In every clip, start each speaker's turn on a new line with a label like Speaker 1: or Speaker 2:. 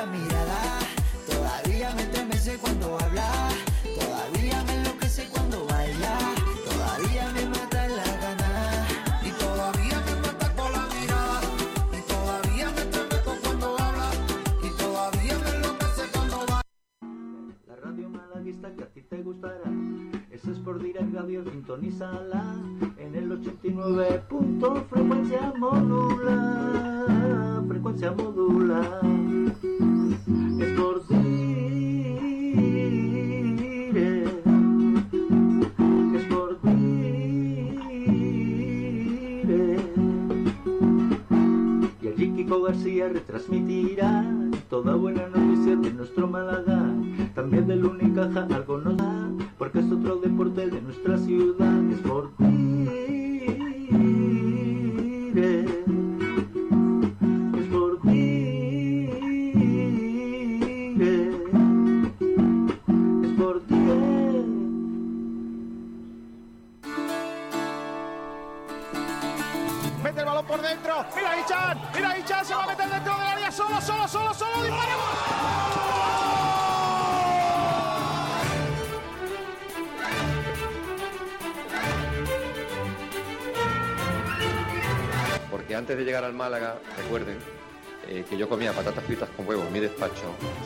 Speaker 1: la mirada. Todavía me estremece cuando habla. Todavía me enloquece cuando baila. Todavía me mata la gana. Y todavía me mata con la mirada. Y todavía me estremezco cuando habla. Y todavía me enloquece cuando baila.
Speaker 2: La radio malaguista que a ti te gustará. Ese es por Direct Radio, sintonízala en el 89. punto, frecuencia modula, frecuencia modula. Retransmitirá toda buena noticia de nuestro Málaga. También del Unicaja algo nos da,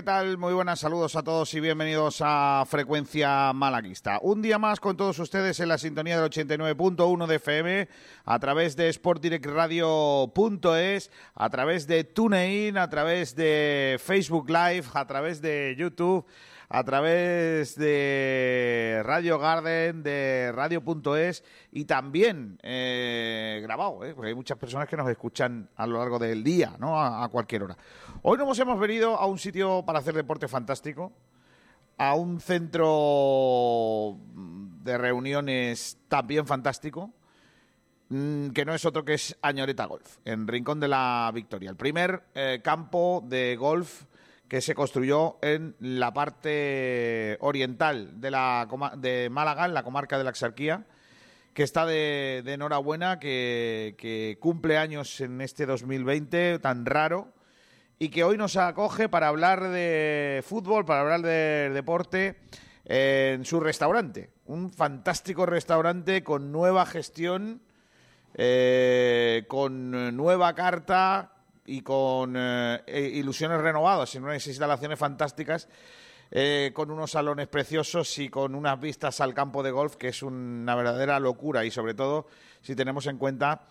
Speaker 3: ¿Qué tal? Muy buenas saludos a todos y bienvenidos a Frecuencia Malaguista. Un día más con todos ustedes en la sintonía del 89.1 de FM, a través de sportdirectradio.es, a través de TuneIn, a través de Facebook Live, a través de YouTube, a través de Radio Garden, de Radio.es y también eh, grabado, ¿eh? porque hay muchas personas que nos escuchan a lo largo del día, ¿no? A, cualquier hora. Hoy nos hemos venido a un sitio para hacer deporte fantástico, a un centro de reuniones también fantástico, mm, que no es otro que es Añoreta Golf, en Rincón de la Victoria. El primer eh, campo de golf que se construyó en la parte oriental de, la, de Málaga, en la comarca de la Axarquía, que está de, enhorabuena, que, que cumple años en este 2020 tan raro y que hoy nos acoge para hablar de fútbol, para hablar de deporte en su restaurante. Un fantástico restaurante con nueva gestión, eh, con nueva carta y con eh, eh, ilusiones renovadas en unas instalaciones fantásticas. eh, con unos salones preciosos y con unas vistas al campo de golf, que es una verdadera locura y sobre todo si tenemos en cuenta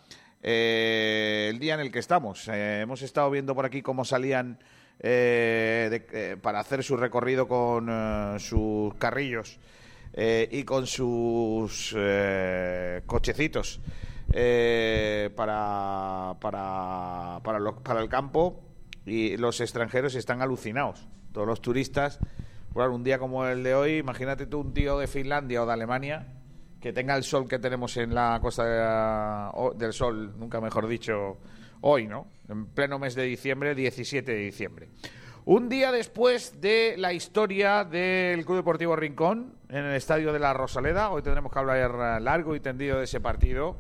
Speaker 3: eh, el día en el que estamos. Eh, hemos estado viendo por aquí cómo salían eh, de- para hacer su recorrido con sus carrillos y con sus cochecitos eh, para, para, para, para el campo y los extranjeros están alucinados. Todos los turistas, claro, un día como el de hoy, imagínate tú un tío de Finlandia o de Alemania que tenga el sol que tenemos en la costa del sol, nunca mejor dicho, hoy, ¿no? En pleno mes de diciembre, 17 de diciembre. Un día después de la historia del Club Deportivo Rincón en el estadio de la Rosaleda, hoy tendremos que hablar largo y tendido de ese partido,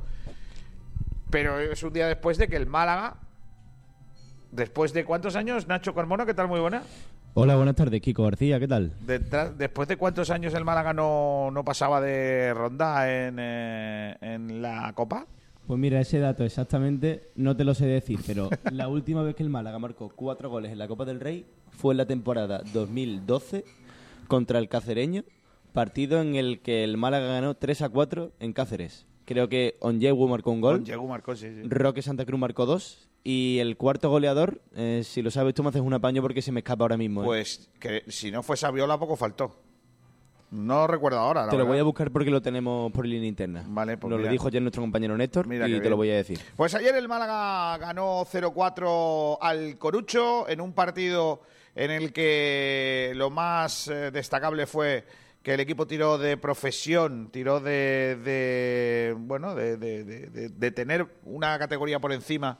Speaker 3: pero es un día después de que el Málaga, después de cuántos años, Nacho Carmona, ¿qué tal? Muy buena.
Speaker 4: Hola, buenas tardes, Kiko García, ¿qué tal?
Speaker 3: Detrás- después de cuántos años el Málaga no, no pasaba de ronda en, eh, en la Copa.
Speaker 4: Pues mira, ese dato exactamente no te lo sé decir, pero la última vez que el Málaga marcó cuatro goles en la Copa del Rey fue en la temporada 2012 contra el Cacereño, partido en el que el Málaga ganó 3 a 4 en Cáceres. Creo que Onyewu marcó un gol,
Speaker 3: Llegó Marcos, sí, sí.
Speaker 4: Roque Santa Cruz marcó dos y el cuarto goleador, eh, si lo sabes tú me haces un apaño porque se me escapa ahora mismo. ¿eh?
Speaker 3: Pues que si no fue Saviola, poco faltó. No recuerdo ahora. la
Speaker 4: te lo
Speaker 3: verdad.
Speaker 4: voy a buscar porque lo tenemos por línea interna.
Speaker 3: Vale, pues
Speaker 4: Nos
Speaker 3: mira.
Speaker 4: lo dijo ayer nuestro compañero Néstor
Speaker 3: Mira
Speaker 4: y te
Speaker 3: bien.
Speaker 4: lo voy a decir.
Speaker 3: Pues ayer el Málaga ganó 0-4 al Corucho en un partido en el que lo más eh, destacable fue que el equipo tiró de profesión, tiró de, de, bueno, de, tener una categoría por encima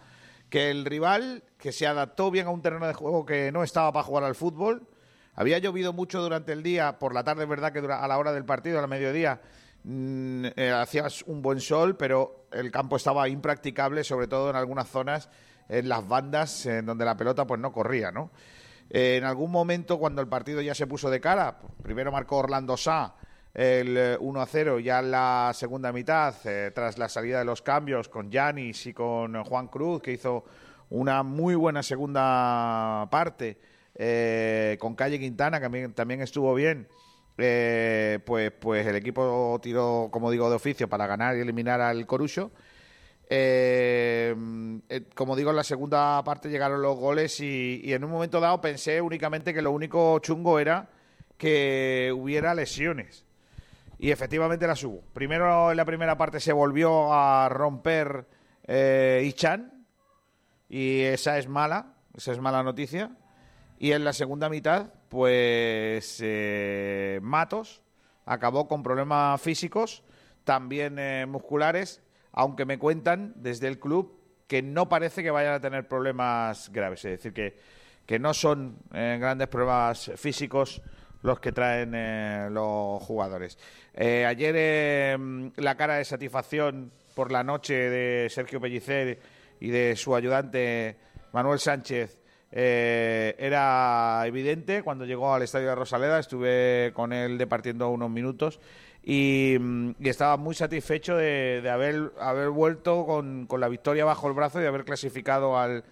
Speaker 3: que el rival, que se adaptó bien a un terreno de juego que no estaba para jugar al fútbol. Había llovido mucho durante el día, por la tarde es verdad que a la hora del partido, a la mediodía, mm, eh, hacías un buen sol, pero el campo estaba impracticable, sobre todo en algunas zonas, en las bandas, en donde la pelota pues no corría, ¿no? Eh, en algún momento, cuando el partido ya se puso de cara, primero marcó Orlando Sá el eh, 1 a 0 ya en la segunda mitad, eh, tras la salida de los cambios con Yanis y con eh, Juan Cruz, que hizo una muy buena segunda parte, eh, con Calle Quintana, que también, estuvo bien. eh, pues, pues el equipo tiró, como digo, de oficio para ganar y eliminar al Corucho. Eh, eh, como digo, en la segunda parte llegaron los goles y, en un momento dado pensé únicamente que lo único chungo era que hubiera lesiones. Y efectivamente las hubo. Primero en la primera parte se volvió a romper eh, Ichan y esa es mala, esa es mala noticia. Y en la segunda mitad, pues Matos acabó con problemas físicos, también musculares, aunque me cuentan desde el club que no parece que vayan a tener problemas graves, es decir, que, que no son eh, grandes problemas físicos los que traen eh, los jugadores. Eh, ayer eh, la cara de satisfacción por la noche de Sergio Pellicer y de su ayudante Manuel Sánchez era evidente cuando llegó al estadio de Rosaleda. Estuve con él departiendo unos minutos y, mm, y estaba muy satisfecho de, de haber, haber vuelto con, con la victoria bajo el brazo y de haber clasificado al,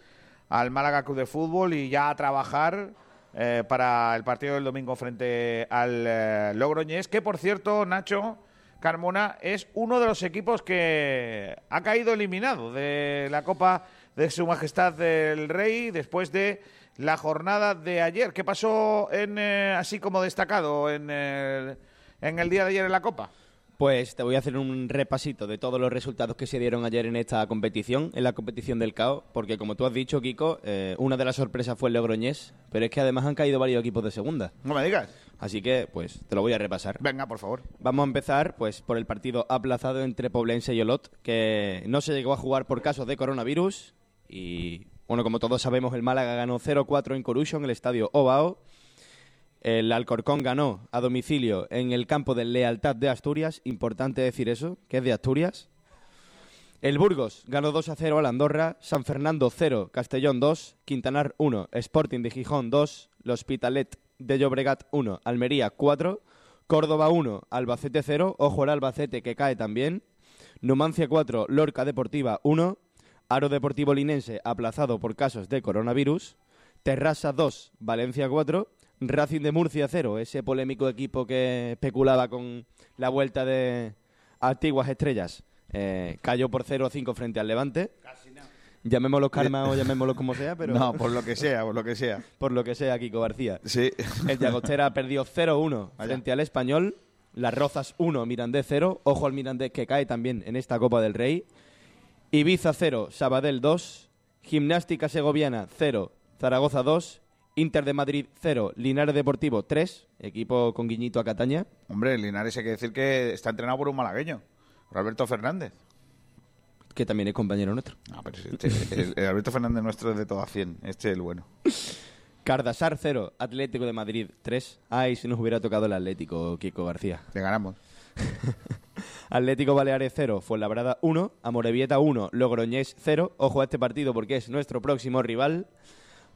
Speaker 3: al Málaga Club de Fútbol y ya a trabajar eh, para el partido del domingo frente al eh, Logroñés, que por cierto, Nacho Carmona es uno de los equipos que ha caído eliminado de la Copa de Su Majestad del Rey después de la jornada de ayer. ¿Qué pasó en, eh, así como destacado en el, en el día de ayer en la Copa?
Speaker 4: Pues te voy a hacer un repasito de todos los resultados que se dieron ayer en esta competición, en la competición del CAO, porque como tú has dicho, Kiko, eh, una de las sorpresas fue el Logroñés, pero es que además han caído varios equipos de segunda.
Speaker 3: No me digas.
Speaker 4: Así que, pues, te lo voy a repasar.
Speaker 3: Venga, por favor.
Speaker 4: Vamos a empezar, pues, por el partido aplazado entre Poblense y Olot, que no se llegó a jugar por casos de coronavirus y, bueno, como todos sabemos, el Málaga ganó 0-4 en Corucho, en el estadio Ovao. El Alcorcón ganó a domicilio en el campo de Lealtad de Asturias. Importante decir eso, que es de Asturias. El Burgos ganó 2 a 0 al Andorra, San Fernando 0, Castellón 2, Quintanar 1, Sporting de Gijón 2, El Hospitalet de Llobregat 1, Almería 4, Córdoba 1, Albacete 0, ojo al Albacete que cae también, Numancia 4, Lorca Deportiva 1, Aro Deportivo Linense aplazado por casos de coronavirus, Terrassa 2, Valencia 4, Racing de Murcia 0, ese polémico equipo que especulaba con la vuelta de antiguas estrellas, eh, cayó por 0-5 frente al Levante. Llamémoslo karma o llamémoslo como sea, pero
Speaker 3: No, por lo que sea, por lo que sea.
Speaker 4: por lo que sea, Kiko García.
Speaker 3: Sí.
Speaker 4: El Llagostera perdió 0-1
Speaker 3: Vaya.
Speaker 4: frente al Español. Las Rozas 1, Mirandés 0. Ojo al Mirandés que cae también en esta Copa del Rey. Ibiza 0, Sabadell 2. Gimnástica Segoviana 0, Zaragoza 2. Inter de Madrid 0, Linares Deportivo 3. Equipo con guiñito a Cataña.
Speaker 3: Hombre, Linares hay que decir que está entrenado por un malagueño, Roberto Fernández.
Speaker 4: Que también es compañero nuestro.
Speaker 3: No, pero si este- el, el Alberto Fernández nuestro es de todo a 100. Este es el bueno.
Speaker 4: Cardasar 0, Atlético de Madrid 3. Ay, si nos hubiera tocado el Atlético, Kiko García.
Speaker 3: Le ganamos.
Speaker 4: Atlético Baleares 0, Fuenlabrada 1, Amorebieta 1, Logroñés 0. Ojo a este partido porque es nuestro próximo rival.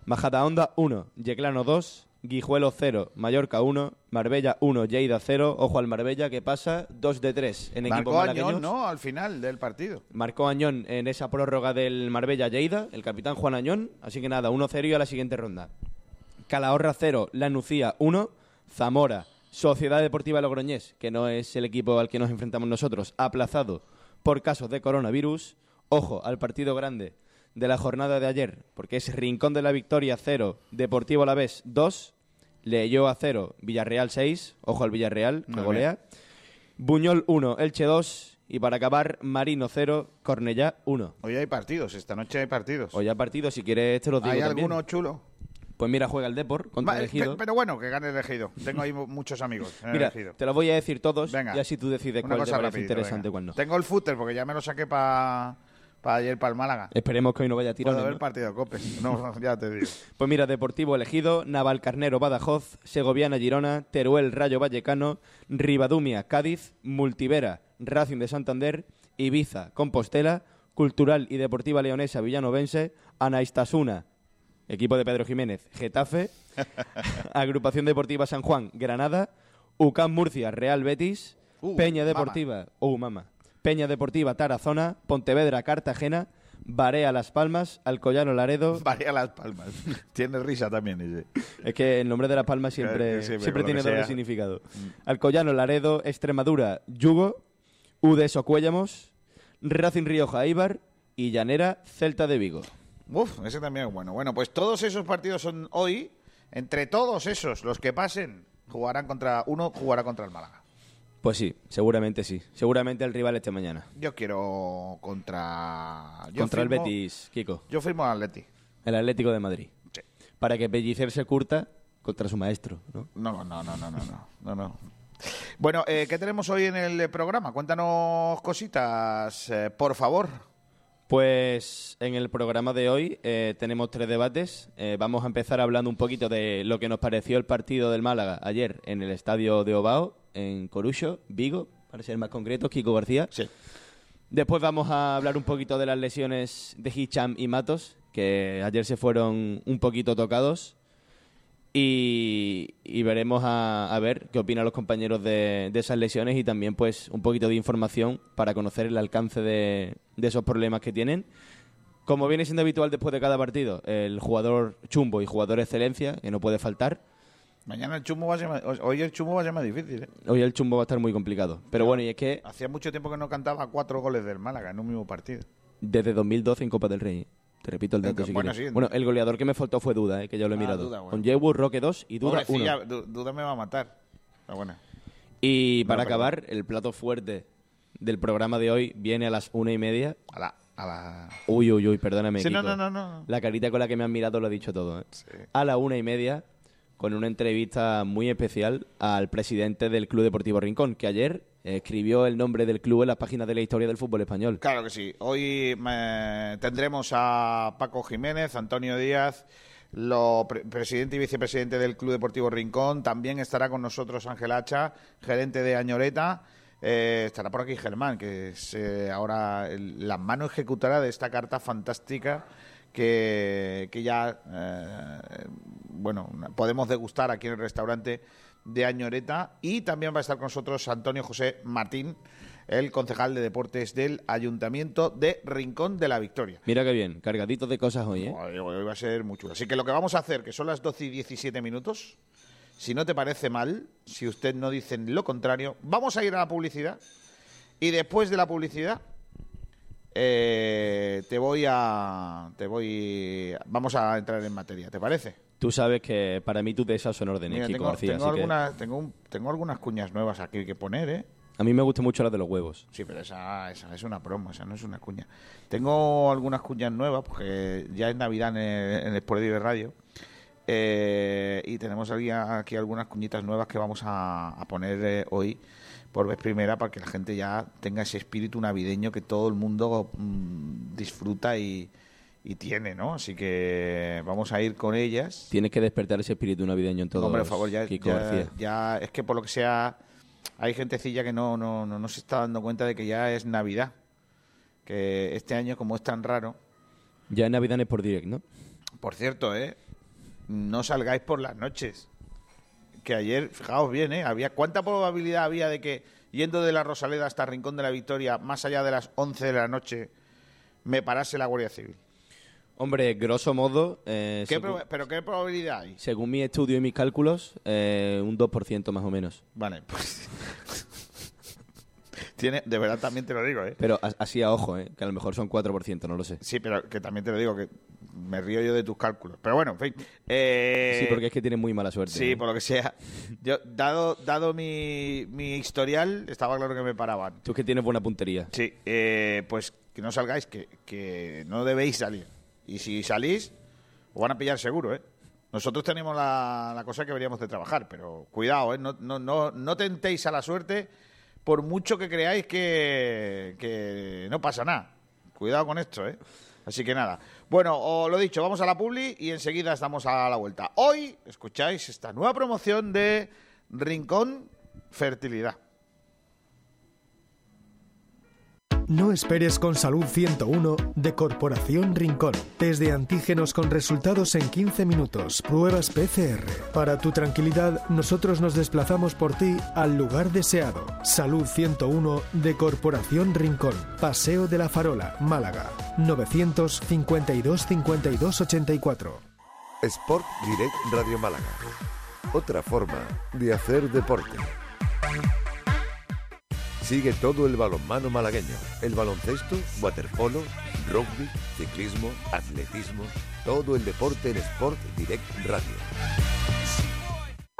Speaker 4: Majadahonda 1, Yeclano 2, Guijuelo 0, Mallorca 1, Marbella 1, Lleida 0. Ojo al Marbella que pasa 2 de 3 en equipos
Speaker 3: Marcó. Añón, ¿no? Al final del partido.
Speaker 4: Marcó Añón en esa prórroga del Marbella Lleida, el capitán Juan Añón. Así que nada, 1-0 y a la siguiente ronda. Calahorra 0, La Nucía 1, Zamora Sociedad Deportiva Logroñés, que no es el equipo al que nos enfrentamos nosotros, aplazado por casos de coronavirus. Ojo al partido grande de la jornada de ayer, porque es Rincón de la Victoria 0, Deportivo Alavés 2, Leyó a 0, Villarreal 6, ojo al Villarreal, que golea. Buñol 1, Elche 2 y para acabar Marino 0, Cornellá 1.
Speaker 3: Hoy hay partidos, esta noche hay partidos.
Speaker 4: Hoy ya partido, si quieres te los digo
Speaker 3: ¿Hay
Speaker 4: también.
Speaker 3: alguno chulo?
Speaker 4: Pues mira, juega el Depor contra
Speaker 3: Va,
Speaker 4: el Ejido.
Speaker 3: Pero bueno, que gane el elegido. Tengo ahí mu- muchos amigos. en el
Speaker 4: Mira,
Speaker 3: Ejido.
Speaker 4: te los voy a decir todos
Speaker 3: Venga.
Speaker 4: y así tú decides cuál te parece
Speaker 3: rapidito,
Speaker 4: interesante y cuál no.
Speaker 3: Tengo el footer porque ya me lo saqué para ayer para el Málaga.
Speaker 4: Esperemos que hoy no vaya a tirar.
Speaker 3: Puedo ver el partido de Cope. No, ya te digo.
Speaker 4: Pues mira, Deportivo Elegido, Navalcarnero Badajoz, Segoviana Girona, Teruel Rayo Vallecano, Ribadumia Cádiz, Multivera Racing de Santander, Ibiza Compostela, Cultural y Deportiva Leonesa Villanovense, Anaistasuna, equipo de Pedro Jiménez, Getafe, Agrupación Deportiva San Juan, Granada, UCAM Murcia, Real Betis,
Speaker 3: Uh,
Speaker 4: Peña
Speaker 3: mama.
Speaker 4: Deportiva, uh, mama. Peña Deportiva Tarazona, Pontevedra Cartagena, Barea Las Palmas, Alcoyano Laredo,
Speaker 3: Varía las palmas. Tiene risa también ese.
Speaker 4: es que el nombre de Las Palmas
Speaker 3: Claro
Speaker 4: siempre,
Speaker 3: sí,
Speaker 4: siempre tiene doble
Speaker 3: sea. Mm.
Speaker 4: significado. Alcoyano, Laredo, Extremadura, Yugo, UDES Ocuéllamos, Racing Rioja, Ibar y Llanera, Celta de Vigo.
Speaker 3: Uf, ese también es bueno. Bueno, pues todos esos partidos son hoy. Entre todos esos, los que pasen, jugarán contra uno, jugará contra el Málaga.
Speaker 4: Pues sí, seguramente sí. Seguramente el rival este mañana.
Speaker 3: Yo quiero contra. yo
Speaker 4: Contra el Betis, Kiko.
Speaker 3: Yo firmo al Atleti.
Speaker 4: El Atlético de Madrid.
Speaker 3: Sí.
Speaker 4: Para que Pellicer se curta contra su maestro, ¿no?
Speaker 3: No, no, no, no, no, no, no, no. Bueno, eh, ¿qué tenemos hoy en el programa? Cuéntanos cositas, eh, por favor.
Speaker 4: Pues en el programa de hoy eh, tenemos tres debates. Eh, vamos a empezar hablando un poquito de lo que nos pareció el partido del Málaga ayer en el estadio de Obao, en Corucho, Vigo, para ser más concretos, Kiko García.
Speaker 3: Sí.
Speaker 4: Después vamos a hablar un poquito de las lesiones de Hicham y Matos, que ayer se fueron un poquito tocados. Y, y veremos a, a ver qué opinan los compañeros de, de esas lesiones y también pues un poquito de información para conocer el alcance de, de esos problemas que tienen. Como viene siendo habitual después de cada partido, el jugador chumbo y jugador excelencia, que no puede faltar.
Speaker 3: Mañana el chumbo va a ser más, hoy el chumbo va a ser más difícil. ¿eh?
Speaker 4: Hoy el chumbo va a estar muy complicado. Pero bueno, y es que
Speaker 3: Hacía mucho tiempo que no cantaba cuatro goles del Málaga en un mismo partido.
Speaker 4: Desde 2012 en Copa del Rey. Te repito el dato si
Speaker 3: bueno,
Speaker 4: quieres.
Speaker 3: sí.
Speaker 4: Bueno, el goleador que me faltó fue Duda, eh, que ya lo he
Speaker 3: Ah,
Speaker 4: mirado.
Speaker 3: Duda, bueno.
Speaker 4: Con Yewu, Roque 2 y Duda 1.
Speaker 3: Pobrecilla, Du- Duda me va a matar. Bueno.
Speaker 4: Y para
Speaker 3: No,
Speaker 4: acabar, el plato fuerte del programa de hoy viene a las una y media.
Speaker 3: A la. A la...
Speaker 4: Uy, uy, uy, perdóname.
Speaker 3: Sí, no, no, no, no.
Speaker 4: La carita con la que me han mirado lo ha dicho todo. eh.
Speaker 3: Sí.
Speaker 4: A la una y media, con una entrevista muy especial al presidente del Club Deportivo Rincón, que ayer escribió el nombre del club en las páginas de la historia del fútbol español.
Speaker 3: Claro que sí. Hoy eh, tendremos a Paco Jiménez, Antonio Díaz, lo pre- presidente y vicepresidente del Club Deportivo Rincón. También estará con nosotros Ángel Hacha, gerente de Añoreta. Eh, estará por aquí Germán, que es eh, ahora el- la mano ejecutora de esta carta fantástica que, que ya eh, bueno podemos degustar aquí en el restaurante de Añoreta. Y también va a estar con nosotros Antonio José Martín, el concejal de deportes del Ayuntamiento de Rincón de la Victoria.
Speaker 4: Mira qué bien, cargadito de cosas hoy, ¿eh?
Speaker 3: Hoy, hoy va a ser muy chulo. Así que lo que vamos a hacer, que son las 12 y 17 minutos, si no te parece mal, si usted no dice lo contrario, vamos a ir a la publicidad y después de la publicidad eh, te voy a te voy vamos a entrar en materia, ¿te parece?
Speaker 4: Tú sabes que para mí tú de esas son órdenes,
Speaker 3: Mira,
Speaker 4: Kiko
Speaker 3: tengo,
Speaker 4: García.
Speaker 3: tengo
Speaker 4: así que
Speaker 3: algunas tengo, un- tengo algunas cuñas nuevas aquí que poner, ¿eh?
Speaker 4: a mí me gusta mucho la de los huevos.
Speaker 3: Sí, pero esa, esa es una promo, esa no es una cuña. Tengo algunas cuñas nuevas, porque ya es Navidad en el, en el Radio. Eh, y tenemos aquí, aquí algunas cuñitas nuevas que vamos a, a poner eh, hoy por vez primera para que la gente ya tenga ese espíritu navideño que todo el mundo mm, disfruta y, y tiene, ¿no? Así que vamos a ir con ellas.
Speaker 4: Tienes que despertar ese espíritu navideño en todo.
Speaker 3: Hombre, por favor, ya, ya- ya- es que por lo que sea, hay gentecilla que no, no, no, no se está dando cuenta de que ya es Navidad. Que este año, como es tan raro,
Speaker 4: Ya en Navidad es por direct, ¿no?
Speaker 3: por cierto, ¿eh? no salgáis por las noches. Que ayer, fijaos bien, ¿eh? Había, ¿Cuánta probabilidad había de que yendo de la Rosaleda hasta Rincón de la Victoria, más allá de las 11 de la noche, me parase la Guardia Civil?
Speaker 4: Hombre, grosso modo, eh,
Speaker 3: ¿Qué
Speaker 4: según,
Speaker 3: ¿Pero qué probabilidad hay?
Speaker 4: según mi estudio y mis cálculos, eh, un 2% más o menos.
Speaker 3: Vale, pues... Tiene, de verdad también te lo digo, ¿eh?
Speaker 4: Pero así a ojo, ¿eh? que a lo mejor son 4%, no lo sé.
Speaker 3: Sí, pero que también te lo digo, que me río yo de tus cálculos. Pero bueno, en fin. Eh,
Speaker 4: Sí, porque es que tienen muy mala suerte.
Speaker 3: Sí,
Speaker 4: ¿eh?
Speaker 3: por lo que sea. Yo, dado dado mi, mi historial, estaba claro que me paraban.
Speaker 4: Tú es que tienes buena puntería.
Speaker 3: Sí, eh, pues que no salgáis, que, que no debéis salir. Y si salís, os van a pillar seguro, ¿eh? Nosotros tenemos la, la cosa que deberíamos de trabajar, pero cuidado, ¿eh? No, no, no, no tentéis a la suerte por mucho que creáis que, no pasa nada. Cuidado con esto, ¿eh? Así que nada. Bueno, os lo dicho, vamos a la publi y enseguida estamos a la vuelta. Hoy escucháis esta nueva promoción de Rincón Fertilidad.
Speaker 5: No esperes con Salud 101 de Corporación Rincón. Test de antígenos con resultados en 15 minutos. Pruebas PCR. Para tu tranquilidad, nosotros nos desplazamos por ti al lugar deseado. Salud 101 de Corporación Rincón. Paseo de la Farola, Málaga. 952 52 84.
Speaker 6: Sport Direct Radio Málaga. Otra forma de hacer deporte. Sigue todo el balonmano malagueño, el baloncesto, waterpolo, rugby, ciclismo, atletismo, todo el deporte en Sport Direct Radio.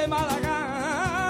Speaker 7: de Málaga.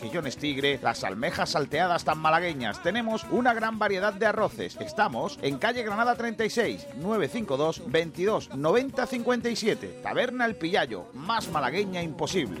Speaker 3: mejillones tigre, las almejas salteadas tan malagueñas. Tenemos una gran variedad de arroces. Estamos en calle Granada 36, 952 22 90 57. Taberna El Pillayo, más malagueña imposible.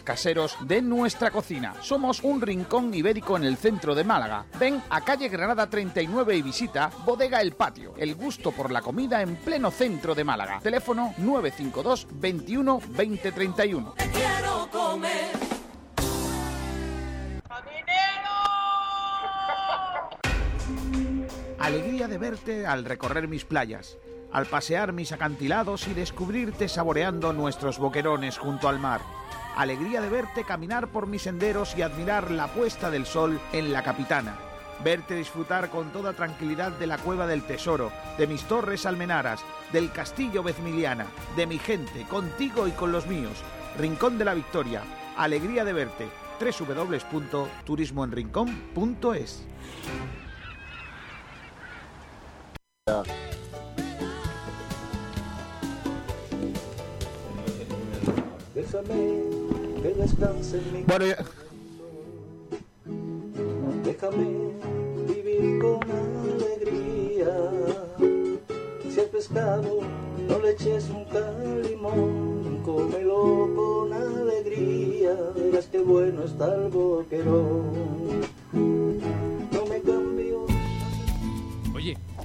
Speaker 3: caseros de nuestra cocina. Somos un rincón ibérico en el centro de Málaga. Ven a calle Granada 39 y visita Bodega El Patio. El gusto por la comida en pleno centro de Málaga. Teléfono 952 21 20 31.
Speaker 7: Quiero comer.
Speaker 3: Alegría de verte al recorrer mis playas, al pasear mis acantilados y descubrirte saboreando nuestros boquerones junto al mar. Alegría de verte caminar por mis senderos y admirar la puesta del sol en la capitana. Verte disfrutar con toda tranquilidad de la cueva del tesoro, de mis torres almenaras, del castillo Vezmiliana, de mi gente, contigo y con los míos. Rincón de la Victoria. Alegría de verte. www.turismoenrincón.es
Speaker 2: que descanse en mi
Speaker 3: bueno, ya.
Speaker 2: Déjame vivir con alegría. Si al pescado no le eches un calimón, cómelo con alegría. Verás que bueno está el boquerón. No me
Speaker 8: cambies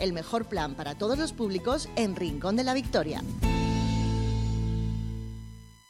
Speaker 9: El mejor plan para todos los públicos en Rincón de la Victoria.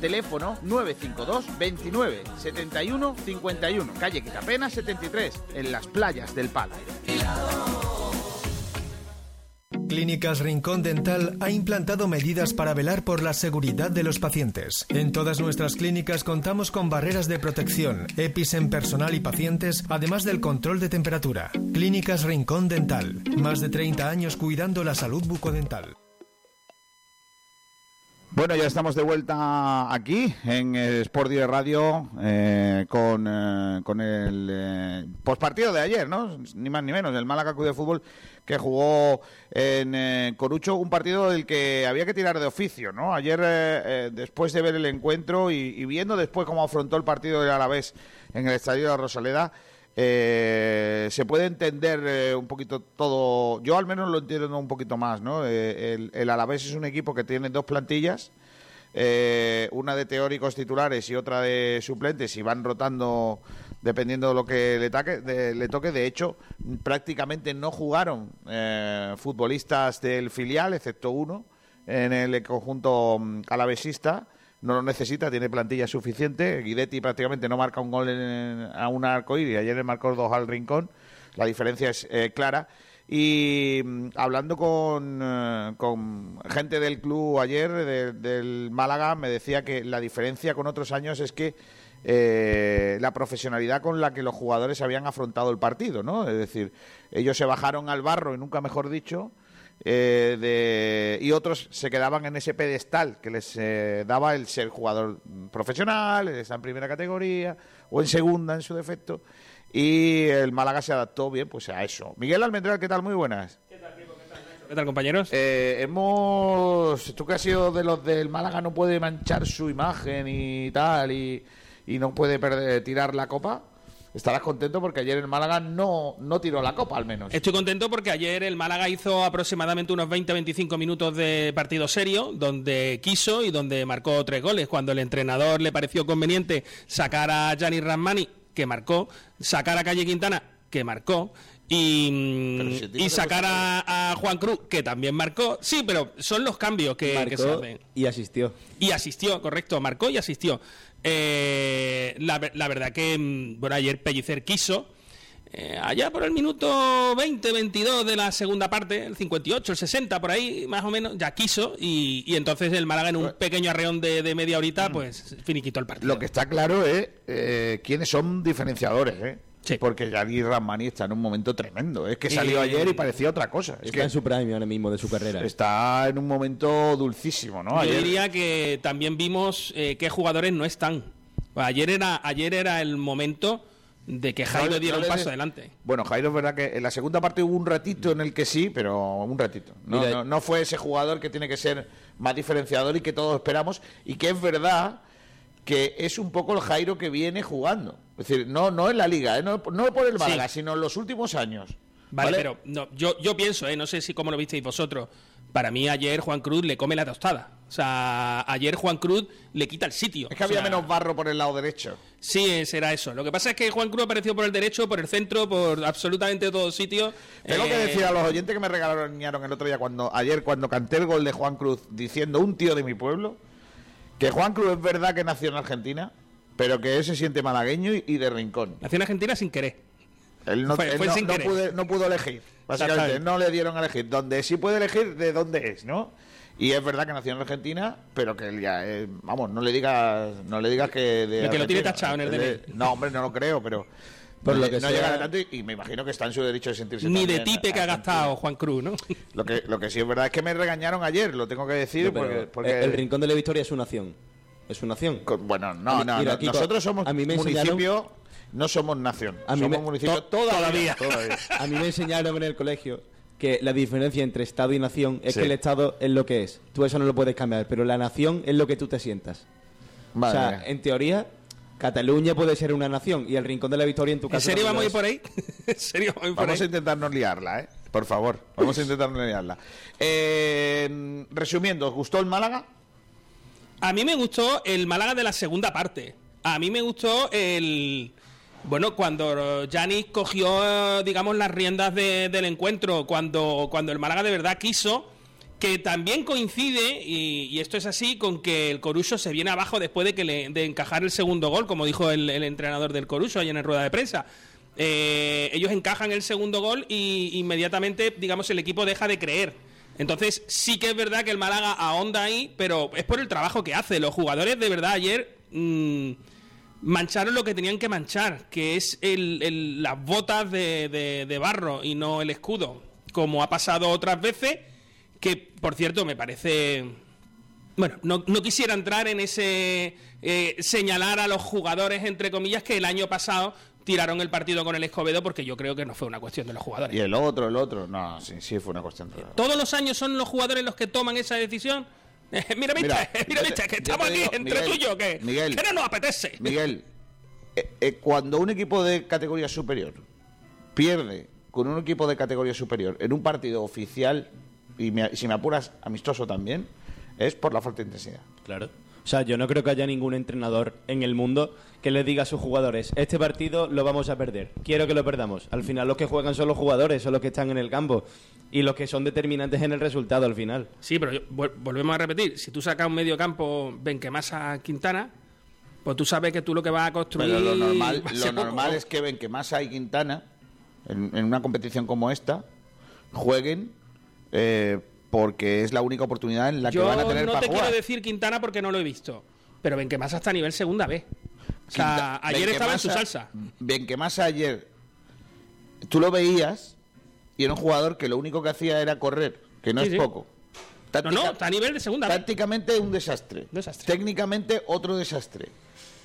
Speaker 3: Teléfono 952 29 71 51. Calle Quitapena 73, en las playas del Palo.
Speaker 5: Clínicas Rincón Dental ha implantado medidas para velar por la seguridad de los pacientes. En todas nuestras clínicas contamos con barreras de protección, EPIs en personal y pacientes, además del control de temperatura. Clínicas Rincón Dental. Más de 30 años cuidando la salud bucodental.
Speaker 3: Bueno, ya estamos de vuelta aquí en Sport Direct Radio eh, con, eh, con el eh, postpartido de ayer, ¿no? Ni más ni menos, el Málaga Club de Fútbol que jugó en eh, Corucho, un partido del que había que tirar de oficio, ¿no? Ayer, eh, después de ver el encuentro y, y viendo después cómo afrontó el partido del Alavés en el Estadio de Rosaleda, eh, se puede entender eh, un poquito todo. Yo al menos lo entiendo un poquito más, ¿no? Eh, el, el Alavés es un equipo que tiene dos plantillas, eh, una de teóricos titulares y otra de suplentes, y van rotando dependiendo de lo que le, taque- de- le toque. De hecho, prácticamente no jugaron eh, futbolistas del filial, excepto uno, en el conjunto mm, alavesista. No lo necesita, tiene plantilla suficiente. Guidetti prácticamente no marca un gol en- a un arco y ayer le marcó dos al rincón. La diferencia es eh, clara. Y mm, hablando con, eh, con gente del club ayer, de- del Málaga, me decía que la diferencia con otros años es que eh, la profesionalidad con la que los jugadores habían afrontado el partido, ¿no? Es decir, ellos se bajaron al barro, y nunca mejor dicho, eh, de- y otros se quedaban en ese pedestal que les eh, daba el ser jugador profesional, está en primera categoría o en segunda en su defecto, y el Málaga se adaptó bien pues a eso. Miguel Almendral, ¿qué tal? Muy buenas.
Speaker 10: ¿Qué tal, compañeros?
Speaker 3: Eh, hemos. Tú que has sido de los del Málaga, no puede manchar su imagen y tal, y, y no puede perder, tirar la copa. Estarás contento porque ayer el Málaga no, no tiró la copa, al menos.
Speaker 10: Estoy contento porque ayer el Málaga hizo aproximadamente unos 20-25 minutos de partido serio, donde quiso y donde marcó tres goles. Cuando el entrenador le pareció conveniente sacar a Gianni Ramani, que marcó, sacar a Calle Quintana, que marcó, y,
Speaker 4: si
Speaker 10: y sacar a, a Juan Cruz, que también marcó. Sí, pero son los cambios que, que se hacen.
Speaker 4: y asistió.
Speaker 10: Y asistió, correcto, marcó y asistió. Eh, la, la verdad que, mm, bueno, ayer Pellicer quiso, eh, allá por el minuto 20, 22 de la segunda parte, el 58, el 60, por ahí más o menos, ya quiso, y, y entonces el Málaga en un pequeño arreón de, de media horita, pues finiquitó el partido.
Speaker 3: Lo que está claro es eh, quiénes son diferenciadores, ¿eh? Porque Yadi Ramani está en un momento tremendo. Es que salió
Speaker 4: Y-
Speaker 3: ayer y parecía otra cosa. Es
Speaker 4: Está
Speaker 3: que
Speaker 4: en su prime ahora mismo de su carrera.
Speaker 3: está en un momento dulcísimo, ¿no?
Speaker 10: Yo diría que también vimos eh, qué jugadores no están. Ayer era, ayer era el momento de que Jairo
Speaker 3: No
Speaker 10: diera
Speaker 3: no
Speaker 10: un paso adelante.
Speaker 3: Bueno, Jairo es verdad que en la segunda parte hubo un ratito en el que sí, pero un ratito. No,
Speaker 4: Mira-
Speaker 3: no, no fue ese jugador que tiene que ser más diferenciador y que todos esperamos. Y que es verdad que es un poco el Jairo que viene jugando. Es decir, no, no en la liga, ¿eh? no, no por el Málaga, sino en los últimos años.
Speaker 10: Vale, pero no, yo, yo pienso, ¿eh? no sé si cómo lo visteis vosotros. Para mí ayer Juan Cruz le come la tostada. O sea, ayer Juan Cruz le quita el sitio.
Speaker 3: Es que había
Speaker 10: sea,
Speaker 3: menos barro por el lado derecho.
Speaker 10: Sí, será eso. Lo que pasa es que Juan Cruz apareció por el derecho, por el centro, por absolutamente todos sitios.
Speaker 3: Tengo que
Speaker 10: Eh,
Speaker 3: decir a los oyentes que me regalaron el otro día, cuando ayer, cuando canté el gol de Juan Cruz diciendo un tío de mi pueblo, Que Juan Cruz es verdad que nació en Argentina, pero que él se siente malagueño y, y de rincón.
Speaker 10: Nació en Argentina sin querer.
Speaker 3: Él no,
Speaker 10: Fue-
Speaker 3: él
Speaker 10: fue
Speaker 3: no-
Speaker 10: sin
Speaker 3: no
Speaker 10: querer.
Speaker 3: pude- no pudo elegir. Básicamente, no le dieron a elegir. Donde sí puede elegir de dónde es, ¿no? Y es verdad que nació en Argentina, pero que él ya, eh, vamos, no le digas, no le digas que de
Speaker 10: Lo que lo tiene tachado en el DNI.
Speaker 3: No, hombre, no lo creo, pero
Speaker 4: Por
Speaker 3: no,
Speaker 4: lo que
Speaker 3: no
Speaker 4: sea-
Speaker 3: llegará tanto y, y me imagino que está en su derecho de sentirse
Speaker 10: Ni de tipe que ha gastado Juan Cruz, ¿no?
Speaker 3: Lo que, lo que sí es verdad es que me regañaron ayer, lo tengo que decir,
Speaker 4: No,
Speaker 3: porque, porque-
Speaker 4: el, el Rincón de la Victoria es una acción. Es una acción.
Speaker 3: bueno,
Speaker 4: A
Speaker 3: no, no,
Speaker 4: mira,
Speaker 3: no,
Speaker 4: Kiko,
Speaker 3: nosotros somos
Speaker 4: a mí me
Speaker 3: municipio, no somos nación,
Speaker 4: A mí
Speaker 3: somos
Speaker 4: me-
Speaker 3: municipio
Speaker 4: to-
Speaker 3: todavía. todavía.
Speaker 4: A mí me enseñaron en el colegio que la diferencia entre Estado y nación es
Speaker 3: Sí.
Speaker 4: que el Estado es lo que es. Tú eso no lo puedes cambiar, pero la nación es lo que tú te sientas.
Speaker 3: Madre
Speaker 4: o sea, en teoría, Cataluña puede ser una nación y el Rincón de la Victoria en tu
Speaker 10: ¿En
Speaker 4: caso.
Speaker 10: serio vamos a ir por ahí? ¿En serio vamos a ir por
Speaker 3: Vamos a
Speaker 10: ahí?
Speaker 3: intentar no liarla, ¿eh? Por favor, vamos a intentar no liarla. Eh, resumiendo, ¿os gustó el Málaga?
Speaker 10: A mí me gustó el Málaga de la segunda parte. A mí me gustó el... Bueno, cuando Janis cogió, digamos, las riendas de- del encuentro, cuando, cuando el Málaga de verdad quiso, que también coincide, y, esto es así, con que el Coruso se viene abajo después de que le, de encajar el segundo gol, como dijo el, entrenador del Coruso ayer en rueda de prensa. Eh, ellos encajan el segundo gol y inmediatamente, digamos, el equipo deja de creer. Entonces, sí que es verdad que el Málaga ahonda ahí, pero es por el trabajo que hace. Los jugadores, de verdad, ayer mm, mancharon lo que tenían que manchar, que es el- el- las botas de barro y no el escudo, como ha pasado otras veces, que, por cierto, me parece... Bueno, no, no quisiera entrar en ese eh, señalar a los jugadores, entre comillas, que el año pasado tiraron el partido con el Escobedo, porque yo creo que no fue una cuestión de los jugadores.
Speaker 3: Y el otro, el otro. No, sí, sí fue una cuestión. de-
Speaker 10: Todos los años son los jugadores los que toman esa decisión. Eh, mira,
Speaker 3: Mira,
Speaker 10: mira,
Speaker 3: te-
Speaker 10: mister, que estamos aquí
Speaker 3: digo,
Speaker 10: entre
Speaker 3: Miguel,
Speaker 10: tú y yo, que,
Speaker 3: Miguel.
Speaker 10: que no nos apetece.
Speaker 3: Miguel, eh, eh, cuando un equipo de categoría superior pierde con un equipo de categoría superior en un partido oficial, y me- si me apuras, amistoso también, es por la falta de intensidad.
Speaker 4: Claro. O sea, yo no creo que haya ningún entrenador en el mundo que le diga a sus jugadores, este partido lo vamos a perder, quiero que lo perdamos. Al final los que juegan son los jugadores, son los que están en el campo y los que son determinantes en el resultado al final.
Speaker 10: Sí, pero yo- volvemos a repetir. Si tú sacas un medio campo Benquemasa Quintana, pues tú sabes que tú lo que vas a construir...
Speaker 3: Pero lo normal, lo normal es que ven que Massa y Quintana, en, en una competición como esta, jueguen eh, porque es la única oportunidad en la
Speaker 10: Yo
Speaker 3: que van a tener
Speaker 10: no
Speaker 3: para
Speaker 10: te
Speaker 3: jugar.
Speaker 10: quiero decir Quintana porque no lo he visto. Pero Benquemasa está a nivel segunda B. O sea,
Speaker 3: Quinta-
Speaker 10: ayer estaba en su salsa.
Speaker 3: Ven que Massa ayer, tú lo veías y era un jugador que lo único que hacía era correr, que no
Speaker 10: Sí,
Speaker 3: es
Speaker 10: sí.
Speaker 3: poco.
Speaker 10: No, no, está a nivel de segunda.
Speaker 3: Tácticamente un desastre. Técnicamente otro desastre.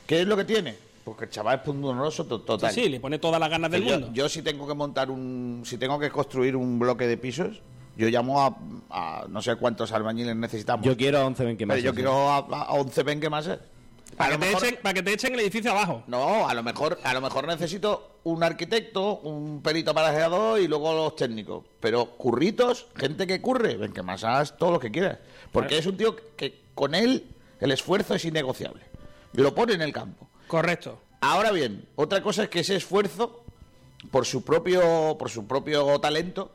Speaker 3: ¿Qué es lo que tiene? Porque el chaval es pundonoroso to- total.
Speaker 10: Sí, sí, le pone todas las ganas del
Speaker 3: yo,
Speaker 10: mundo.
Speaker 3: yo si tengo que montar un... Si tengo que construir un bloque de pisos, yo llamo a, a no sé cuántos albañiles necesitamos.
Speaker 4: Yo quiero a 11 Ben que
Speaker 3: Pero
Speaker 4: más.
Speaker 3: yo quiero a, a 11 Ben que más. A
Speaker 10: Para
Speaker 3: lo
Speaker 10: que, te
Speaker 3: mejor-
Speaker 10: echen, para que te echen el edificio abajo.
Speaker 3: no, a lo mejor, a lo mejor necesito un arquitecto, un perito parajeador y luego los técnicos. Pero curritos, gente que curre, ven que más hagas todo lo que quieras. Porque
Speaker 10: Claro.
Speaker 3: es un tío que con él el esfuerzo es innegociable. Lo pone en el campo.
Speaker 10: Correcto.
Speaker 3: Ahora bien, otra cosa es que ese esfuerzo, por su propio, por su propio talento,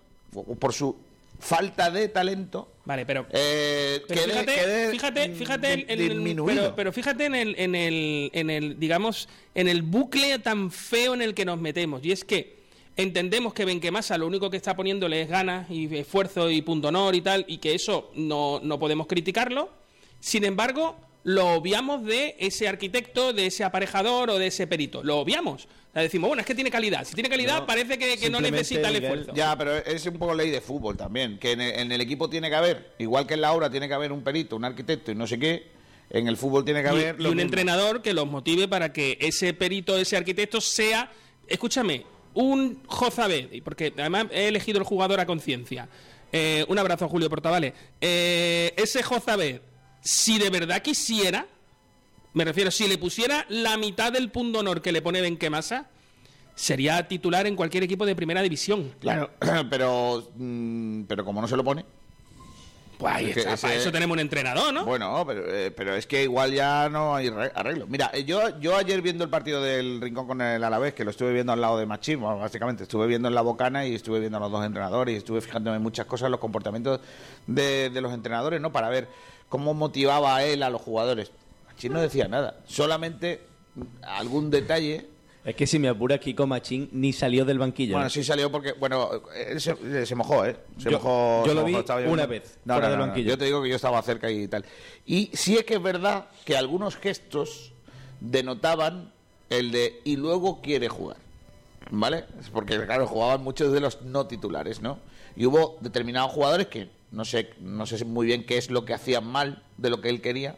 Speaker 3: por su falta de talento,
Speaker 10: Vale, pero
Speaker 3: eh,
Speaker 10: Pero
Speaker 3: quede-
Speaker 10: fíjate,
Speaker 3: quede,
Speaker 10: fíjate, fíjate en- el- pero, pero fíjate en el, en el, en el, digamos, en el bucle tan feo en el que nos metemos. Y es que entendemos que Benquemasa lo único que está poniéndole es ganas y esfuerzo y punto honor y tal, y que eso no, no podemos criticarlo. Sin embargo, lo obviamos de ese arquitecto, de ese aparejador o de ese perito. Lo obviamos. O sea, decimos, bueno, es que tiene calidad. Si tiene calidad,
Speaker 3: No,
Speaker 10: parece que, que no necesita el
Speaker 3: Miguel,
Speaker 10: esfuerzo.
Speaker 3: Ya, pero es un poco ley de fútbol también, que en el, en el equipo tiene que haber, igual que en la obra tiene que haber un perito, un arquitecto y no sé qué, en el fútbol tiene que haber
Speaker 10: y un
Speaker 3: mismo.
Speaker 10: entrenador que los motive para que ese perito, ese arquitecto sea, escúchame, un Jozabed, porque además he elegido el jugador a conciencia. Eh, un abrazo a Julio Portavales. Eh, ese Jozabed, si de verdad quisiera, me refiero, si le pusiera la mitad del punto honor que le pone Benquemasa, sería titular en cualquier equipo de primera división.
Speaker 3: Claro, pero, mm, pero como no se lo pone.
Speaker 10: Pues ahí está, para eso tenemos un entrenador, ¿no?
Speaker 3: Bueno, pero, eh, pero es que igual ya no hay re- arreglo. Mira, eh, yo, yo ayer viendo el partido del Rincón con el Alavés, que lo estuve viendo al lado de Machín, básicamente estuve viendo en la bocana y estuve viendo a los dos entrenadores y estuve fijándome en muchas cosas, los comportamientos de, de los entrenadores, ¿no? Para ver cómo motivaba a él a los jugadores. Machín no decía nada. Solamente algún detalle.
Speaker 4: Es que si me apura Kiko Machín ni salió del banquillo.
Speaker 3: Bueno, sí salió porque, bueno, él se, eh, se mojó, ¿eh? Se
Speaker 4: Yo-
Speaker 3: mojó.
Speaker 4: yo
Speaker 3: se
Speaker 4: lo
Speaker 3: mojó,
Speaker 4: vi
Speaker 3: estaba
Speaker 4: una vez,
Speaker 3: No,
Speaker 4: fuera
Speaker 3: no,
Speaker 4: del banquillo.
Speaker 3: Yo te digo que yo estaba cerca y tal. Y sí es que es verdad que algunos gestos denotaban el de y luego quiere jugar. ¿Vale? Porque, claro, jugaban muchos de los no titulares, ¿no? Y hubo determinados jugadores que no sé, no sé muy bien qué es lo que hacían mal de lo que él quería,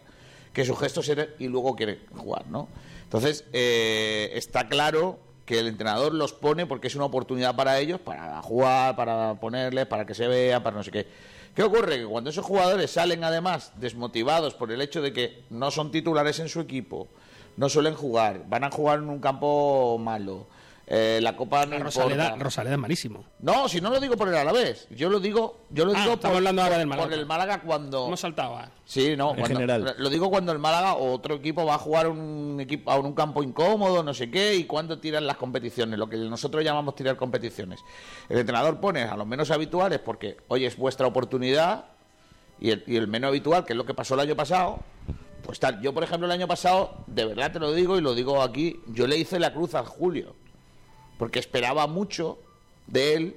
Speaker 3: que sus gestos eran y luego quiere jugar, ¿no? Entonces, eh, está claro que el entrenador los pone porque es una oportunidad para ellos, para jugar, para ponerles, para que se vea, para no sé qué. ¿Qué ocurre? Que cuando esos jugadores salen además desmotivados por el hecho de que no son titulares en su equipo, no suelen jugar, van a jugar en un campo malo, eh, la copa no
Speaker 10: Rosaleda,
Speaker 3: importa.
Speaker 10: Rosaleda es malísimo.
Speaker 3: No, si no lo digo por el Alavés, yo lo digo, yo lo
Speaker 10: Ah,
Speaker 3: digo
Speaker 10: estamos
Speaker 3: por,
Speaker 10: hablando ahora del
Speaker 3: por
Speaker 10: Málaga.
Speaker 3: el Málaga cuando
Speaker 10: Hemos saltado a...
Speaker 3: Sí, no,
Speaker 4: En
Speaker 3: cuando-
Speaker 4: general.
Speaker 3: Lo digo cuando el Málaga o otro equipo va a jugar un equipo a un campo incómodo, no sé qué, y cuando tiran las competiciones, lo que nosotros llamamos tirar competiciones. El entrenador pone a los menos habituales porque, oye, es vuestra oportunidad, y el, y el menos habitual, que es lo que pasó el año pasado, pues tal. Yo, por ejemplo, el año pasado, de verdad te lo digo y lo digo aquí, yo le hice la cruz a Julio, porque esperaba mucho de él.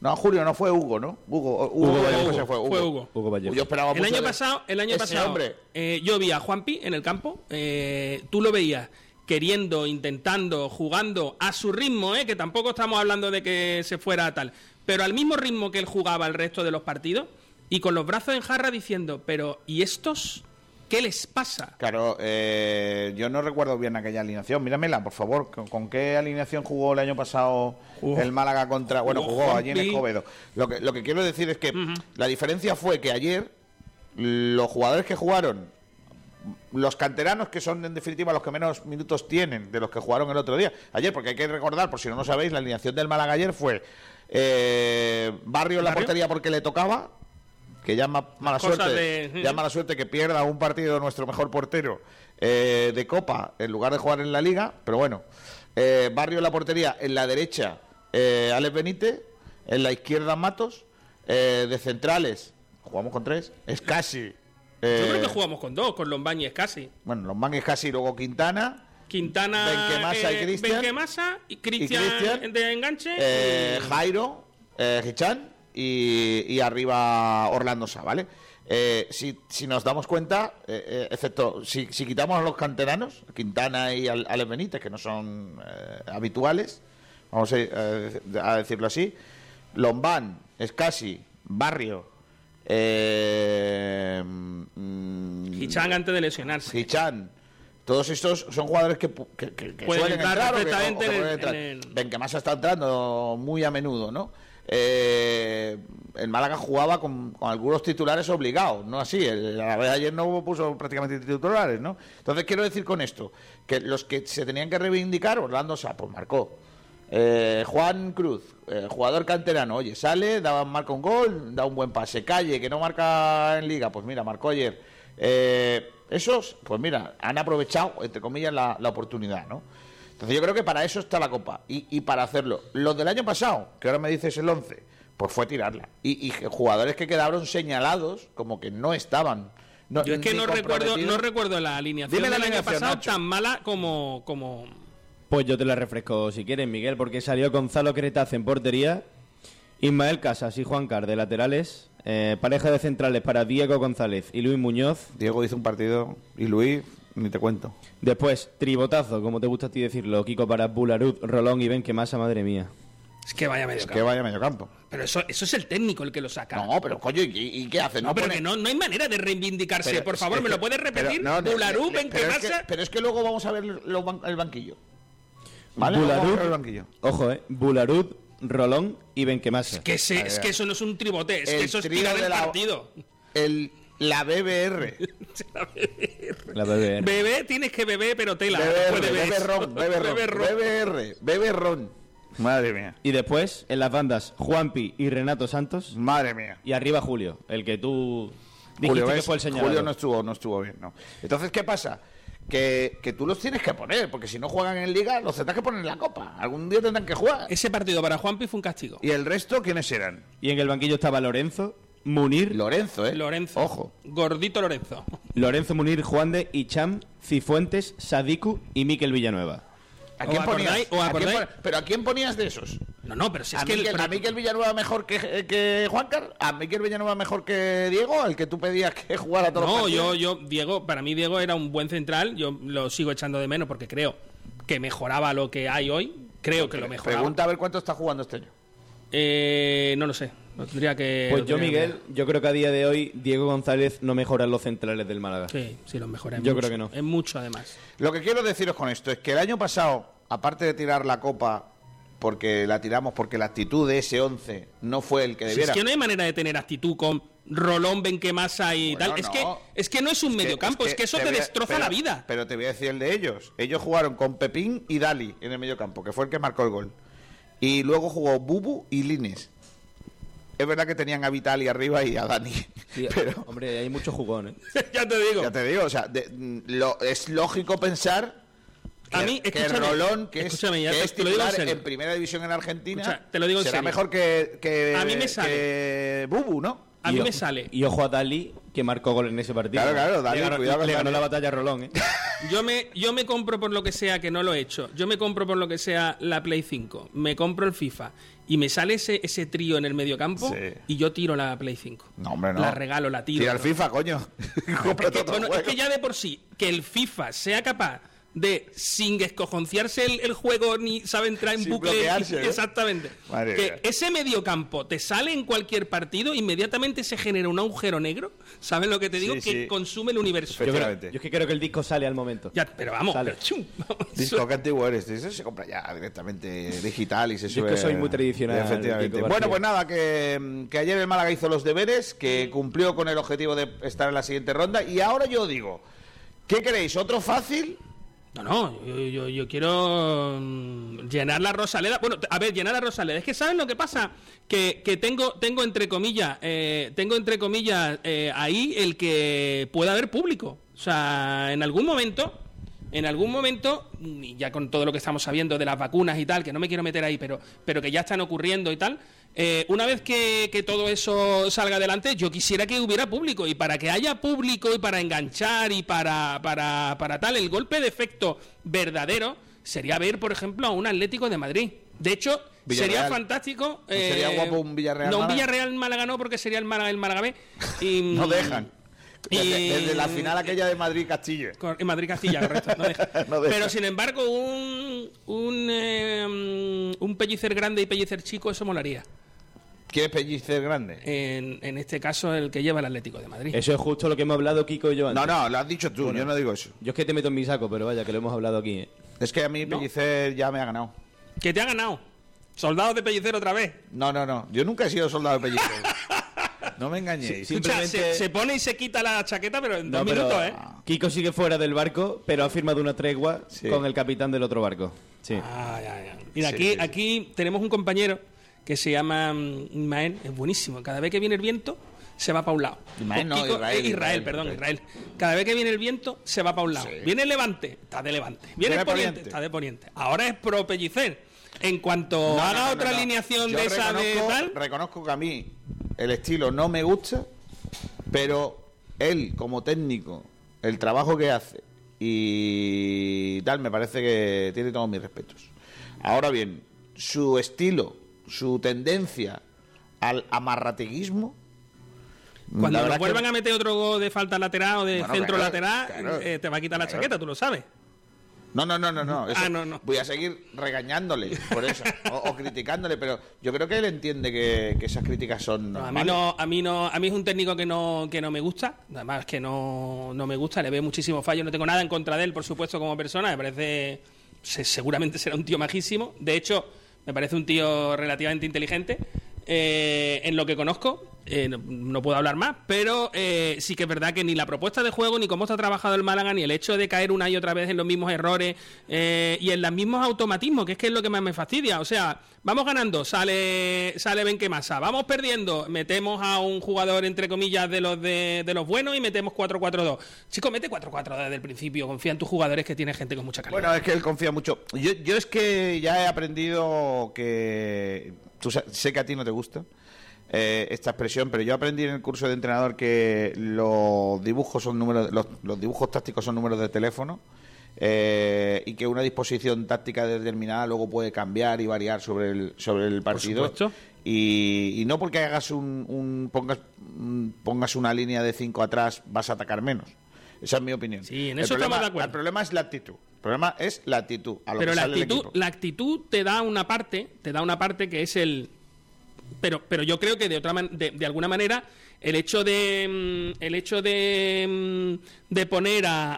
Speaker 3: No, Julio no fue Hugo, ¿no? Hugo, Hugo,
Speaker 4: Hugo Vallejo.
Speaker 3: se fue Hugo.
Speaker 10: Fue Hugo.
Speaker 4: Hugo Vallejo.
Speaker 3: Yo esperaba
Speaker 10: El
Speaker 3: mucho
Speaker 10: año
Speaker 3: de-
Speaker 10: pasado, el año pasado
Speaker 3: hombre.
Speaker 10: eh, yo vi a Juanpi en el campo, eh, tú lo veías queriendo, intentando, jugando a su ritmo, eh, que tampoco estamos hablando de que se fuera a tal, pero al mismo ritmo que él jugaba el resto de los partidos y con los brazos en jarra diciendo, pero ¿y estos qué les pasa?
Speaker 3: Claro, eh, yo no recuerdo bien aquella alineación. Míramela, por favor. ¿Con, con qué alineación jugó el año pasado el Málaga contra... Bueno,
Speaker 10: jugó
Speaker 3: jugó allí en. Escobedo. Lo que, lo que quiero decir es que la diferencia fue que ayer los jugadores que jugaron, los canteranos que son en definitiva los que menos minutos tienen de los que jugaron el otro día. Ayer, porque hay que recordar, por si no lo sabéis, la alineación del Málaga ayer fue eh, Barrio en la portería porque le tocaba, que ya ma- mala
Speaker 10: Cosas
Speaker 3: suerte,
Speaker 10: de-
Speaker 3: ya mala suerte que pierda un partido nuestro mejor portero eh, de Copa en lugar de jugar en la Liga, pero bueno, eh, Barrio en la portería, en la derecha eh, Alex Benítez, en la izquierda Matos, eh, de centrales, jugamos con tres, es casi...
Speaker 10: Yo creo que jugamos con dos, con Lombáñez casi.
Speaker 3: Bueno, los mangues casi, luego Quintana,
Speaker 10: Quintana,
Speaker 3: Benquemasa y
Speaker 10: eh,
Speaker 3: Cristian.
Speaker 10: Benquemasa y Cristian de enganche.
Speaker 3: eh,
Speaker 10: y-
Speaker 3: Jairo, eh, Hichan y, y arriba Orlando Sá, ¿vale? Eh, si, si nos damos cuenta, eh, eh, excepto si, si quitamos a los canteranos, Quintana y Al- Alex Benítez, que no son eh, habituales, vamos a, a decirlo así, Lombán, Escasi, Barrio, eh, mm,
Speaker 10: Hichan antes de lesionarse.
Speaker 3: Hichan. Todos estos son jugadores que, que, que- que
Speaker 10: Pueden
Speaker 3: suelen
Speaker 10: entrar
Speaker 3: o o entrar.
Speaker 10: en el-
Speaker 3: Benquemasa está entrando muy a menudo, ¿no? Eh, el Málaga jugaba con, algunos titulares obligados, no así. El, a ver, ayer no puso prácticamente titulares, ¿no? Entonces quiero decir con esto que los que se tenían que reivindicar, Orlando Sá, pues marcó. Eh, Juan Cruz, eh, jugador canterano, oye, sale, da, marca un gol, da un buen pase. Calle, que no marca en liga, pues mira, marcó ayer. Eh, esos, pues mira, han aprovechado, entre comillas, la, la oportunidad, ¿no? Entonces yo creo que para eso está la Copa y, y para hacerlo. Los del año pasado, que ahora me dices el 11, pues fue tirarla. Y, y jugadores que quedaron señalados como que no estaban. No,
Speaker 10: Yo es que no recuerdo, no recuerdo la alineación
Speaker 3: Dime la
Speaker 10: del año pasado
Speaker 3: Nacho.
Speaker 10: tan mala como, como
Speaker 4: Pues yo te la refresco si quieres, Miguel, porque salió Gonzalo Cretaz en portería, Ismael Casas y Juan Car de laterales, eh, pareja de centrales para Diego González y Luis Muñoz.
Speaker 3: Diego hizo un partido y Luis, ni te cuento.
Speaker 4: Después, tribotazo, como te gusta a ti decirlo, Kiko para Bularud, Rolón y Benquemasa, madre mía.
Speaker 10: Es que vaya medio
Speaker 3: Es que vaya medio campo.
Speaker 10: Pero eso, eso es el técnico el que lo saca.
Speaker 3: No, pero coño, ¿y, y qué hace?
Speaker 10: No, pero
Speaker 3: pone-
Speaker 10: que no, no hay manera de reivindicarse.
Speaker 3: Pero
Speaker 10: por
Speaker 3: es
Speaker 10: favor,
Speaker 3: que-
Speaker 10: ¿me lo puedes repetir?
Speaker 3: pero no, no,
Speaker 10: Bularú,
Speaker 3: le- le- pero es, que,
Speaker 10: Benquemasa.
Speaker 3: pero es que luego vamos a ver el banquillo. ¿Vale? Luego vamos a
Speaker 4: Bularud,
Speaker 3: ver el banquillo.
Speaker 4: ojo, eh, Bularud, Rolón y Benquemasa.
Speaker 10: Que se-
Speaker 3: A
Speaker 10: es que eso no es un tribote, es
Speaker 3: El
Speaker 10: que eso es tirar
Speaker 3: de
Speaker 10: el
Speaker 3: la-
Speaker 10: partido.
Speaker 3: El, la BBR.
Speaker 4: La BBR.
Speaker 10: Bebé, tienes que beber, pero tela.
Speaker 3: BBR, bebe ron, ron. BBR, ron. Madre mía.
Speaker 4: Y después, en las bandas, Juanpi y Renato Santos.
Speaker 3: Madre mía.
Speaker 4: Y arriba Julio, el que tú dijiste
Speaker 3: Julio,
Speaker 4: que fue el señalado.
Speaker 3: Julio no estuvo, no estuvo bien, no. Entonces, ¿qué pasa? Que, que tú los tienes que poner, porque si no juegan en Liga, los tendrás que poner en la Copa. Algún día tendrán que jugar.
Speaker 10: Ese partido para Juanpi fue un castigo.
Speaker 3: ¿Y el resto quiénes eran?
Speaker 4: Y en el banquillo estaba Lorenzo, Munir,
Speaker 3: Lorenzo, ¿eh?
Speaker 10: Lorenzo.
Speaker 3: Ojo.
Speaker 10: Gordito Lorenzo.
Speaker 4: Lorenzo Munir, Juan de Icham, Cifuentes, Sadiku y Miquel Villanueva.
Speaker 3: ¿A quién
Speaker 10: ¿Os
Speaker 3: ponías? ¿A quién ¿Pero a quién ponías de esos?
Speaker 10: No, no, pero si es
Speaker 3: ¿A,
Speaker 10: que... el-
Speaker 3: Miquel,
Speaker 10: pero-
Speaker 3: a Miquel Villanueva mejor que, que Juancar? ¿A Miquel Villanueva mejor que Diego? ¿El que tú pedías que jugara todos los
Speaker 10: No,
Speaker 3: partidos?
Speaker 10: yo, yo, Diego, para mí Diego era un buen central, yo lo sigo echando de menos porque creo que mejoraba lo que hay hoy, creo que lo mejoraba.
Speaker 3: Pregunta a ver cuánto está jugando este año.
Speaker 10: Eh, no lo sé, lo tendría que...
Speaker 4: Pues
Speaker 10: lo
Speaker 4: yo,
Speaker 10: que
Speaker 4: Miguel, yo creo que a día de hoy Diego González no mejora en los centrales del Málaga.
Speaker 10: Sí, sí, lo mejora. en
Speaker 4: Yo
Speaker 10: mucho,
Speaker 4: creo que no.
Speaker 10: En mucho, además.
Speaker 3: Lo que quiero deciros con esto es que el año pasado, aparte de tirar la copa porque la tiramos porque la actitud de ese 11 no fue el que
Speaker 10: Si
Speaker 3: debiera.
Speaker 10: es que no hay manera de tener actitud con Rolón, Benquemasa y
Speaker 3: Bueno,
Speaker 10: tal. Es,
Speaker 3: no.
Speaker 10: que, es que no es un mediocampo, es que, eso te,
Speaker 3: a-
Speaker 10: destroza
Speaker 3: pero-
Speaker 10: la vida.
Speaker 3: Pero te voy a decir el de ellos. Ellos jugaron con Pepín y Dali en el mediocampo, que fue el que marcó el gol. Y luego jugó Bubu y Lines. Es verdad que tenían a Vitali arriba y a Dani. pero
Speaker 4: Hombre, hay muchos jugones.
Speaker 10: ya te digo.
Speaker 3: ya te digo, o sea, de- mm, lo- es lógico pensar que,
Speaker 10: A mí,
Speaker 3: que Rolón, que es,
Speaker 10: ya
Speaker 3: que es
Speaker 10: te lo digo en
Speaker 3: titular en primera división en Argentina,
Speaker 10: Escucha, te lo digo en
Speaker 3: será
Speaker 10: serio.
Speaker 3: mejor que, que,
Speaker 10: A mí me sale.
Speaker 3: que Bubu, ¿no?
Speaker 10: A mí
Speaker 4: o-
Speaker 10: me sale.
Speaker 4: Y ojo a Dali, que marcó gol en ese partido.
Speaker 3: Claro, claro, Dali,
Speaker 4: le ganó,
Speaker 3: cuidado
Speaker 4: le ganó la batalla a Rolón, ¿eh?
Speaker 10: Yo me, yo me compro por lo que sea, que no lo he hecho. Yo me compro por lo que sea la Play 5. Me compro el FIFA. Y me sale ese, ese trío en el mediocampo
Speaker 3: Sí.
Speaker 10: y yo tiro la Play 5.
Speaker 3: No, hombre, no.
Speaker 10: La regalo, la tiro.
Speaker 3: Tira al FIFA, coño.
Speaker 10: Es que, bueno, es que ya de por sí, que el FIFA sea capaz de, sin escojonciarse el, el juego ni sabe entrar en
Speaker 3: Sin
Speaker 10: bucle. Exactamente.
Speaker 3: Madre
Speaker 10: que
Speaker 3: mía.
Speaker 10: ese mediocampo te sale en cualquier partido, inmediatamente se genera un agujero negro. ¿Sabes lo que te digo?
Speaker 3: Sí,
Speaker 10: que
Speaker 3: sí.
Speaker 10: consume el universo.
Speaker 4: Yo, creo- yo es que creo que el disco sale al momento.
Speaker 10: Ya, pero vamos,
Speaker 4: Sale.
Speaker 10: pero chum, vamos,
Speaker 3: Disco, qué antiguo eres. Eso se compra ya directamente digital y se
Speaker 4: Yo es
Speaker 3: sube.
Speaker 4: que soy muy tradicional,
Speaker 3: Efectivamente. Bueno, pues nada, que, que ayer el Málaga hizo los deberes, que cumplió con el objetivo de estar en la siguiente ronda. Y ahora yo digo, ¿qué queréis? ¿Otro fácil?
Speaker 10: No, no, yo, yo- yo quiero mm, llenar la Rosaleda. Bueno, a ver, llenar la Rosaleda. Es que ¿saben lo que pasa? Que, que tengo, tengo entre comillas, eh, tengo entre comillas eh, ahí el que pueda haber público. O sea, en algún momento, en algún momento, ya con todo lo que estamos sabiendo de las vacunas y tal, que no me quiero meter ahí, pero, pero que ya están ocurriendo y tal. Eh, una vez que, que todo eso salga adelante, yo quisiera que hubiera público. Y para que haya público y para enganchar y para, para, para tal, el golpe de efecto verdadero sería ver, por ejemplo, a un Atlético de Madrid. De hecho,
Speaker 3: Villarreal.
Speaker 10: sería fantástico.
Speaker 3: ¿No sería guapo un Villarreal
Speaker 10: No, un? Villarreal Málaga no, porque sería el Málaga el Málaga B. Y,
Speaker 3: No dejan. Desde,
Speaker 10: y-
Speaker 3: desde la final aquella de Madrid-Castillo.
Speaker 10: Cor- En Madrid Castilla, correcto. no deja.
Speaker 3: No deja.
Speaker 10: Pero sin embargo, un, un, eh, un pellicer grande y pellicer chico, eso molaría.
Speaker 3: ¿Quieres pellicer grande?
Speaker 10: En, en este caso, el que lleva el Atlético de Madrid.
Speaker 4: Eso es justo lo que hemos hablado Kiko y yo antes.
Speaker 3: No, no, lo has dicho tú, yo no digo eso.
Speaker 4: Yo es que te meto en mi saco, pero vaya, que lo hemos hablado aquí, ¿eh?
Speaker 3: Es que a mí
Speaker 10: No.
Speaker 3: pellicer ya me ha ganado.
Speaker 10: Que te ha ganado. Soldados de pellicer otra vez.
Speaker 3: No, no, no. Yo nunca he sido soldado de pellicer. No me engañéis.
Speaker 4: Sí,
Speaker 10: Escucha,
Speaker 4: Simplemente-
Speaker 10: se, se pone y se quita la chaqueta, pero en
Speaker 4: No,
Speaker 10: dos
Speaker 4: pero
Speaker 10: minutos, ¿eh?
Speaker 4: Kiko sigue fuera del barco, pero ha firmado una tregua
Speaker 3: Sí.
Speaker 4: con el capitán del otro barco. Sí.
Speaker 10: Ah, ya, ya. Mira,
Speaker 3: Sí,
Speaker 10: aquí,
Speaker 3: sí, sí.
Speaker 10: aquí tenemos un compañero que se llama mm, Ismael, es buenísimo. Cada vez que viene el viento, se va para un lado.
Speaker 3: Ismael no,
Speaker 10: Kiko-
Speaker 3: Israel,
Speaker 10: eh, Israel,
Speaker 3: Israel,
Speaker 10: perdón,
Speaker 3: Israel.
Speaker 10: Cada vez que viene el viento, se va para un lado.
Speaker 3: Sí.
Speaker 10: Viene el levante, está de levante. Viene el poniente,
Speaker 3: poniente.
Speaker 10: está de poniente. Ahora es pro pellicer. En cuanto
Speaker 3: No,
Speaker 10: haga
Speaker 3: no, no,
Speaker 10: otra
Speaker 3: no, no.
Speaker 10: alineación
Speaker 3: Yo
Speaker 10: de esa de tal,
Speaker 3: Reconozco que a mí el estilo no me gusta, pero él como técnico, el trabajo que hace y tal, me parece que tiene todos mis respetos. Ahora bien, su estilo, su tendencia al amarrateguismo...
Speaker 10: cuando
Speaker 3: que-
Speaker 10: vuelvan a meter otro gol de falta lateral o de
Speaker 3: Bueno,
Speaker 10: centro
Speaker 3: claro,
Speaker 10: lateral,
Speaker 3: claro,
Speaker 10: eh, te va a quitar la chaqueta, tú lo sabes.
Speaker 3: No, no, no, no, no. eso-
Speaker 10: Ah, no, no.
Speaker 3: Voy a seguir regañándole por eso. o, o criticándole, pero yo creo que él entiende que, que esas críticas son
Speaker 10: No, a mí no, a mí no, a mí es un técnico que no, que no me gusta, además que no, no me gusta, le veo muchísimos fallos, no tengo nada en contra de él, por supuesto, como persona, me parece, se- seguramente será un tío majísimo, de hecho, me parece un tío relativamente inteligente, eh, en lo que conozco, eh, no, puedo hablar más, pero eh, sí que es verdad que ni la propuesta de juego, ni cómo está trabajado el Málaga, ni el hecho de caer una y otra vez en los mismos errores eh, y en los mismos automatismos, que es que es lo que más me fastidia. O sea, vamos ganando, sale sale Benquemasa, vamos perdiendo, metemos a un jugador entre comillas de los de, los buenos y metemos 4-4-2. Chico, mete 4-4 desde el principio, confía en tus jugadores que tiene gente con mucha calidad.
Speaker 3: Bueno, es que él confía mucho. Yo, yo es que ya he aprendido que. Tú sé que a ti no te gusta, eh, esta expresión, pero yo aprendí en el curso de entrenador que los dibujos son números, los, los dibujos tácticos son números de teléfono. eh, y que una disposición táctica determinada luego puede cambiar y variar sobre el sobre el partido
Speaker 10: supuesto.
Speaker 3: y, y no porque hagas un, un- pongas pongas una línea de 5 atrás vas a atacar menos esa es mi opinión
Speaker 10: Sí, en
Speaker 3: El
Speaker 10: eso
Speaker 3: problema-
Speaker 10: estamos de acuerdo.
Speaker 3: el problema es la actitud el problema es la actitud a lo
Speaker 10: pero
Speaker 3: que
Speaker 10: la
Speaker 3: sale
Speaker 10: actitud, la actitud te da una parte, te da una parte que es el pero pero yo creo que de otra man- de, de alguna manera el hecho de mm, el hecho de mm, de poner a,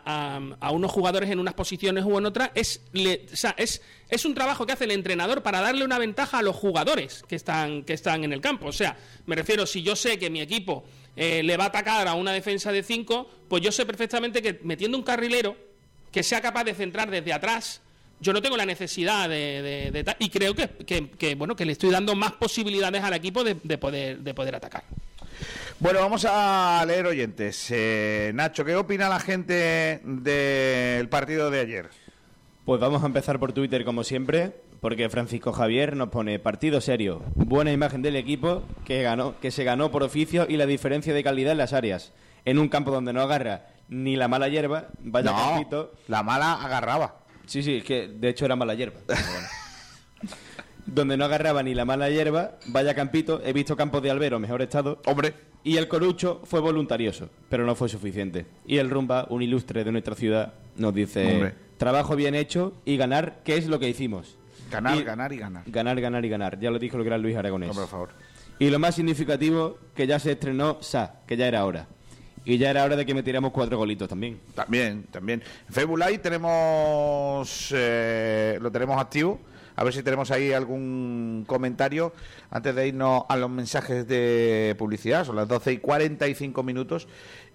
Speaker 10: a- unos jugadores en unas posiciones u en otras es le- o sea, es es un trabajo que hace el entrenador para darle una ventaja a los jugadores que están que están en el campo. O sea me refiero si yo sé que mi equipo eh, le va a atacar a una defensa de 5 pues yo sé perfectamente que metiendo un carrilero que sea capaz de centrar desde atrás yo no tengo la necesidad de, de- de ta- y creo que, que- que, bueno que le estoy dando más posibilidades al equipo de, de poder de poder atacar
Speaker 3: Bueno, vamos a leer oyentes. Eh, Nacho, ¿qué opina la gente del partido de ayer?
Speaker 4: Pues vamos a empezar por Twitter como siempre, porque Francisco Javier nos pone partido serio, buena imagen del equipo que ganó, que se ganó por oficio y la diferencia de calidad en las áreas. En un campo donde no agarra ni la mala hierba, vaya
Speaker 3: No,
Speaker 4: campito.
Speaker 3: La mala agarraba.
Speaker 4: Sí, sí, es que de hecho era mala hierba. bueno. donde no agarraba ni la mala hierba, vaya campito, he visto campos de albero mejor estado.
Speaker 3: Hombre.
Speaker 4: Y el corucho fue voluntarioso, pero no fue suficiente. Y el rumba, un ilustre de nuestra ciudad, nos dice,
Speaker 3: Hombre.
Speaker 4: trabajo bien hecho y ganar, ¿qué es lo que hicimos?
Speaker 3: Ganar,
Speaker 4: Y-
Speaker 3: ganar y ganar.
Speaker 4: Ganar, ganar y ganar. Ya lo dijo el gran Luis Aragonés.
Speaker 3: Hombre, por favor.
Speaker 4: Y lo más significativo, que ya se estrenó Sa, que ya era hora. Y ya era hora de que metiéramos cuatro golitos también.
Speaker 3: También, también. En tenemos, eh, lo tenemos activo. A ver si tenemos ahí algún comentario antes de irnos a los mensajes de publicidad. Son las 12 y 45 minutos.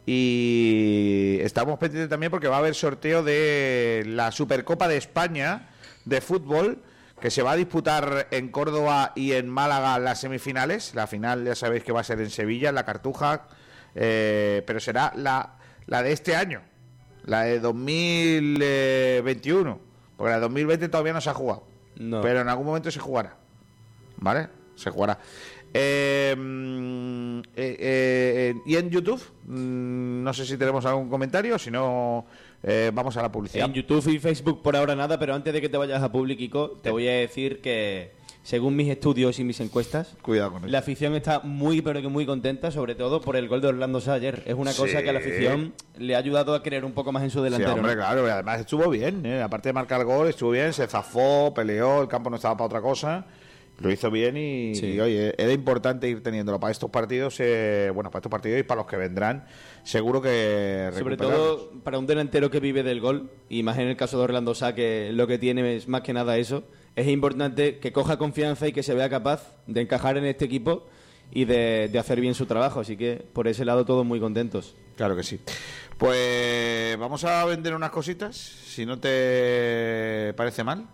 Speaker 3: Y estamos pendientes también porque va a haber sorteo de la Supercopa de España de fútbol que se va a disputar en Córdoba y en Málaga las semifinales. La final ya sabéis que va a ser en Sevilla, en la Cartuja, eh, pero será la, la de este año, la de 2021, porque la de 2020 todavía no se ha jugado,
Speaker 4: No.
Speaker 3: pero en algún momento se jugará, ¿vale? Se jugará. Eh, mm, eh, eh, y en YouTube, mm, no sé si tenemos algún comentario, si no, eh, vamos a la publicidad.
Speaker 4: En YouTube y Facebook por ahora nada, pero antes de que te vayas a Publicico, te voy a decir que, según mis estudios y mis encuestas,
Speaker 3: Cuidado con eso.
Speaker 4: la afición está muy, pero que muy contenta, sobre todo por el gol de Orlando Sa ayer. Es una cosa
Speaker 3: Sí.
Speaker 4: que a la afición le ha ayudado a creer un poco más en su
Speaker 3: Sí,
Speaker 4: delantero.
Speaker 3: hombre,
Speaker 4: ¿no?
Speaker 3: claro, y además estuvo bien, ¿eh? aparte de marcar gol, estuvo bien, se zafó, peleó, el campo no estaba para otra cosa, lo hizo bien y,
Speaker 4: Sí.
Speaker 3: y, oye, era importante ir teniéndolo para estos partidos, eh, bueno, para estos partidos y para los que vendrán, seguro que
Speaker 4: Sobre
Speaker 3: recuperarlos.
Speaker 4: todo para un delantero que vive del gol, y más en el caso de Orlando Sá, que lo que tiene es más que nada eso, es importante que coja confianza y que se vea capaz de encajar en este equipo y de, de hacer bien su trabajo. Así que por ese lado todos muy contentos.
Speaker 3: Claro que sí. Pues vamos a vender unas cositas, si no te parece mal.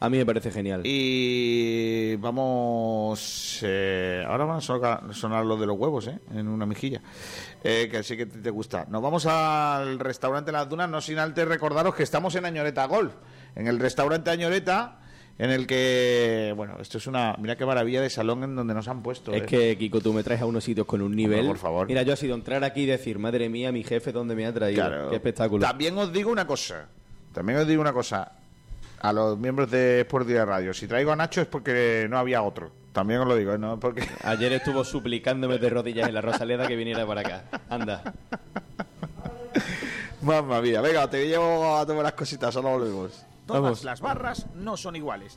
Speaker 4: A mí me parece genial.
Speaker 3: Y vamos. eh, ahora van a sonar, sonar los de los huevos, ¿eh? En una mejilla. Eh, que sí que te, te gusta. Nos vamos al restaurante Las Dunas, no sin antes recordaros que estamos en Añoreta Golf. En el restaurante Añoreta, en el que. Bueno, esto es una. Mira qué maravilla de salón en donde nos han puesto.
Speaker 4: Es
Speaker 3: ¿eh?
Speaker 4: que, Kiko, tú me traes a unos sitios con un nivel.
Speaker 3: por favor.
Speaker 4: Mira, yo he sido entrar aquí y decir, madre mía, mi jefe, ¿dónde me ha traído?
Speaker 3: Claro.
Speaker 4: Qué espectáculo.
Speaker 3: También os digo una cosa. También os digo una cosa. A los miembros de Sport Día Radio. Si traigo a Nacho es porque no había otro. También os lo digo. ¿no? Porque.
Speaker 4: Ayer estuvo suplicándome de rodillas en la Rosaleda que viniera para acá. Anda.
Speaker 3: Mamma mía, venga, te llevo a tomar las cositas, ahora volvemos.
Speaker 11: Todas
Speaker 3: Vamos.
Speaker 11: las barras no son iguales.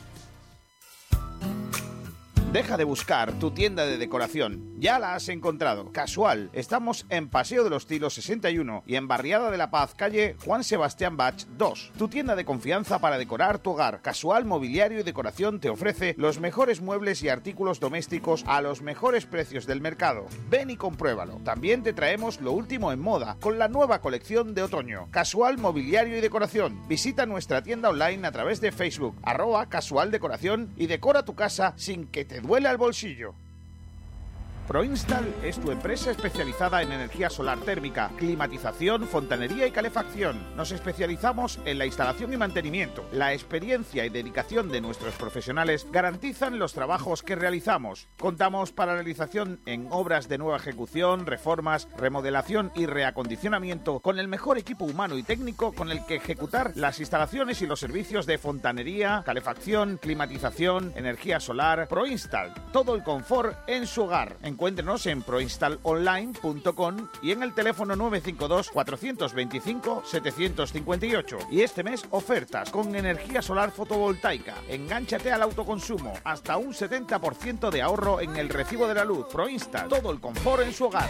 Speaker 3: Deja de buscar tu tienda de decoración. Ya la has encontrado. Casual. Estamos en Paseo de los Tilos 61 y en Barriada de la Paz, calle Juan Sebastián Bach 2. Tu tienda de confianza para decorar tu hogar. Casual Mobiliario y Decoración te ofrece los mejores muebles y artículos domésticos a los mejores precios del mercado. Ven y compruébalo. También te traemos lo último en moda con la nueva colección de otoño. Casual Mobiliario y Decoración. Visita nuestra tienda online a través de Facebook, arroba casual decoración y decora tu casa sin que te duele al bolsillo. ProInstall es tu empresa especializada en energía solar térmica, climatización, fontanería y calefacción. Nos especializamos en la instalación y mantenimiento. La experiencia y dedicación de nuestros profesionales garantizan los trabajos que realizamos. Contamos para realización en obras de nueva ejecución, reformas, remodelación y reacondicionamiento con el mejor equipo humano y técnico con el que ejecutar las instalaciones y los servicios de fontanería, calefacción, climatización, energía solar. ProInstall, todo el confort en su hogar. Encuéntrenos en proinstallonline.com y en el teléfono 952-425-758. Y este mes ofertas con energía solar fotovoltaica. Engánchate al autoconsumo. Hasta un 70% de ahorro en el recibo de la luz. Proinstall. Todo el confort en su hogar.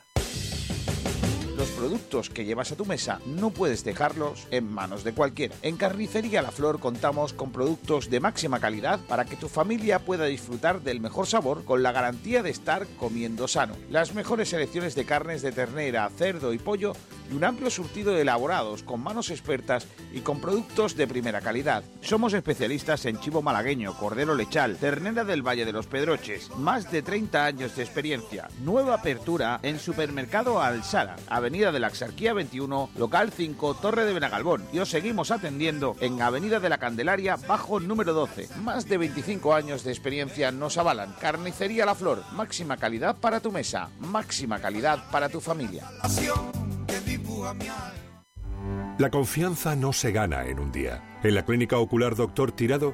Speaker 3: Los productos que llevas a tu mesa no puedes dejarlos en manos de cualquiera. En Carnicería La Flor contamos con productos de máxima calidad para que tu familia pueda disfrutar del mejor sabor con la garantía de estar comiendo sano. Las mejores selecciones de carnes de ternera, cerdo y pollo y un amplio surtido de elaborados con manos expertas y con productos de primera calidad. Somos especialistas en chivo malagueño, cordero lechal, ternera del Valle de los Pedroches. Más de 30 años de experiencia. Nueva apertura en Supermercado Alsara, Avenida de la Axarquía 21, local 5, Torre de Benagalbón. Y os seguimos atendiendo en Avenida de la Candelaria, bajo número 12. Más de 25 años de experiencia nos avalan. Carnicería La Flor, máxima calidad para tu mesa, máxima calidad para tu familia.
Speaker 12: La confianza no se gana en un día. En la Clínica Ocular Doctor Tirado,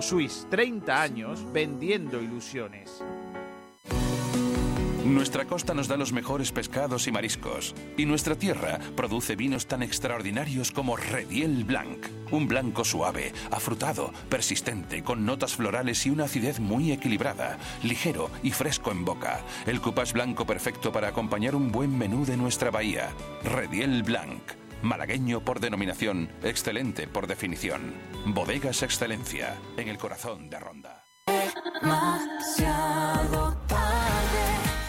Speaker 3: Suiz, 30 años vendiendo ilusiones.
Speaker 13: Nuestra costa nos da los mejores pescados y mariscos, y nuestra tierra produce vinos tan extraordinarios como Rediel Blanc, un blanco suave, afrutado, persistente, con notas florales y una acidez muy equilibrada, ligero y fresco en boca. El cupás blanco perfecto para acompañar un buen menú de nuestra bahía. Rediel Blanc. Malagueño por denominación, excelente por definición. Bodegas Excelencia, en el corazón de Ronda.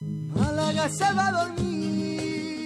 Speaker 1: Málaga se va a dormir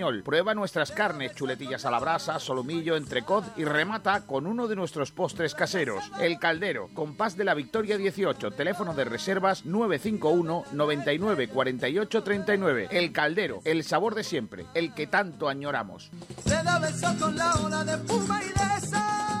Speaker 3: Prueba nuestras carnes, chuletillas a la brasa, solomillo, entrecot y remata con uno de nuestros postres caseros, el caldero, compás de la Victoria 18, teléfono de reservas 951 99 48 39. El caldero, el sabor de siempre, el que tanto añoramos.
Speaker 1: Se da besos con la ola de espuma y de sal.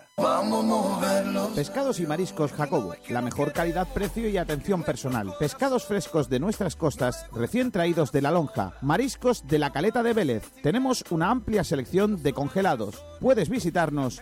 Speaker 3: Vamos a moverlo. Pescados y mariscos Jacobo. La mejor calidad, precio y atención personal. Pescados frescos de nuestras costas, recién traídos de la lonja. Mariscos de la caleta de Vélez. Tenemos una amplia selección de congelados. Puedes visitarnos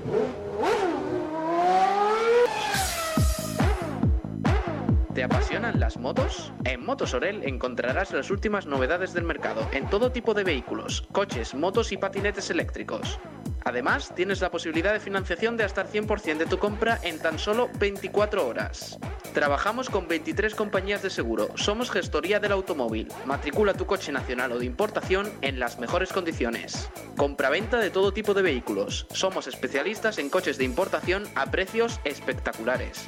Speaker 14: ¿Te apasionan las motos? En Motos Orel encontrarás las últimas novedades del mercado en todo tipo de vehículos, coches, motos y patinetes eléctricos. Además, tienes la posibilidad de financiación de hasta el 100% de tu compra en tan solo 24 horas. Trabajamos con 23 compañías de seguro, somos gestoría del automóvil. Matricula tu coche nacional o de importación en las mejores condiciones. Compraventa de todo tipo de vehículos. Somos especialistas en coches de importación a precios espectaculares.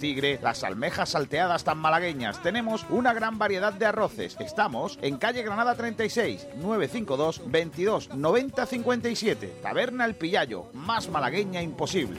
Speaker 3: tigre, las almejas salteadas tan malagueñas. Tenemos una gran variedad de arroces. Estamos en calle Granada 36, 952 22 90 57. Taberna El Pillayo, más malagueña imposible.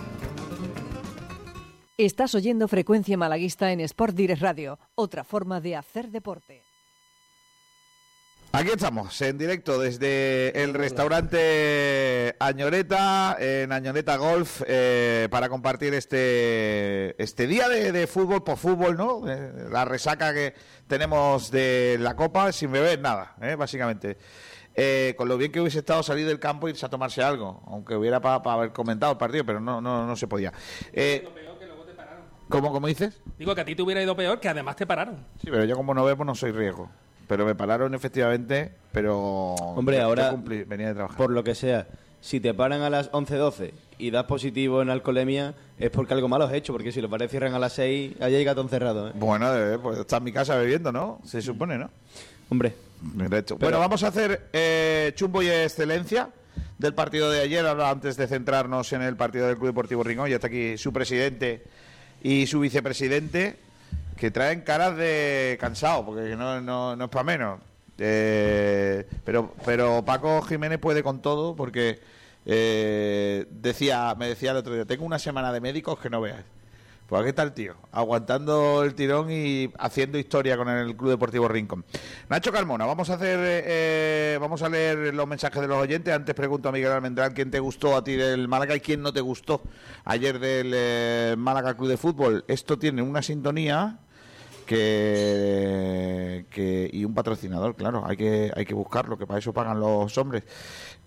Speaker 15: Estás oyendo Frecuencia Malaguista en Sport Direct Radio, otra forma de hacer deporte.
Speaker 16: Aquí estamos, en directo desde el restaurante Añoreta, en Añoreta Golf, eh, para compartir este, este día de, fútbol por fútbol, ¿no? Eh, la resaca que tenemos de la Copa sin beber nada, ¿eh? básicamente. Con lo bien que hubiese estado salir del campo e irse a tomarse algo, aunque hubiera para haber comentado el partido, pero no, no, no se podía. ¿Cómo, cómo dices?
Speaker 10: Digo que a ti te hubiera ido peor, que además te pararon.
Speaker 16: Sí, pero yo como no bebo no soy riesgo. Pero me pararon efectivamente, pero...
Speaker 4: Hombre, ahora,
Speaker 16: cumplí, venía de trabajar.
Speaker 4: por lo que sea, si te paran a las 11.12 y das positivo en alcoholemia, es porque algo malo has hecho, porque si los bares cierran a las 6, allá hay gatón cerrado. ¿eh?
Speaker 16: Bueno, eh, pues está en mi casa bebiendo, ¿no? Se supone, ¿no?
Speaker 4: Hombre.
Speaker 16: Derecho. Bueno, vamos a hacer eh, chumbo y excelencia del partido de ayer, ahora antes de centrarnos en el partido del Club Deportivo Rincón. Ya está aquí su presidente y su vicepresidente, que traen caras de cansado, porque no, no, no es para menos. Eh, pero, pero Paco Jiménez puede con todo, porque eh, decía, me decía el otro día, tengo una semana de médicos que no veas. Pues aquí está el tío, aguantando el tirón y haciendo historia con el Club Deportivo Rincón. Nacho Carmona, vamos a hacer, eh, vamos a leer los mensajes de los oyentes. Antes pregunto a Miguel Almendral quién te gustó a ti del Málaga y quién no te gustó ayer del eh, Málaga Club de Fútbol. Esto tiene una sintonía que, que- y un patrocinador, claro, hay que hay que buscarlo, que para eso pagan los hombres.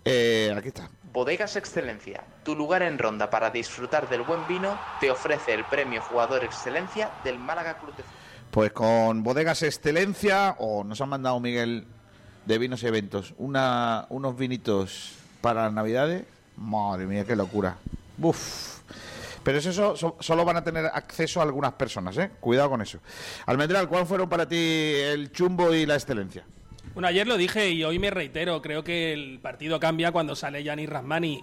Speaker 16: Eh, aquí está.
Speaker 17: Bodegas Excelencia, tu lugar en Ronda para disfrutar del buen vino, te ofrece el premio Jugador Excelencia del Málaga Club de Fútbol.
Speaker 3: Pues con Bodegas Excelencia, o nos han mandado Miguel de Vinos y Eventos, una, unos vinitos para las Navidades. Madre mía, qué locura. Pero eso so- so- solo van a tener acceso a algunas personas, ¿eh? Cuidado con eso. Almendral, ¿cuál fueron para ti el chumbo y la excelencia?
Speaker 10: Bueno, ayer lo dije y hoy me reitero. Creo que el partido cambia cuando sale Gianni Rasmani.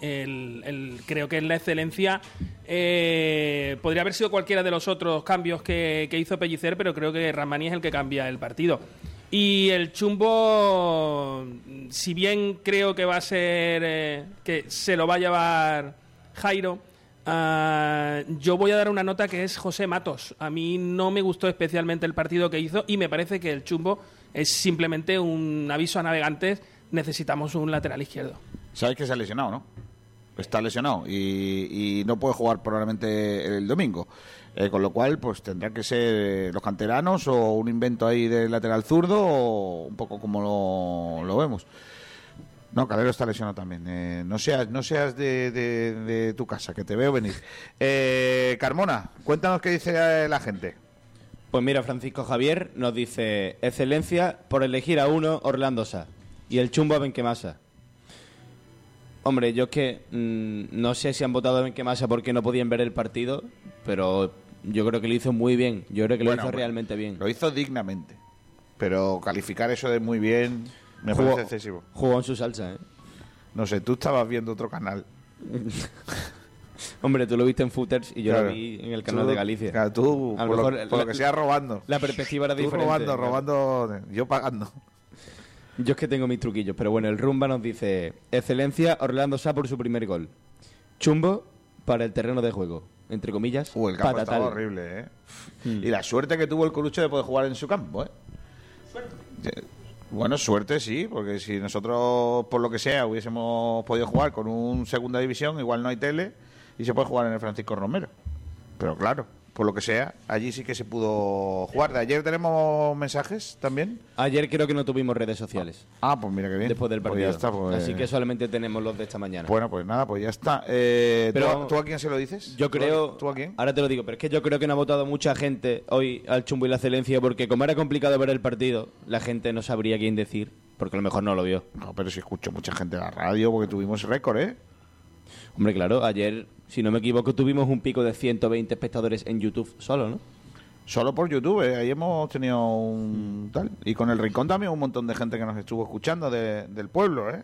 Speaker 10: Creo que es la excelencia. eh, podría haber sido cualquiera de los otros cambios que, que hizo Pellicer, pero creo que Rasmani es el que cambia el partido. Y el chumbo, si bien creo que va a ser. eh, que se lo va a llevar Jairo. ah, yo voy a dar una nota que es José Matos. A mí no me gustó especialmente el partido que hizo y me parece que el chumbo es simplemente un aviso a navegantes. Necesitamos un lateral izquierdo.
Speaker 3: Sabes que se ha lesionado, ¿no? Está lesionado y, y no puede jugar probablemente el domingo. Eh, con lo cual, pues tendrán que ser los canteranos o un invento ahí del lateral zurdo o un poco como lo, vemos. No, Calero está lesionado también. Eh, no seas, no seas de, de- tu casa, que te veo venir. Eh, Carmona, cuéntanos qué dice eh, la gente.
Speaker 4: Pues mira, Francisco Javier nos dice, excelencia por elegir a uno, Orlando Sá. Y el chumbo a Benquemasa. Hombre, yo es que mm, no sé si han votado a Benquemasa porque no podían ver el partido, pero yo creo que lo hizo muy bien. Yo creo que lo
Speaker 3: Bueno,
Speaker 4: hizo realmente bien.
Speaker 3: Lo hizo dignamente. Pero calificar eso de muy bien me
Speaker 4: Jugó-
Speaker 3: parece excesivo.
Speaker 4: Jugó en su salsa, ¿eh?
Speaker 3: No sé, tú estabas viendo otro canal.
Speaker 4: Hombre, tú lo viste en Footers y yo
Speaker 3: Claro.
Speaker 4: lo vi en el canal
Speaker 3: Tú-
Speaker 4: de Galicia.
Speaker 3: claro, tú,
Speaker 4: A lo
Speaker 3: por lo-
Speaker 4: mejor
Speaker 3: por lo
Speaker 4: la-
Speaker 3: que sea, robando.
Speaker 4: La perspectiva era
Speaker 3: Tú
Speaker 4: diferente.
Speaker 3: robando,
Speaker 4: claro.
Speaker 3: robando, yo pagando.
Speaker 4: Yo es que tengo mis truquillos, pero bueno, el Rumba nos dice: Excelencia, Orlando Sá por su primer gol. Chumbo para el terreno de juego. Entre comillas,
Speaker 3: Uh, el campo
Speaker 4: patatal.
Speaker 3: estaba horrible, ¿eh? Y la suerte que tuvo el Corucho de poder jugar en su campo, ¿eh? Eh, Bueno, suerte sí, porque si nosotros, por lo que sea, hubiésemos podido jugar con un segunda división, igual no hay tele y se puede jugar en el Francisco Romero. Pero claro, por lo que sea, allí sí que se pudo jugar. De ayer tenemos mensajes también.
Speaker 4: Ayer creo que no tuvimos redes sociales.
Speaker 3: Ah, pues mira qué bien.
Speaker 4: Después del
Speaker 3: Pues
Speaker 4: partido.
Speaker 3: ya está, pues-
Speaker 4: Así que solamente tenemos los de esta mañana.
Speaker 3: Bueno, pues nada, pues ya está. Eh, ¿tú,
Speaker 4: Pero
Speaker 3: a- ¿tú a quién se lo dices?
Speaker 4: Yo
Speaker 3: ¿Tú a-
Speaker 4: creo.
Speaker 3: ¿Tú a quién?
Speaker 4: Ahora te lo digo, pero es que yo creo que no ha votado mucha gente hoy al Chumbo y la Excelencia porque, como era complicado ver el partido, la gente no sabría quién decir, porque a lo mejor no lo vio.
Speaker 3: No, pero si escucho mucha gente en la radio porque tuvimos récord, ¿eh?
Speaker 4: Hombre, claro, ayer, si no me equivoco, tuvimos un pico de 120 espectadores en YouTube solo, ¿no?
Speaker 3: Solo por YouTube, ¿eh? ahí hemos tenido un tal. Y con el Rincón también un montón de gente que nos estuvo escuchando de- del pueblo, ¿eh?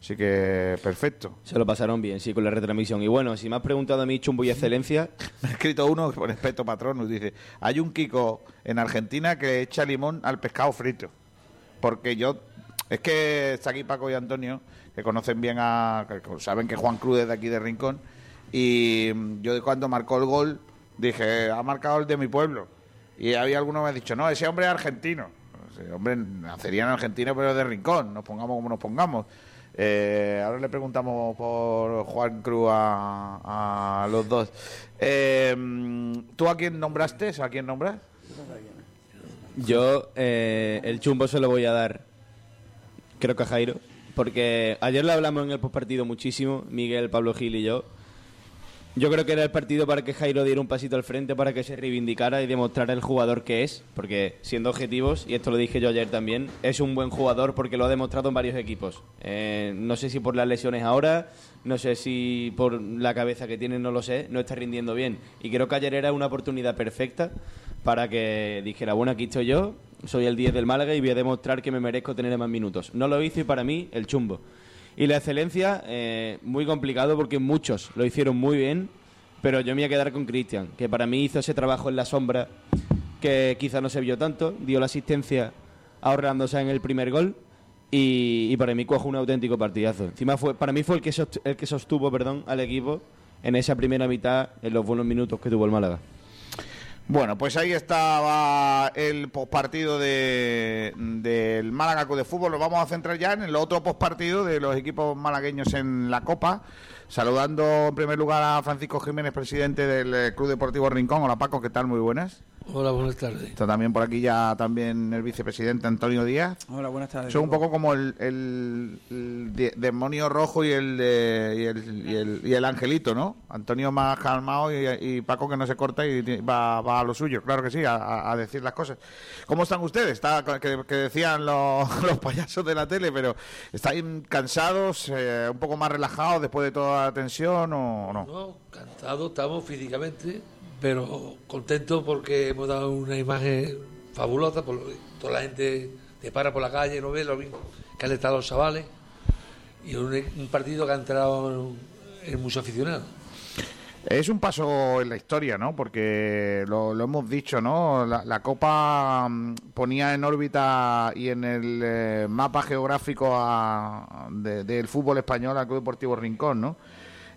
Speaker 3: Así que perfecto.
Speaker 4: Se lo pasaron bien, sí, con la retransmisión. Y bueno, si me has preguntado a mí, Chumbo y Excelencia,
Speaker 3: Me ha escrito uno por respeto patrón, nos dice, hay un Kiko en Argentina que echa limón al pescado frito. Porque yo, es que está aquí Paco y Antonio, que conocen bien a, saben que Juan Cruz es de aquí de Rincón, y yo cuando marcó el gol dije, ha marcado el de mi pueblo. Y había alguno que me ha dicho, no, ese hombre es argentino. Hombre nacería en Argentina, pero es de Rincón, nos pongamos como nos pongamos. Eh, ahora le preguntamos por Juan Cruz a, a los dos. Eh, ¿Tú a quién nombraste? ¿A quién nombras?
Speaker 4: yo eh, el Chumbo se lo voy a dar, creo que a Jairo, porque ayer lo hablamos en el postpartido muchísimo, Miguel, Pablo Gil y yo. Yo creo que era el partido para que Jairo diera un pasito al frente, para que se reivindicara y demostrara el jugador que es, porque siendo objetivos, y esto lo dije yo ayer también, es un buen jugador porque lo ha demostrado en varios equipos. Eh, no sé si por las lesiones ahora, no sé si por la cabeza que tiene, no lo sé, no está rindiendo bien. Y creo que ayer era una oportunidad perfecta para que dijera, bueno, aquí estoy yo, soy el 10 del Málaga y voy a demostrar que me merezco tener más minutos. No lo hizo y para mí, el chumbo. Y la excelencia, eh, muy complicado porque muchos lo hicieron muy bien, pero yo me voy a quedar con Cristian, que para mí hizo ese trabajo en la sombra que quizá no se vio tanto, dio la asistencia ahorrándose en el primer gol y, para mí cojo un auténtico partidazo. Encima fue, para mí fue el que, sost- el que sostuvo perdón, al equipo en esa primera mitad, en los buenos minutos que tuvo el Málaga.
Speaker 3: Bueno, pues ahí estaba el postpartido de, del Málaga de Fútbol. Nos vamos a centrar ya en el otro postpartido de los equipos malagueños en la Copa. Saludando en primer lugar a Francisco Jiménez, presidente del eh, Club Deportivo Rincón. Hola Paco, ¿qué tal? Muy buenas.
Speaker 16: Hola, buenas tardes.
Speaker 3: Está también por aquí ya también el vicepresidente Antonio Díaz.
Speaker 18: Hola, buenas tardes.
Speaker 3: Son un poco como el, el- el de- demonio rojo y el, de- y, el, y, el, y el angelito, ¿no? Antonio más calmado y, y Paco que no se corta y va, va a lo suyo, claro que sí, a- a, a decir las cosas. ¿Cómo están ustedes? Está, que, que decían los, los payasos de la tele, pero ¿estáis cansados, eh, un poco más relajados después de toda la tensión o no?
Speaker 16: No, cansados estamos físicamente, pero contentos porque hemos dado una imagen fabulosa. Por, toda la gente te para por la calle, no ve lo bien que han estado los chavales. Y un, un partido que ha entrado en, en muchos aficionados.
Speaker 3: Es un paso en la historia, ¿no? Porque lo, hemos dicho, ¿no? La, la Copa mm, ponía en órbita y en el eh, mapa geográfico del fútbol español al Club Deportivo Rincón, ¿no?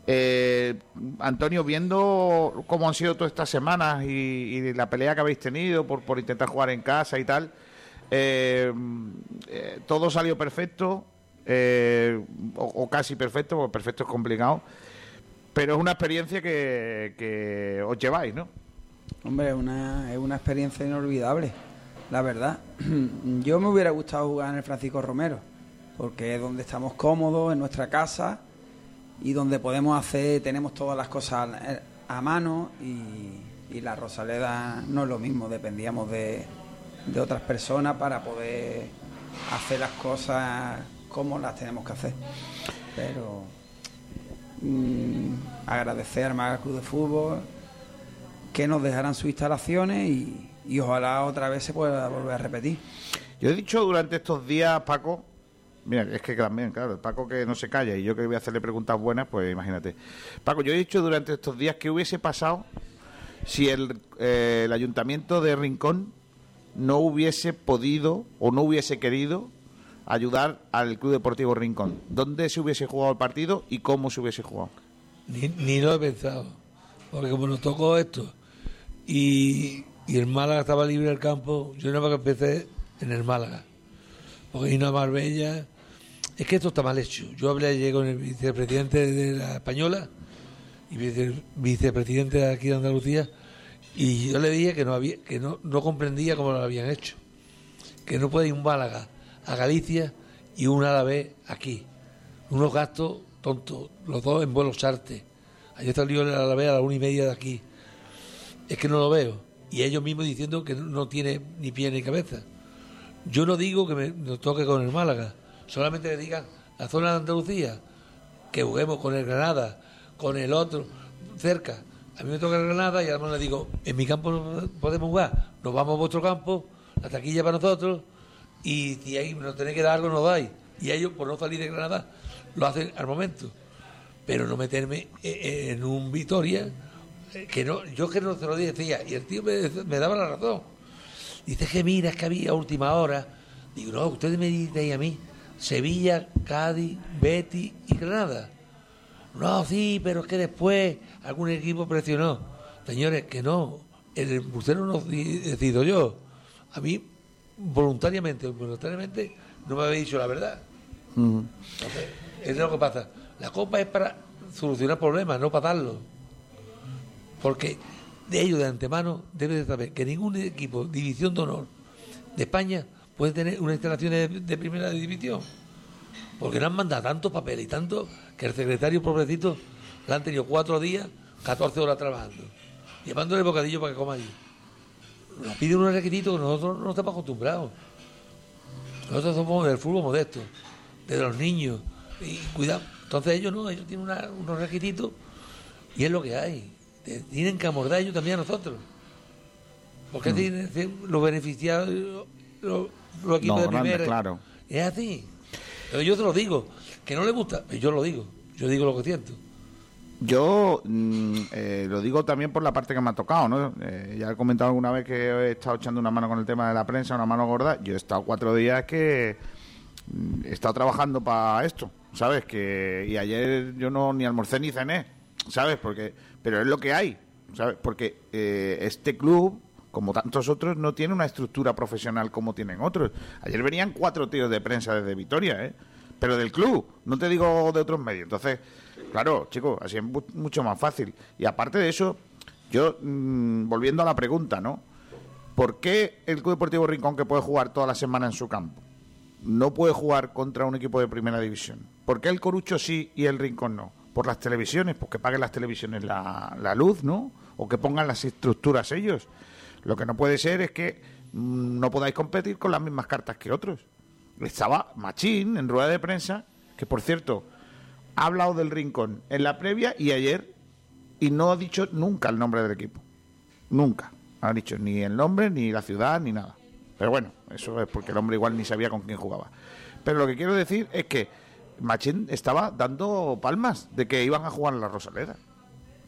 Speaker 3: Eh, Antonio, viendo cómo han sido todas estas semanas y, y la pelea que habéis tenido por, por intentar jugar en casa y tal, eh, eh, todo salió perfecto, eh, o, o casi perfecto, porque perfecto es complicado. Pero es una experiencia que, os lleváis, ¿no?
Speaker 18: Hombre, una, es una experiencia inolvidable, la verdad. Yo me hubiera gustado jugar en el Francisco Romero, porque es donde estamos cómodos, en nuestra casa, y donde podemos hacer, tenemos todas las cosas a, a mano, y, y la Rosaleda no es lo mismo, dependíamos de, de otras personas para poder hacer las cosas como las tenemos que hacer. Pero mm, agradecer al Málaga Club de Fútbol que nos dejarán sus instalaciones y, y ojalá otra vez se pueda volver a repetir.
Speaker 3: Yo he dicho durante estos días, Paco, mira, es que también, claro, Paco que no se calla y yo que voy a hacerle preguntas buenas, pues imagínate. Paco, yo he dicho durante estos días que hubiese pasado si el, eh, el ayuntamiento de Rincón no hubiese podido o no hubiese querido ayudar al Club Deportivo Rincón. ¿Dónde se hubiese jugado el partido y cómo se hubiese jugado?
Speaker 16: Ni, ni lo he pensado. Porque como nos tocó esto y, y el Málaga estaba libre del campo, yo nada más que empecé en el Málaga. Porque ir a Marbella. Es que esto está mal hecho. Yo hablé ayer con el vicepresidente de la Española y vice- vicepresidente de aquí de Andalucía y yo le dije que no había que no, no comprendía cómo lo habían hecho. Que no puede ir un Málaga a Galicia y un Alavés aquí. Unos gastos tontos, los dos en vuelos charter. Ayer salió el Alavés a la una y media de aquí. Es que no lo veo. Y ellos mismos diciendo que no- tiene ni pie ni cabeza. Yo no digo que me, toque con el Málaga, solamente que digan la zona de Andalucía, que juguemos con el Granada, con el otro, cerca. A mí me toca el Granada y además le digo, en mi campo no podemos jugar, nos vamos a vuestro campo, la taquilla para nosotros, y si ahí nos tenéis que dar algo, nos dais. Y ellos, por no salir de Granada, lo hacen al momento. Pero no meterme eh, en un Vitoria, eh, que no, yo que no se lo decía, y el tío me, daba la razón. Dice que mira, es que había última hora. Digo, no, ustedes me dicen a mí, Sevilla, Cádiz, Betis y Granada. No, sí, pero es que después algún equipo presionó. Señores, que no, el bucero no decido yo. A mí, voluntariamente o involuntariamente, no me habéis dicho la verdad. Entonces, es lo que pasa. La copa es para solucionar problemas, no para darlos. Porque de ellos de antemano debe de saber que ningún equipo, división de honor de España, puede tener una instalación de, de primera división. Porque no han mandado tantos papeles y tanto que el secretario pobrecito le han tenido cuatro días, 14 horas trabajando, llevándole bocadillo para que coma allí. Nos piden unos requisitos que nosotros no estamos acostumbrados. Nosotros somos del fútbol modesto, de los niños. Y cuidado. Entonces ellos no, ellos tienen una- unos requisitos y es lo que hay. Tienen que amordar ellos también a nosotros. Porque
Speaker 3: Mm.
Speaker 16: los beneficiados, los, los equipos
Speaker 3: No,
Speaker 16: de
Speaker 3: grande,
Speaker 16: primera.
Speaker 3: claro.
Speaker 16: Es así. Pero yo te lo digo. Que no le gusta, pues yo lo digo. Yo digo lo que siento.
Speaker 3: Yo mm, eh, lo digo también por la parte que me ha tocado, ¿no? Eh, ya he comentado alguna vez que he estado echando una mano con el tema de la prensa, una mano gorda. Yo he estado cuatro días que mm, he estado trabajando para esto, ¿sabes? Que y ayer yo no ni almorcé ni cené, ¿sabes? Porque pero es lo que hay, ¿sabes? Porque eh, este club como tantos otros, no tiene una estructura profesional como tienen otros. Ayer venían cuatro tíos de prensa desde Vitoria, ¿eh? Pero del club, no te digo de otros medios. Entonces, claro, chicos, así es mu- mucho más fácil. Y aparte de eso, yo, mm, volviendo a la pregunta, ¿no? ¿por qué el Club Deportivo Rincón, que puede jugar toda la semana en su campo, no puede jugar contra un equipo de primera división? ¿Por qué el Corucho sí y el Rincón no? ¿Por las televisiones? Pues que paguen las televisiones la, la luz, ¿no? O que pongan las estructuras ellos. Lo que no puede ser es que mm, no podáis competir con las mismas cartas que otros. Estaba Machín en rueda de prensa, que por cierto, ha hablado del Rincón en la previa y ayer, y no ha dicho nunca el nombre del equipo. Nunca. No ha dicho ni el nombre, ni la ciudad, ni nada. Pero bueno, eso es porque el hombre igual ni sabía con quién jugaba. Pero lo que quiero decir es que Machín estaba dando palmas de que iban a jugar en la Rosaleda.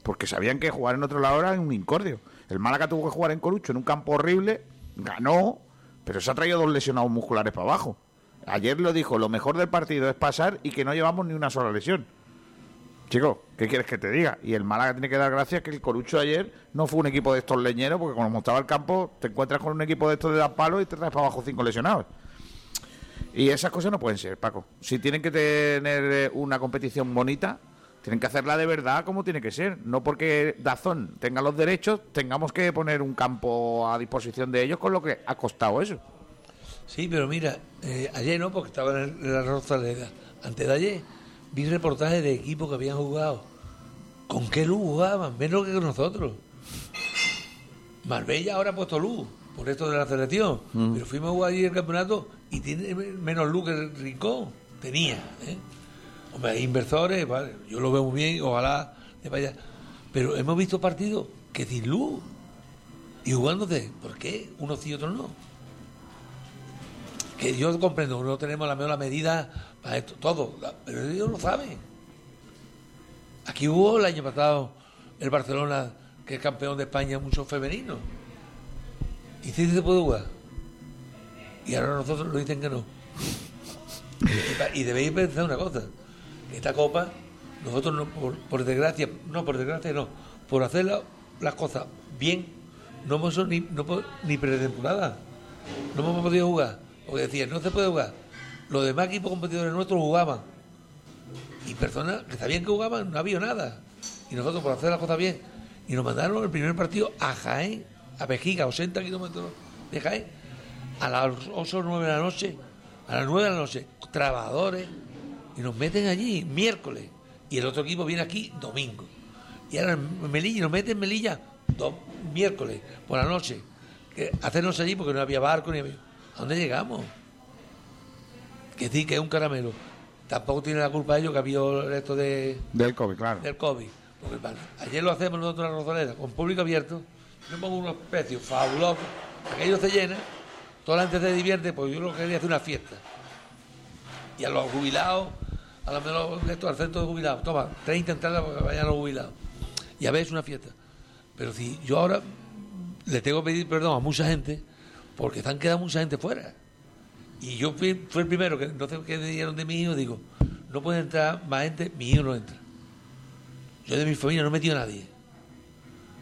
Speaker 3: Porque sabían que jugar en otro lado era un incordio. El Málaga tuvo que jugar en Corucho en un campo horrible, ganó, pero se ha traído dos lesionados musculares para abajo. Ayer lo dijo, lo mejor del partido es pasar y que no llevamos ni una sola lesión. Chico, ¿qué quieres que te diga? Y el Málaga tiene que dar gracias que el Corucho ayer no fue un equipo de estos leñeros, porque cuando montaba el campo te encuentras con un equipo de estos de dar palos y te traes para abajo cinco lesionados. Y esas cosas no pueden ser, Paco. Si tienen que tener eh, una competición bonita, tienen que hacerla de verdad como tiene que ser. No porque Dazón tenga los derechos, tengamos que poner un campo a disposición de ellos con lo que ha costado eso.
Speaker 16: Sí, pero mira, eh, ayer no, porque estaba en, la Rosaleda. Antes de ayer vi reportajes de equipos que habían jugado. ¿Con qué luz jugaban? Menos que nosotros. Marbella ahora ha puesto luz por esto de la selección.
Speaker 3: Mm.
Speaker 16: Pero fuimos a jugar allí el campeonato y tiene menos luz que el Rincón. Tenía. ¿eh? Hombre, hay inversores, vale, yo lo veo muy bien, ojalá de vaya. Pero hemos visto partidos que sin luz y jugándose. ¿Por qué? Unos sí y otros no. Que yo comprendo, no tenemos la mejor medida para esto, todo, pero ellos lo saben. Aquí hubo el año pasado el Barcelona, que es campeón de España, mucho femenino. Y sí se puede jugar. Y ahora nosotros nos dicen que no. Y debéis pensar una cosa, esta copa, nosotros no, por, desgracia, no, por desgracia no, por hacer la- las cosas bien, no hemos hecho ni, no, ni pretemporada. No hemos podido jugar. Porque decían, no se puede jugar. Los demás equipos competidores nuestros jugaban. Y personas que sabían que jugaban, no había nada. Y nosotros por hacer las cosas bien. Y nos mandaron el primer partido a Jaén, a Pejiga, 80 kilómetros de Jaén, a las 8 o 9 de la noche, a las 9 de la noche, trabajadores, y nos meten allí miércoles. Y el otro equipo viene aquí domingo. Y ahora en Melilla, nos meten en Melilla miércoles por la noche. Que hacernos allí porque no había barco ni había. ¿A dónde llegamos? Que sí, que es un caramelo. Tampoco tiene la culpa ellos que había esto de,
Speaker 3: Del COVID, claro.
Speaker 16: del COVID. Porque, vale, ayer lo hacemos nosotros en la Rosaleda, con público abierto. Yo pongo unos precios fabulosos. Aquello se llena, toda la gente se divierte, pues yo lo que quería hacer una fiesta. Y a los jubilados, a lo mejor esto, al centro de jubilados, toma, 30 entradas para que vayan los jubilados. Y a ver, es una fiesta. Pero si yo ahora le tengo que pedir perdón a mucha gente, porque están quedando mucha gente fuera. Y yo fui, el primero que no sé qué dijeron de mi hijo, digo, no puede entrar más gente, mi hijo no entra. Yo de mi familia no he metido a nadie.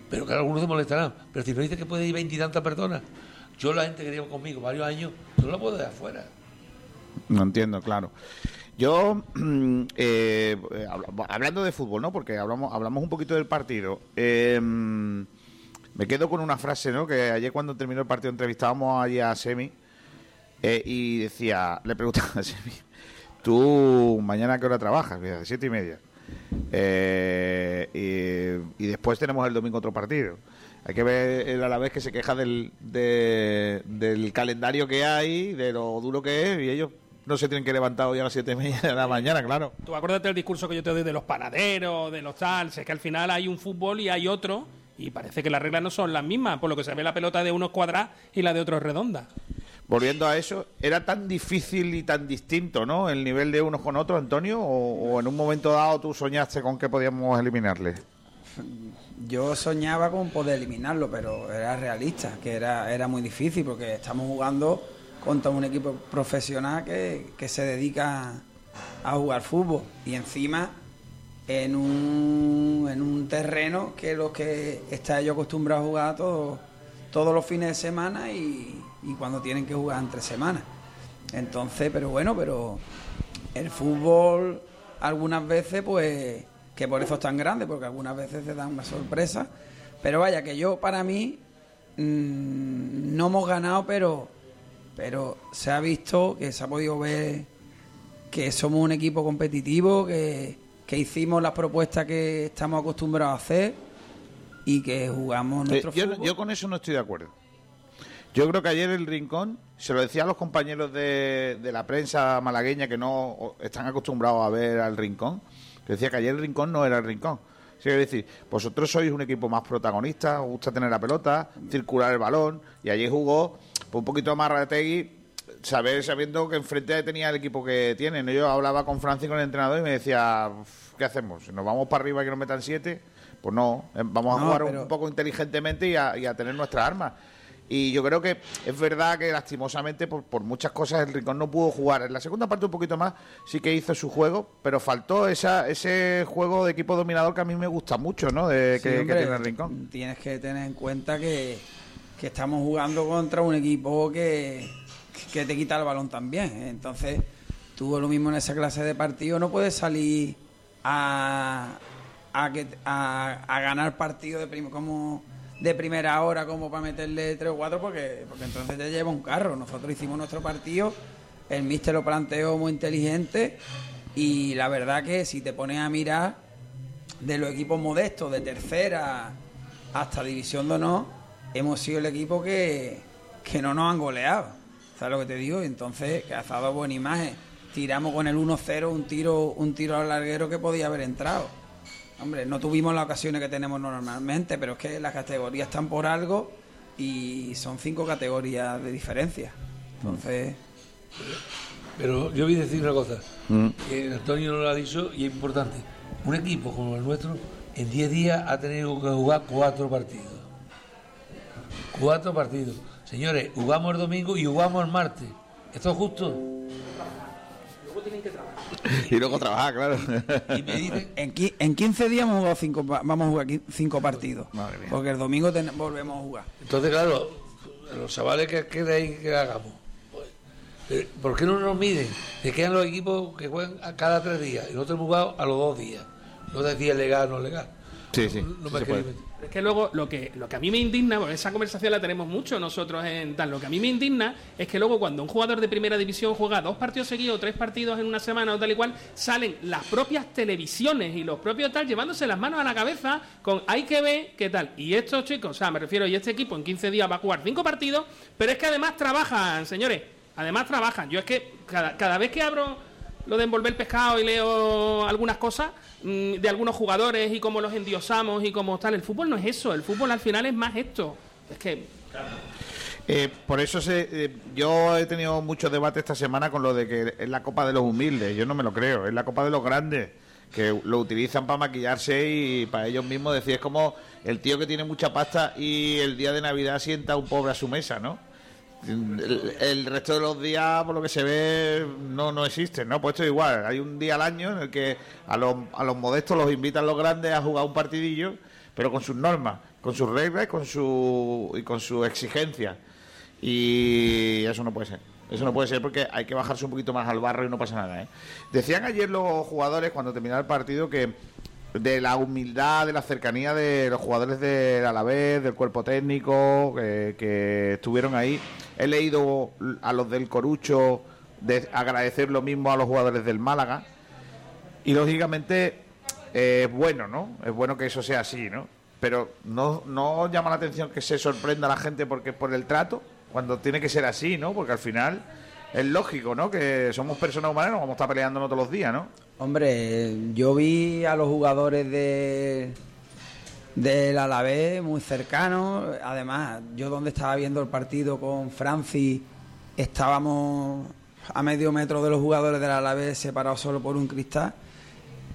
Speaker 16: Pero claro, algunos se molestarán. Pero si me dice que puede ir veintitantas personas, yo la gente que llevo conmigo varios años, no la puedo dejar afuera.
Speaker 3: No entiendo, claro. Yo, eh, habla- hablando de fútbol, ¿no? Porque hablamos, hablamos un poquito del partido. Eh, me quedo con una frase, ¿no? Que ayer cuando terminó el partido entrevistábamos allí a Semi eh, y decía, le preguntaba a Semi, ¿tú mañana a qué hora trabajas? Me dice, siete y media. Eh, y, y después tenemos el domingo otro partido. Hay que ver el Alavés que se queja del, de- del calendario que hay, de lo duro que es, y ellos no se tienen que levantar hoy a las siete y media de la mañana, claro.
Speaker 10: Tú acuérdate del discurso que yo te doy de los panaderos, de los tal, si es que al final hay un fútbol y hay otro, y parece que las reglas no son las mismas, por lo que se ve la pelota de unos cuadrada y la de otros redonda.
Speaker 3: Volviendo a eso, ¿era tan difícil y tan distinto, ¿no? El nivel de unos con otros, Antonio, o, o en un momento dado tú soñaste con que podíamos eliminarle?
Speaker 18: Yo soñaba con poder eliminarlo, pero era realista, que era, era muy difícil porque estamos jugando contra un equipo profesional que, que se dedica a jugar fútbol y encima en un, en un terreno que los que está ellos acostumbrados a jugar todos todos los fines de semana y, y cuando tienen que jugar entre semanas. Entonces, pero bueno, pero el fútbol algunas veces pues que por eso es tan grande, porque algunas veces te dan una sorpresa. Pero vaya, que yo para mí mm, no hemos ganado, pero, pero se ha visto que se ha podido ver que somos un equipo competitivo, que, que hicimos las propuestas que estamos acostumbrados a hacer y que jugamos
Speaker 3: Eh,
Speaker 18: nuestro
Speaker 3: yo,
Speaker 18: fútbol.
Speaker 3: yo con eso no estoy de acuerdo. Yo creo que ayer el Rincón, se lo decía a los compañeros de, de la prensa malagueña que no están acostumbrados a ver al Rincón, que decía que ayer el Rincón no era el Rincón. Sí, es decir, vosotros sois un equipo más protagonista, os gusta tener la pelota, circular el balón, y ayer jugó pues, un poquito más Rategui, saber, sabiendo que enfrente tenía el equipo que tiene. ¿no? Yo hablaba con Francis, con el entrenador, y me decía, "Uf, ¿qué hacemos? ¿Nos vamos para arriba y que nos metan siete? Pues no, eh, vamos a
Speaker 18: No,
Speaker 3: jugar
Speaker 18: pero-
Speaker 3: un poco inteligentemente y a, y a tener nuestras armas. Y yo creo que es verdad que lastimosamente por, por muchas cosas el Rincón no pudo jugar. En la segunda parte un poquito más sí que hizo su juego, pero faltó esa, ese juego de equipo dominador que a mí me gusta mucho, ¿no? De,
Speaker 18: Sí,
Speaker 3: que, tiene el Rincón.
Speaker 18: Tienes que tener en cuenta que, que estamos jugando contra un equipo que, que te quita el balón también. ¿eh? Entonces, tú lo mismo en esa clase de partido no puedes salir a, a, que, a, a ganar partido de, como de primera hora como para meterle tres o cuatro porque, porque entonces te lleva un carro. Nosotros hicimos nuestro partido, el míster lo planteó muy inteligente y la verdad que si te pones a mirar de los equipos modestos, de tercera hasta división de honor, hemos sido el equipo que, que no nos han goleado. ¿Sabes lo que te digo? Entonces, que ha dado buena imagen. Tiramos con el 1-0 un tiro, un tiro al larguero que podía haber entrado. Hombre, no tuvimos las ocasiones que tenemos normalmente, pero es que las categorías están por algo y son cinco categorías de diferencia. Entonces,
Speaker 16: Pero yo voy a decir una cosa,
Speaker 3: Mm.
Speaker 16: que Antonio no lo ha dicho y es importante. Un equipo como el nuestro en 10 días ha tenido que jugar cuatro partidos. Cuatro partidos. Señores, jugamos el domingo y jugamos el martes. ¿Esto es justo?
Speaker 10: Luego tienen que trabajar.
Speaker 3: Y luego trabajar, claro.
Speaker 18: en, qui- en 15 días hemos jugado cinco, vamos a jugar cinco partidos. Porque el domingo ten- volvemos a jugar.
Speaker 16: Entonces, claro, los chavales que queréis que hagamos. Eh, ¿Por qué no nos miden? Se quedan los equipos que juegan a cada tres días y nosotros hemos jugado a los dos días. No decía legal, no legal.
Speaker 3: Sí, sí.
Speaker 16: No.
Speaker 10: Es que luego lo que, lo que a mí me indigna, porque esa conversación la tenemos mucho nosotros en tal, lo que a mí me indigna es que luego cuando un jugador de primera división juega dos partidos seguidos, tres partidos en una semana o tal y cual, salen las propias televisiones y los propios tal llevándose las manos a la cabeza con hay que ver qué tal. Y estos chicos, o sea, me refiero, y este equipo en 15 días va a jugar cinco partidos, pero es que además trabajan, señores, además trabajan. Yo es que cada, cada vez que abro lo de envolver pescado y leo algunas cosas mm, de algunos jugadores y cómo los endiosamos y cómo tal. El fútbol no es eso, el fútbol al final es más esto. Es que.
Speaker 3: Eh, por eso se, eh, yo he tenido mucho debate esta semana con lo de que es la Copa de los Humildes. Yo no me lo creo, es la Copa de los Grandes, que lo utilizan para maquillarse y para ellos mismos decir, es como el tío que tiene mucha pasta y el día de Navidad sienta un pobre a su mesa, ¿no? El, resto de los días, por lo que se ve, no, no existen, ¿no? Pues esto es igual. Hay un día al año en el que a los, a los modestos los invitan los grandes a jugar un partidillo, pero con sus normas, con sus reglas con su, y con sus exigencias. Y eso no puede ser. Eso no puede ser porque hay que bajarse un poquito más al barro y no pasa nada. ¿eh? Decían ayer los jugadores cuando terminaba el partido que de la humildad, de la cercanía de los jugadores del Alavés, del cuerpo técnico, que, que estuvieron ahí. He leído a los del Corucho de agradecer lo mismo a los jugadores del Málaga. Y lógicamente es bueno, ¿no? Es bueno que eso sea así, ¿no? Pero no, no llama la atención que se sorprenda a la gente porque por el trato, cuando tiene que ser así, ¿no? Porque al final es lógico, ¿no? Que somos personas humanas nos vamos a estar peleándonos todos los días, ¿no?
Speaker 18: Hombre, yo vi a los jugadores de del Alavés muy cercanos. Además, yo donde estaba viendo el partido con Francis, estábamos a medio metro de los jugadores del Alavés separados solo por un cristal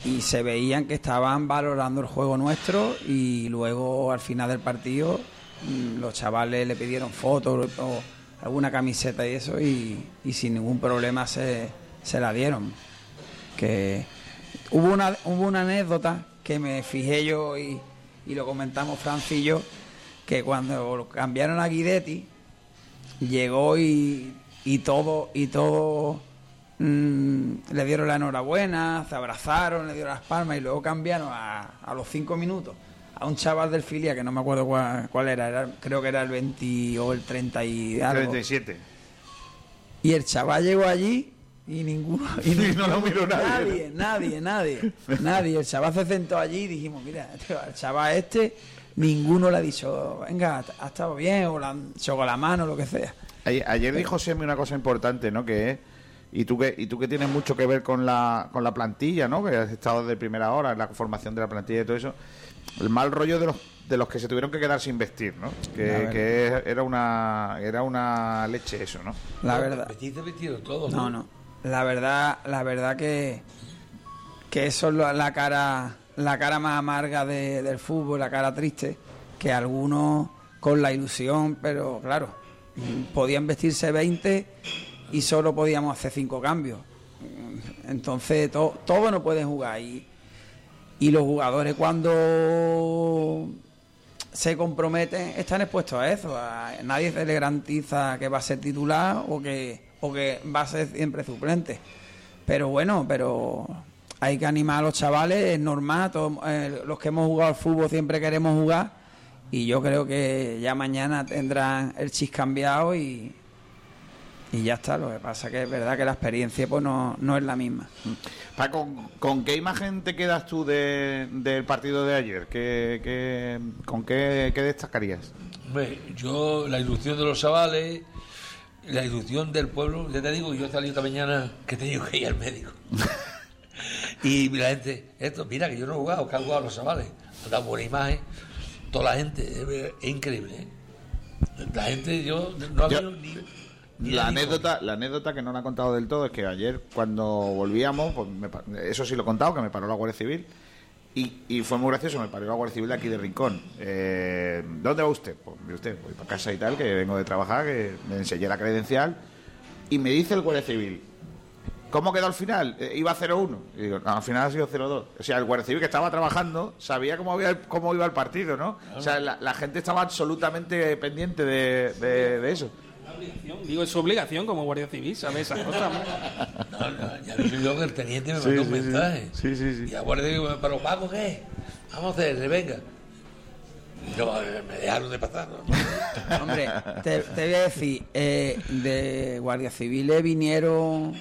Speaker 18: y se veían que estaban valorando el juego nuestro y luego al final del partido los chavales le pidieron fotos o alguna camiseta y eso y, sin ningún problema se, se la dieron. Que hubo una, hubo una anécdota que me fijé yo y, y lo comentamos Francis y yo, que cuando cambiaron a Guidetti, llegó y, y todo, y todo mm, le dieron la enhorabuena, se abrazaron, le dieron las palmas y luego cambiaron a, a los cinco minutos a un chaval del filia que no me acuerdo cuál, cuál era, era- creo que era el 20 o el 30 y algo.
Speaker 3: 37.
Speaker 18: Y el chaval llegó allí y ninguno. Y
Speaker 3: no lo miró nadie,
Speaker 18: Nadie, nadie, nadie. nadie. El chaval se sentó allí y dijimos, mira, al chaval este, ninguno le ha dicho, venga, ha estado bien, o le han con la mano, lo que sea.
Speaker 3: Ayer, ayer dijo Semi una cosa importante, ¿no? Que es, y tú que, y tú que tienes mucho que ver con la, con la plantilla, ¿no? Que has estado desde primera hora en la formación de la plantilla y todo eso. El mal rollo de los de los que se tuvieron que quedar sin vestir, ¿no?
Speaker 18: La
Speaker 3: Que, era una era una leche eso, ¿no?
Speaker 18: La verdad.
Speaker 16: Metiste vestido todo.
Speaker 18: No, no. La verdad, la verdad que, que eso es la cara, la cara más amarga de- del fútbol, la cara triste, que algunos con la ilusión, pero claro, podían vestirse 20 y solo podíamos hacer cinco cambios. Entonces to- todos no pueden jugar y, y los jugadores cuando se comprometen están expuestos a eso. nadie se le garantiza que va a ser titular o que, o que va a ser siempre suplente. Pero bueno, pero hay que animar a los chavales, es normal. todos, eh, los que hemos jugado al fútbol siempre queremos jugar. Y yo creo que ya mañana tendrán el chis cambiado y, y ya está. Lo que pasa que es verdad que la experiencia pues no, no es la misma.
Speaker 3: Paco, ¿con qué imagen te quedas tú de- del partido de ayer? ¿Qué, qué- con qué, qué destacarías?
Speaker 16: Hombre, yo, la ilusión de los chavales, la ilusión del pueblo, ya te digo, yo he salido esta mañana que he tenido que ir al médico. y la gente, esto, mira que yo no he jugado, que han jugado los chavales, han dado buena imagen, toda la gente, es, es increíble. ¿eh? La gente, yo no ha
Speaker 3: Yo-
Speaker 16: ni
Speaker 3: La anécdota, la anécdota que no la he contado del todo es que ayer cuando volvíamos, pues me eso sí lo he contado, que me paró la Guardia Civil y, y fue muy gracioso, me paró la Guardia Civil de aquí de Rincón. Eh, ¿Dónde va usted? Pues mire usted, voy para casa y tal, que vengo de trabajar, que me enseñé la credencial y me dice el Guardia Civil, ¿cómo quedó al final? Eh, iba 0-1. Y digo, no, al final ha sido 0-2. O sea, el Guardia Civil que estaba trabajando sabía cómo, había, cómo iba el partido, ¿no? O sea, la, la gente estaba absolutamente pendiente de, de- de eso.
Speaker 10: Digo, es su obligación como guardia civil, ¿sabes? Esas cosas. ¿no?
Speaker 16: No, ya vi yo que el teniente me
Speaker 3: Sí,
Speaker 16: mandó
Speaker 3: sí,
Speaker 16: un
Speaker 3: sí.
Speaker 16: mensaje.
Speaker 3: Sí, sí, sí.
Speaker 16: Y la guardia digo, pero Paco, ¿qué? Vamos a hacerle, venga. Y no, eh, me dejaron de pasar. ¿no?
Speaker 18: Hombre, te, te voy a decir, eh, de Guardia Civiles vinieron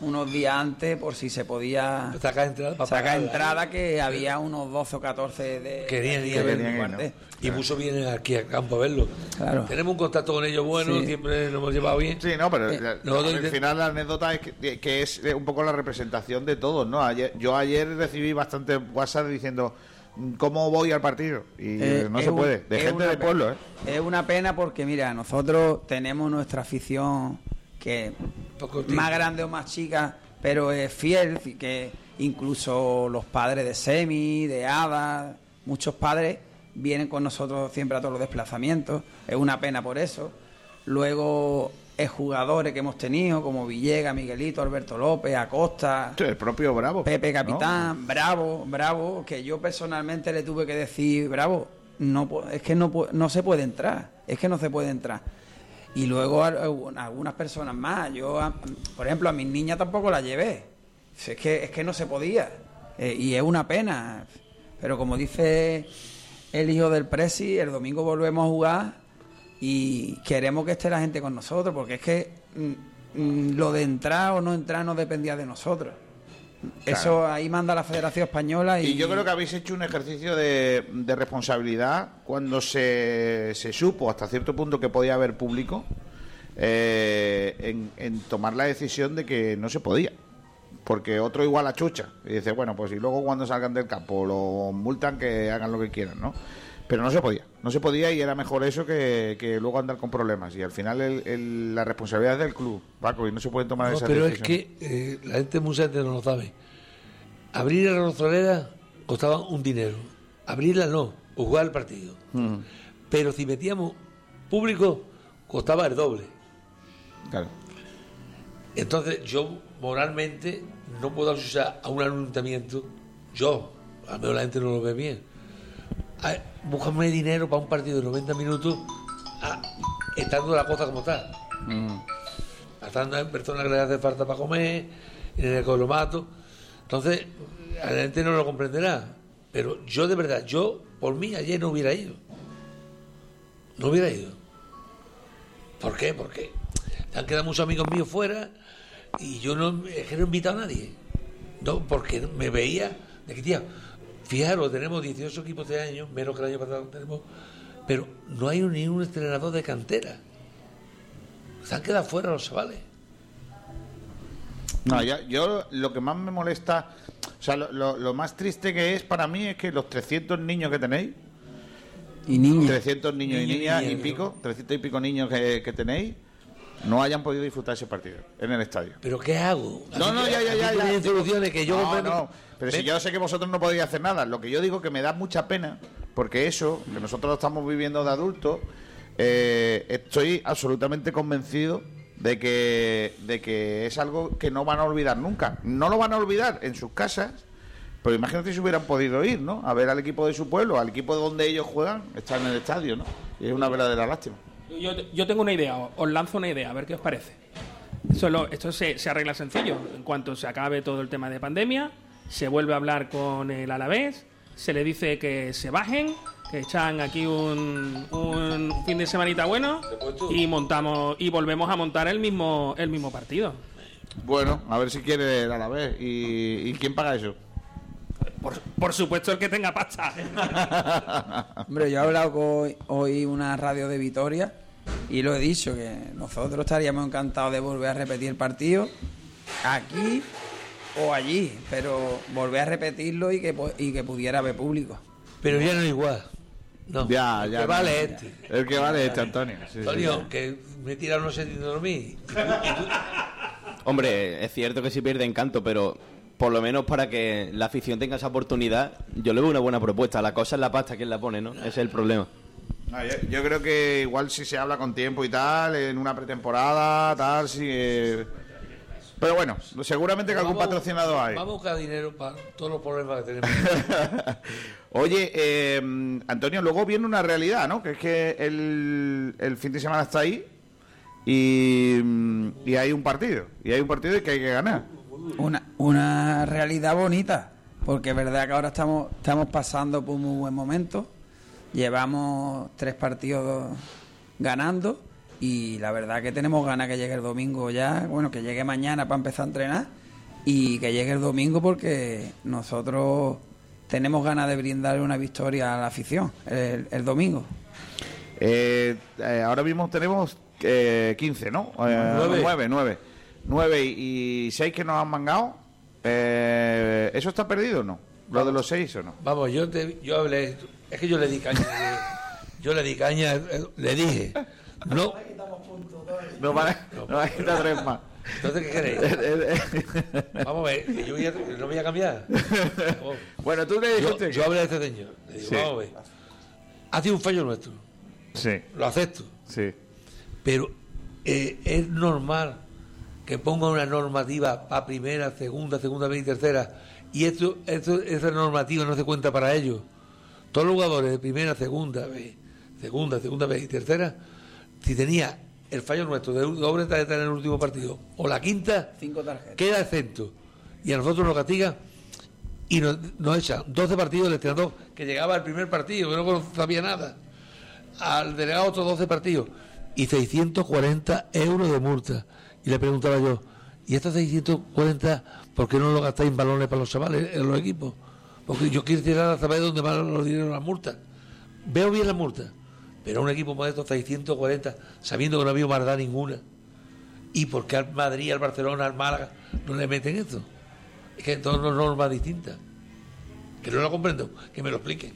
Speaker 18: unos días antes por si se podía
Speaker 16: sacar entrada, para
Speaker 18: sacar entrada, que había unos 12 o 14 de
Speaker 16: Querían
Speaker 18: de.
Speaker 16: Y muchos vienen aquí al campo a verlo.
Speaker 18: Claro.
Speaker 16: Tenemos un contacto con ellos bueno,
Speaker 18: Sí.
Speaker 16: siempre nos hemos llevado bien.
Speaker 3: Sí, no, pero
Speaker 16: Eh,
Speaker 3: la- al final la anécdota es que, que es eh, un poco la representación de todos, ¿no? Ayer, yo ayer recibí bastante WhatsApp diciendo ¿cómo voy al partido? Y
Speaker 18: Eh,
Speaker 3: no se
Speaker 18: un-
Speaker 3: puede, de gente
Speaker 18: pe-
Speaker 3: pueblo, ¿eh?
Speaker 18: Es una pena porque, mira, nosotros tenemos nuestra afición que más grande o más chica, pero es fiel, y que incluso los padres de Semi, de Ada, muchos padres vienen con nosotros siempre a todos los desplazamientos. Es una pena por eso. Luego, es jugadores que hemos tenido, como Villegas, Miguelito, Alberto López, Acosta.
Speaker 3: El propio Bravo.
Speaker 18: Pepe
Speaker 3: ¿no?
Speaker 18: Capitán, Bravo, Bravo, que yo personalmente le tuve que decir, Bravo, no es que no, no se puede entrar, es que no se puede entrar. Y luego al- algunas personas más, yo, a- por ejemplo, a mis niñas tampoco las llevé, es que, es que no se podía, Eh, y es una pena, pero como dice el hijo del Presi, el domingo volvemos a jugar y queremos que esté la gente con nosotros, porque es que mm, mm, lo de entrar o no entrar no dependía de nosotros. Eso ahí manda la Federación Española y,
Speaker 3: Y yo creo que habéis hecho un ejercicio de, de responsabilidad cuando se, se supo hasta cierto punto que podía haber público eh, en, en tomar la decisión de que no se podía. Porque otro igual a chucha. Y dice, bueno, pues y luego cuando salgan del campo lo multan que hagan lo que quieran, ¿no? Pero no se podía. No se podía y era mejor eso que, que luego andar con problemas. Y al final el- el- la responsabilidad es del club, Paco, y no se pueden tomar
Speaker 16: No,
Speaker 3: esas
Speaker 16: pero es que eh, la gente mucha gente no lo sabe. Abrir la rozolera costaba un dinero. Abrirla no, o jugar el partido.
Speaker 3: Mm.
Speaker 16: Pero si metíamos público, costaba el doble.
Speaker 3: Claro.
Speaker 16: Entonces yo moralmente no puedo asociar a un ayuntamiento, yo, a lo mejor la gente no lo ve bien, búscame dinero para un partido de 90 minutos a- estando la cosa como está. Estando en personas que les hace falta para comer, en el colomato. Entonces, a la gente no lo comprenderá. Pero yo de verdad, yo, por mí ayer no hubiera ido. No hubiera ido. ¿Por qué? Porque se han quedado muchos amigos míos fuera y yo no, es que no he invitado a nadie. No, porque me veía de que, tía, fijaros, tenemos 18 equipos de año, menos que el año pasado tenemos, pero no hay ni un entrenador de cantera. Se han quedado fuera los chavales.
Speaker 3: No, ya- yo lo que más me molesta, o sea, lo, lo- lo más triste que es para mí es que los 300 niños que tenéis,
Speaker 18: y niñas,
Speaker 3: 300 niños y
Speaker 16: Niños y
Speaker 3: niñas y pico, 300 y pico niños que, que tenéis, no hayan podido disfrutar ese partido en el estadio.
Speaker 16: ¿Pero qué hago?
Speaker 3: No, no, ya, ya, ya. Ya.
Speaker 16: que yo
Speaker 3: No, no, pero si yo sé que vosotros no podéis hacer nada. Lo que yo digo que me da mucha pena, porque eso, que nosotros lo estamos viviendo de adultos, eh, estoy absolutamente convencido de que, de que es algo que no van a olvidar nunca. No lo van a olvidar en sus casas, pero imagínate si hubieran podido ir, ¿no? A ver al equipo de su pueblo, al equipo donde ellos juegan, estar en el estadio, ¿no? Y es una verdadera lástima.
Speaker 10: Yo, yo tengo una idea, os lanzo una idea, a ver qué os parece. Eso lo- esto se, se arregla sencillo. En cuanto se acabe todo el tema de pandemia, se vuelve a hablar con el Alavés, se le dice que se bajen, que echan aquí un, un fin de semanita bueno y montamos y volvemos a montar el mismo el mismo partido.
Speaker 3: Bueno, a ver si quiere el Alavés. ¿Y, ¿Y quién paga eso?
Speaker 10: Por, por supuesto el que tenga pasta.
Speaker 18: Hombre, yo he hablado con hoy una radio de Vitoria y lo he dicho, que nosotros estaríamos encantados de volver a repetir el partido aquí o allí, pero volver a repetirlo y que, y que pudiera haber público.
Speaker 16: Pero ya no es igual. No.
Speaker 3: Ya,
Speaker 16: El
Speaker 3: ya.
Speaker 16: que
Speaker 3: no.
Speaker 16: vale este.
Speaker 3: El que vale este, Antonio. Sí, sí.
Speaker 16: Antonio, que me he tirado no sé ni dormir.
Speaker 4: Hombre, es cierto que sí pierde encanto, pero por lo menos para que la afición tenga esa oportunidad, yo le veo una buena propuesta. La cosa es la pasta, ¿quién la pone, no? Ese es el problema.
Speaker 3: Yo, yo creo que igual si se habla con tiempo y tal, en una pretemporada, tal, sí. eh, Pero bueno, seguramente que algún
Speaker 16: Vamos-
Speaker 3: patrocinado hay.
Speaker 16: Vamos a buscar dinero para todos los problemas que tenemos.
Speaker 3: Oye, eh, Antonio, luego viene una realidad, ¿no? Que es que el, el fin de semana está ahí y, y hay un partido. Y hay un partido que hay que ganar.
Speaker 18: Una, una realidad bonita, porque es verdad que ahora estamos, estamos pasando por un muy buen momento. Llevamos tres partidos ganando y la verdad que tenemos ganas que llegue el domingo ya, bueno, que llegue mañana para empezar a entrenar y que llegue el domingo porque nosotros tenemos ganas de brindar una victoria a la afición el, el domingo.
Speaker 3: Eh, eh, ahora mismo tenemos eh, 15, ¿no? Eh,
Speaker 16: Nueve.
Speaker 3: 9, 9. 9 y 6 que nos han mangado. Eh, ¿Eso está perdido o no? ¿Lo de los 6 o no?
Speaker 16: Vamos, yo te, yo hablé, es que yo le di caña, yo le di caña, eh, le dije, no,
Speaker 3: No van a, no a quitar tres más.
Speaker 16: entonces ¿qué queréis? Vamos a ver, yo voy a- no voy a cambiar. Vamos.
Speaker 3: Bueno, tú le dijiste.
Speaker 16: yo hablé a este señor, le digo,
Speaker 3: Sí.
Speaker 16: vamos a ver, ha sido un fallo nuestro,
Speaker 3: Sí,
Speaker 16: lo acepto,
Speaker 3: sí.
Speaker 16: pero eh, es normal que ponga una normativa para primera, segunda, segunda vez y tercera, y esto, esto, esa normativa no se cuenta para ellos. Todos los jugadores de primera, segunda vez, segunda, segunda vez y tercera, si tenía el fallo nuestro de doble tarjeta en el último partido, o la quinta,
Speaker 18: Cinco tarjetas.
Speaker 16: queda exento. Y a nosotros nos castiga y nos, nos echan 12 partidos el entrenador que llegaba al primer partido, que no sabía nada. Al delegado otros 12 partidos y 640 euros de multa. Y le preguntaba yo, ¿y estos 640 por qué no lo gastáis en balones para los chavales, en los equipos? Porque yo quiero tirar a saber dónde van los dineros las multas. Veo bien las multas, pero un equipo modesto 640, sabiendo que no había maldad ninguna. ¿Y por qué al Madrid, al Barcelona, al Málaga no le meten esto? Es que son dos normas distintas. Que no lo comprendo, que me lo expliquen.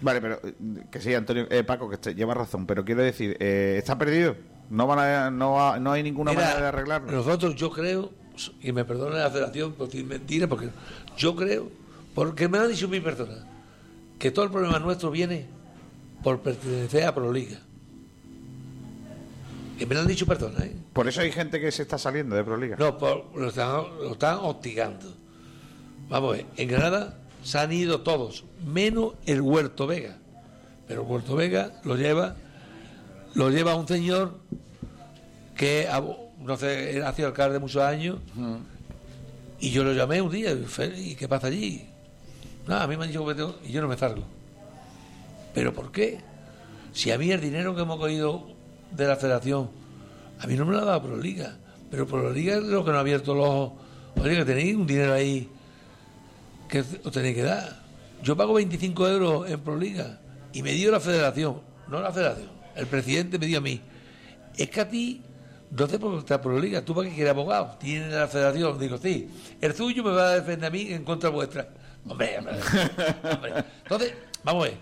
Speaker 3: Vale, pero eh, que sí, Antonio, eh, Paco, que lleva razón, pero quiero decir, eh, ¿está perdido? No, van a- no, no hay ninguna
Speaker 16: Mira,
Speaker 3: manera de arreglarlo.
Speaker 16: Nosotros, yo creo, y me perdone la federación por decir mentira, porque yo creo, porque me lo han dicho mi persona, que todo el problema nuestro viene por pertenecer a Proliga. Que me lo han dicho personas, ¿eh?
Speaker 3: Por eso hay gente que se está saliendo de Proliga.
Speaker 16: No, por- lo, están, lo están hostigando. Vamos en Granada se han ido todos, menos el Huerto Vega. Pero el Huerto Vega lo lleva, lo lleva un señor que, no sé, ha sido alcalde muchos años, y yo lo llamé un día, y, "Fe- ¿y qué pasa allí? Nada, a mí me han dicho que me tengo- y yo no me salgo. ¿Pero por qué? Si a mí el dinero que hemos cogido de la federación, a mí no me lo ha dado Proliga, pero Proliga es lo que nos ha abierto los ojos. Oye, que tenéis un dinero ahí que os tenéis que dar. Yo pago 25 euros en Proliga y me dio la federación, no la federación, el presidente me dio a mí. Es que a ti no te puedo estar Proliga, tú para qué quieres abogado, tienes la federación. Digo, sí, el suyo me va a defender a mí en contra vuestra. Hombre, hombre, hombre. Entonces, vamos a ver,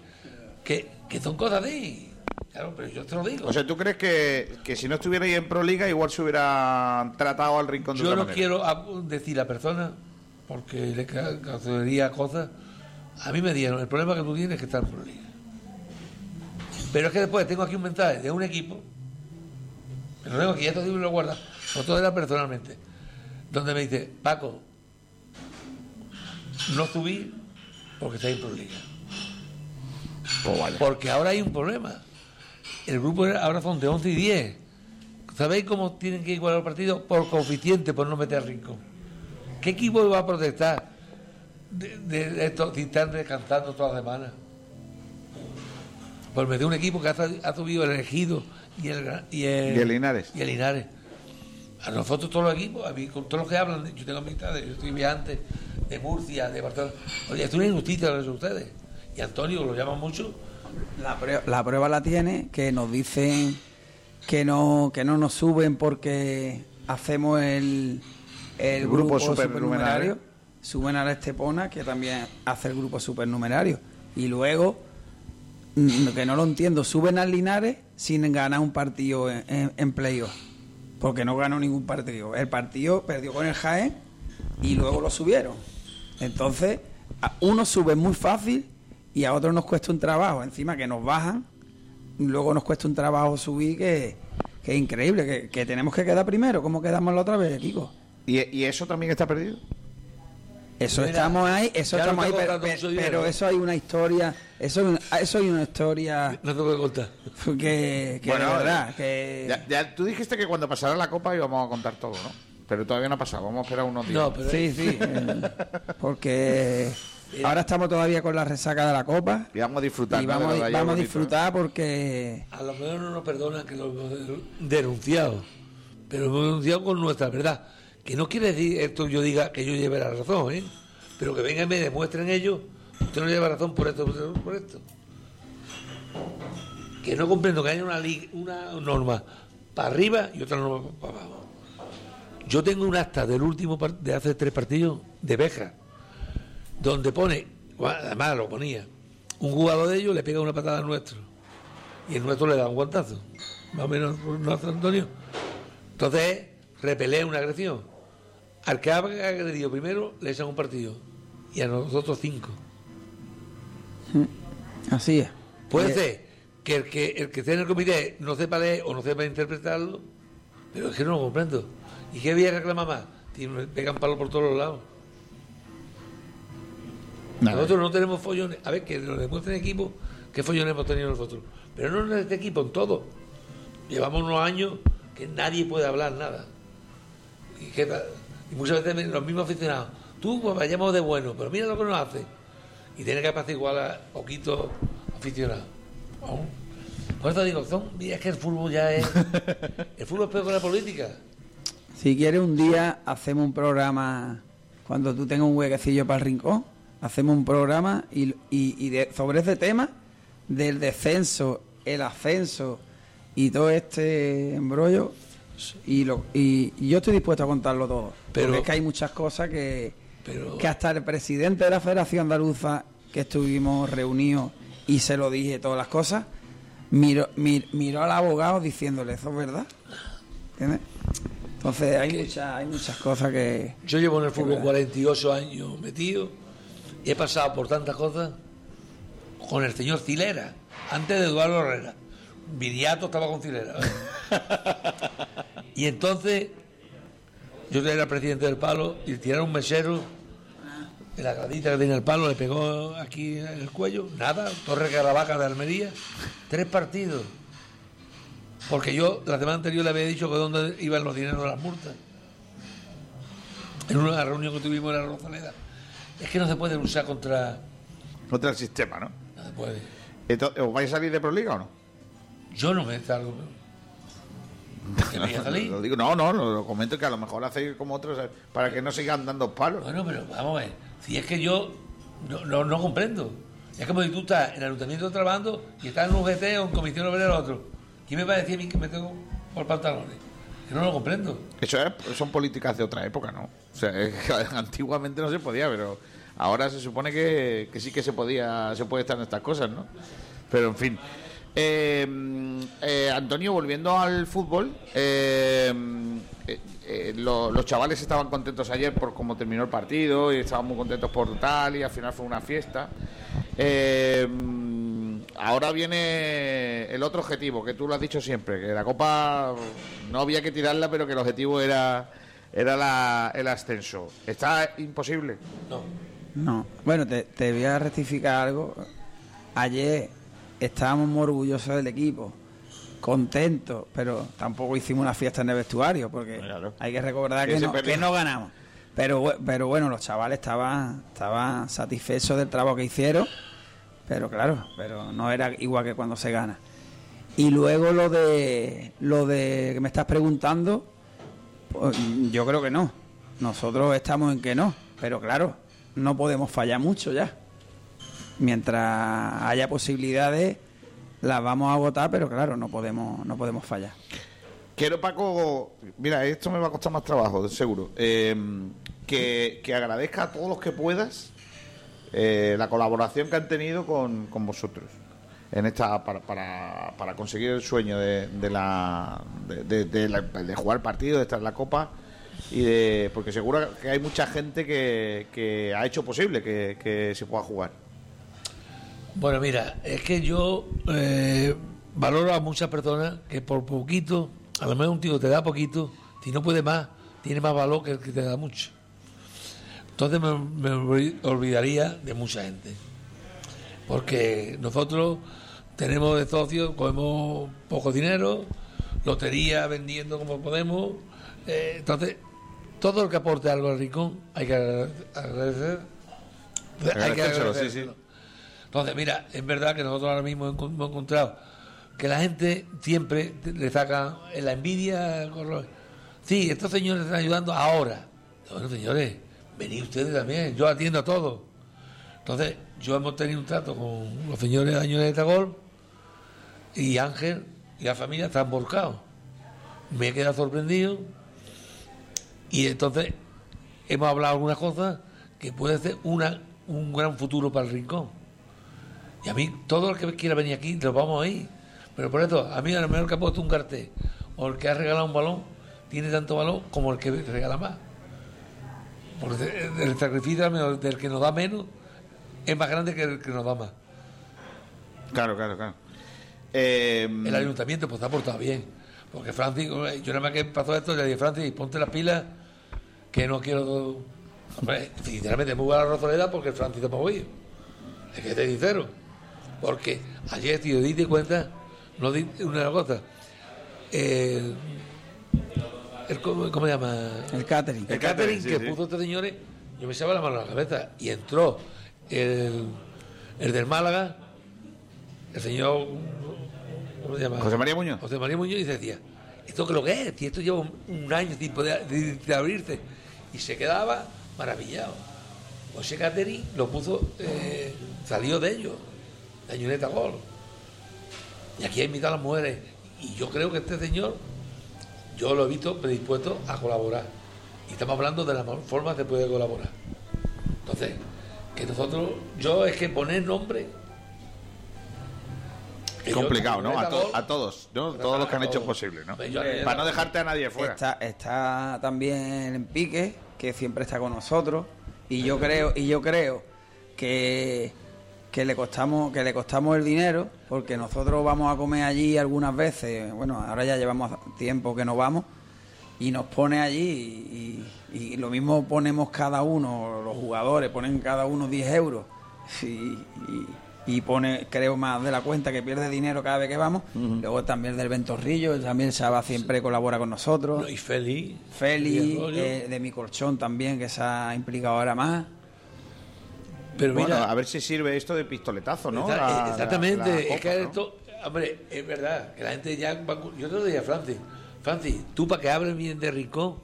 Speaker 16: que, que son cosas de... Claro, pero yo te lo digo.
Speaker 3: O sea, ¿tú crees que, que si no estuviera ahí en Proliga igual se hubiera tratado al rincón de
Speaker 16: Yo no
Speaker 3: manera?
Speaker 16: quiero decir a persona, porque le ca- causaría cosas. A mí me dieron, el problema que tú tienes es que estar en Proliga. Pero es que después tengo aquí un mensaje de un equipo, lo tengo aquí, esto sí me lo guarda, otro era personalmente, donde me dice, Paco, no subí porque estáis en Proliga. Porque ahora hay un problema. El grupo ahora son de 11 y 10. ¿Sabéis cómo tienen que igualar el partido? Por coeficiente, por no meter al rincón. ¿Qué equipo va a protestar de, de- de esto si están descansando toda la semana? Pues me dio un equipo que ha, subido el elegido y el, y el,
Speaker 3: Y el Linares.
Speaker 16: y el Linares. A nosotros todos los equipos, a mí, con todos los que hablan, yo tengo amistades, yo estoy viajante de Murcia, de Barcelona. Oye, es una injusticia lo de ustedes. Y Antonio, lo llaman mucho,
Speaker 18: La prueba, la prueba la tiene que nos dicen que no que no nos suben porque hacemos el, el
Speaker 3: El grupo
Speaker 18: grupo,
Speaker 3: supernumerario.
Speaker 18: supernumerario. Suben a la Estepona, que también hace el grupo supernumerario. Y luego, que no lo entiendo, suben al Linares sin ganar un partido en, en, playoff. Porque no ganó ningún partido. El partido perdió con el Jaén y luego lo subieron. Entonces, a unos suben muy fácil y a otros nos cuesta un trabajo. Encima que nos bajan, luego nos cuesta un trabajo subir que, que es increíble, que, que tenemos que quedar primero. ¿Cómo quedamos la otra vez, Kiko?
Speaker 3: ¿Y, y eso también está perdido?
Speaker 18: Eso
Speaker 16: Mira,
Speaker 18: estamos ahí, eso
Speaker 16: no
Speaker 18: estamos ahí, pero, eso hay una historia, eso, hay una- eso hay una historia
Speaker 16: no tengo que contar.
Speaker 18: que, que
Speaker 3: Bueno,
Speaker 18: de verdad, que
Speaker 3: Ya, ya tú dijiste que cuando pasara la copa íbamos a contar todo, ¿no? Pero todavía no ha pasado, vamos a esperar unos días.
Speaker 16: No, pero
Speaker 18: sí, sí, eh, porque ahora estamos todavía con la resaca de la copa
Speaker 3: Y vamos a disfrutar.
Speaker 18: vamos,
Speaker 3: de
Speaker 18: vamos a disfrutar porque
Speaker 16: A lo mejor no nos perdonan que lo hemos denunciado, pero lo hemos denunciado con nuestra verdad. Que no quiere decir esto yo diga que yo lleve la razón, ¿eh? Pero que vengan y me demuestren ellos, usted no lleva razón por esto, por esto, por esto. Que no comprendo que haya una, norma para arriba y otra norma para abajo. Yo tengo un acta del último de hace tres partidos de Beja, donde pone, además lo ponía, un jugador de ellos le pega una patada al nuestro y el nuestro le da un guantazo. Más o menos, ¿no, Antonio? Entonces, repelé una agresión. Al que ha agredido primero, le echan un partido. Y a nosotros cinco.
Speaker 18: así es.
Speaker 16: Puede
Speaker 18: Eh,
Speaker 16: ser que el, que el que esté en el comité no sepa leer o no sepa interpretarlo, pero es que no lo comprendo. ¿Y qué voy a reclamar más? Pegan palos por todos los lados.
Speaker 3: Nada.
Speaker 16: Nosotros no tenemos follones. A ver, que nos demuestren equipo qué follones hemos tenido nosotros. Pero no en este equipo, en todo. Llevamos unos años que nadie puede hablar nada. Y, que, y muchas veces los mismos aficionados. Tú pues, vayamos de bueno, pero mira lo que nos hace. Y tiene que apaciguar a poquitos aficionados. Vamos. Por eso digo, son, mira, es que el fútbol ya es. El fútbol es peor que la política.
Speaker 18: Si quieres un día hacemos un programa cuando tú tengas un huequecillo para el rincón, hacemos un programa y, y- y de- sobre ese tema del descenso, el ascenso y todo este embrollo y, lo, y, y yo estoy dispuesto a contarlo todo.
Speaker 16: Pero-
Speaker 18: porque es que hay muchas cosas que,
Speaker 16: Pero-
Speaker 18: que hasta el presidente de la Federación Andaluza que estuvimos reunidos y se lo dije todas las cosas, miró, mir- miró al abogado diciéndole, ¿eso es verdad? ¿Entiendes? Entonces hay muchas, hay muchas cosas que...
Speaker 16: Yo llevo en el fútbol
Speaker 18: verdad.
Speaker 16: 48 años metido y he pasado por tantas cosas con el señor Cilera, antes de Eduardo Herrera. Viriato estaba con Cilera. y entonces yo era presidente del palo y tiraron un mesero en la gradita que tenía el palo, le pegó aquí en el cuello, nada, Torre Caravaca de Almería, tres partidos. Porque yo la semana anterior le había dicho que dónde iban los dineros de las multas. En una reunión que tuvimos en la Rosaleda. Es que no se puede luchar contra.
Speaker 3: Contra el sistema, ¿no?
Speaker 16: No se puede.
Speaker 3: Entonces, ¿Os vais a salir de Proliga o no?
Speaker 16: Yo no me salgo.
Speaker 3: Lo digo, no, no, lo, lo comento que a lo mejor hacéis como otros eh, para que no sigan dando palos.
Speaker 16: Bueno, pero vamos a ver. Si es que yo no, no, no comprendo. Es como si tú estás en el ayuntamiento trabajando y estás en un UGT o en comisión obrera otro. ¿Quién me va a decir a mí que me tengo por pantalones? Que no lo comprendo.
Speaker 3: Eso es- son políticas de otra época, ¿no? O sea, es que antiguamente no se podía, pero ahora se supone que, que sí que se podía, se puede estar en estas cosas, ¿no? Pero en fin. Eh, eh, Antonio, volviendo al fútbol, eh, eh, eh, lo- los chavales estaban contentos ayer por cómo terminó el partido y estaban muy contentos por tal y al final fue una fiesta. Eh, ahora viene el otro objetivo, que tú lo has dicho siempre, que la Copa no había que tirarla, pero que el objetivo era, era la- el ascenso. ¿Está imposible?
Speaker 16: No.
Speaker 18: No. Bueno, te, te voy a rectificar algo. Ayer estábamos muy orgullosos del equipo, contentos, pero tampoco hicimos una fiesta en el vestuario, porque hay que recordar
Speaker 3: Que
Speaker 18: no, que no ganamos. Pero, pero bueno, los chavales estaban, estaban satisfechos del trabajo que hicieron, pero claro, pero no era igual que cuando se gana. Y luego lo de lo de que me estás preguntando, pues, yo creo que no. Nosotros estamos en que no, pero claro, no podemos fallar mucho ya. Mientras haya posibilidades, las vamos a votar, pero claro, no podemos no podemos fallar.
Speaker 3: Quiero, Paco, mira, esto me va a costar más trabajo, seguro. Eh, que, que agradezca a todos los que puedas eh, la colaboración que han tenido con, con vosotros en esta para, para, para conseguir el sueño de, de la, de, de- jugar partido, de estar en la Copa y de porque seguro que hay mucha gente que, que ha hecho posible que se pueda jugar.
Speaker 16: Bueno, mira, es que yo eh, valoro a muchas personas que por poquito, a lo mejor un tío te da poquito, si no puede más, tiene más valor que el que te da mucho. Entonces me, me olvi- olvidaría de mucha gente. Porque nosotros tenemos de socios, cogemos poco dinero, lotería vendiendo como podemos. eh, entonces, todo el que aporte algo al rincón hay que agrade- agradecer. Hay que
Speaker 3: Agradecérselo, sí,
Speaker 16: agradecérselo. Entonces, mira, es verdad que nosotros ahora mismo hemos encontrado que la gente siempre le saca la envidia. Sí, estos señores están ayudando ahora. Bueno, señores, venid ustedes también, yo atiendo a todos. Entonces, yo hemos tenido un trato con los señores de Añoleta Gol y Ángel y la familia están volcados. Me he quedado sorprendido y entonces hemos hablado algunas cosas que puede ser una, un gran futuro para el rincón. Y a mí, todo el que quiera venir aquí, lo vamos a ir. Pero por eso, a mí, a lo mejor que ha puesto un cartel o el que ha regalado un balón, tiene tanto valor como el que regala más. Porque el sacrificio del que nos da menos es más grande que el que nos da más.
Speaker 3: Claro, claro, claro. Eh,
Speaker 16: El ayuntamiento pues ha portado bien. Porque Francis, yo nada más que pasó esto, le dije, Francis, ponte las pilas, que no quiero... Hombre, sinceramente, muy buena la porque Francis ha movido. Es que te sincero. Porque ayer, tío, diste cuenta, no di una cosa. El, el- ¿cómo, cómo se llama?
Speaker 18: El catering.
Speaker 16: El
Speaker 18: El
Speaker 16: catering
Speaker 18: catering, sí,
Speaker 16: que
Speaker 18: sí.
Speaker 16: puso este señores, yo me echaba la mano a la cabeza y entró el, el del Málaga, el señor. ¿Cómo se llama?
Speaker 3: José María Muñoz.
Speaker 16: José María Muñoz y decía: ¿Esto qué es lo que es? Si esto lleva un, un año sin poder de, de abrirse. Y se quedaba maravillado. Pues ese catering lo puso, eh, salió de ellos, de Añoneta Gol. Y aquí ha invitado a las mujeres. Y yo creo que este señor, yo lo he visto predispuesto a colaborar. Y estamos hablando de las formas de poder colaborar. Entonces, que nosotros, yo es que poner nombre. yo-
Speaker 3: complicado, ¿no? A, to- a todos, ¿no? Todos los que han hecho posible, ¿no?
Speaker 18: Hombre,
Speaker 3: Para no dejarte a nadie fuera.
Speaker 18: Está, está también en Pique, que siempre está con nosotros, y yo creo, y yo creo que, que le costamos, que le costamos el dinero, porque nosotros vamos a comer allí algunas veces, bueno, ahora ya llevamos tiempo que no vamos, y nos pone allí, y, y lo mismo ponemos cada uno, los jugadores ponen cada uno 10 euros, y, y- pone, creo, más de la cuenta que pierde dinero cada vez que vamos. Luego también del Ventorrillo, también Saba siempre colabora con nosotros.
Speaker 16: Y Feli.
Speaker 18: Feli, eh, de mi colchón también, que se ha implicado ahora más.
Speaker 16: Pero
Speaker 3: Bueno,
Speaker 16: mira,
Speaker 3: a ver si sirve esto de pistoletazo, ¿no? La-
Speaker 16: exactamente,
Speaker 3: la- la
Speaker 16: es que
Speaker 3: ¿no?
Speaker 16: esto, hombre, es verdad, que la gente ya, va- yo te lo dije a Francis, Francis, tú para que hables bien de Rincón,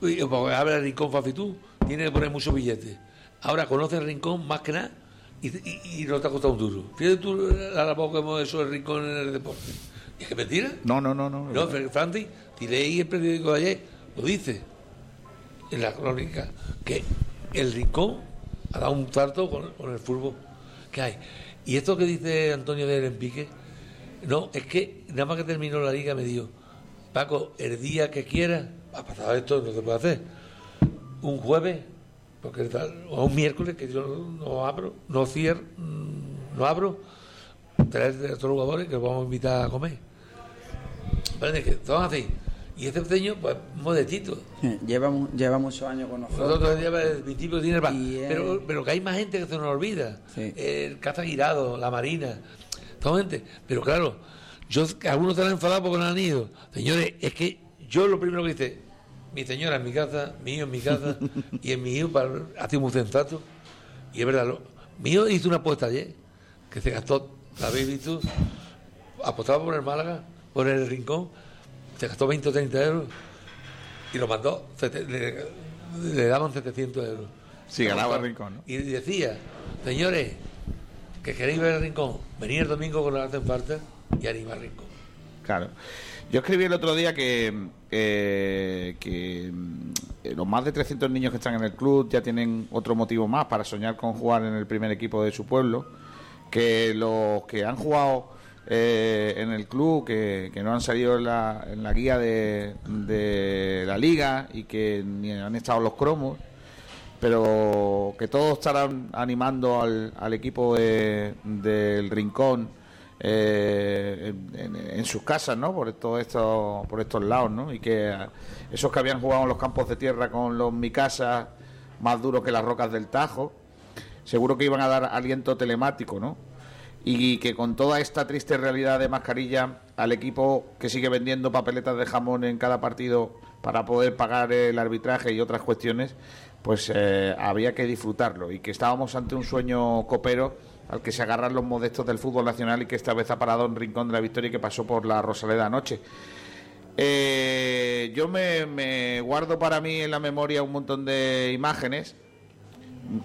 Speaker 16: para que hables de Rincón fácil tú, tienes que poner muchos billetes. Ahora conoces el Rincón más que nada y, y- y no te ha costado un duro. Fíjate tú la labor que hemos hecho el Rincón en el deporte. ¿Y es que mentira?
Speaker 3: No, no, no, no.
Speaker 16: No, Fr- Francis, si leí el periódico de ayer, lo dice en la crónica, que el Rincón ha dado un salto con, el fútbol que hay. Y esto que dice Antonio del Empique, no, es que nada más que terminó la liga me dijo, Paco, el día que quieras, ha pasado esto, no se puede hacer. Un jueves, porque o un miércoles, que yo no, abro, no cierro, mm, no abro, traer de otros jugadores que los vamos a invitar a comer. Parece que son así. Y este pequeño, pues, modestito.
Speaker 18: Lleva, lleva muchos años con nosotros.
Speaker 16: Nosotros lleva el mi tipo tiene el pero, pero que hay más gente que se nos olvida. El Caza Girado, la Marina, toda gente. Pero claro, yo algunos están enfadados porque no han ido. Señores, es que yo lo primero que hice, mi señora en mi casa, mi hijo en mi casa, y en mi hijo para, hace un sensato. Y es verdad, lo, mi hijo hizo una apuesta ayer, que se gastó, la habéis visto, apostaba por el Málaga, por el Rincón, se gastó 20 o 30 euros y lo mandó, le, le daban 700 euros.
Speaker 3: Sí, ganaba el Rincón, ¿no?
Speaker 16: Y decía, señores, que queréis ver el Rincón, venid el domingo con que hacen falta y animar el Rincón.
Speaker 3: Claro. Yo escribí el otro día que, eh, que mm, los más de 300 niños que están en el club ya tienen otro motivo más para soñar con jugar en el primer equipo de su pueblo, que los que han jugado eh, en el club, que, que no han salido en la, en la guía de, de la liga y que ni han estado los cromos, pero que todos estarán animando al, al equipo de- del Rincón eh, en, sus casas, ¿no? Por todo esto, por estos lados, ¿no? Y que esos que habían jugado en los campos de tierra con los mi casa más duros que las rocas del Tajo, seguro que iban a dar aliento telemático, ¿no? Y que con toda esta triste realidad de mascarilla, al equipo que sigue vendiendo papeletas de jamón en cada partido para poder pagar el arbitraje y otras cuestiones, pues eh, había que disfrutarlo y que estábamos ante un sueño copero al que se agarran los modestos del fútbol nacional y que esta vez ha parado en Rincón de la Victoria y que pasó por la Rosaleda anoche. Eh, yo me, me guardo para mí en la memoria un montón de imágenes.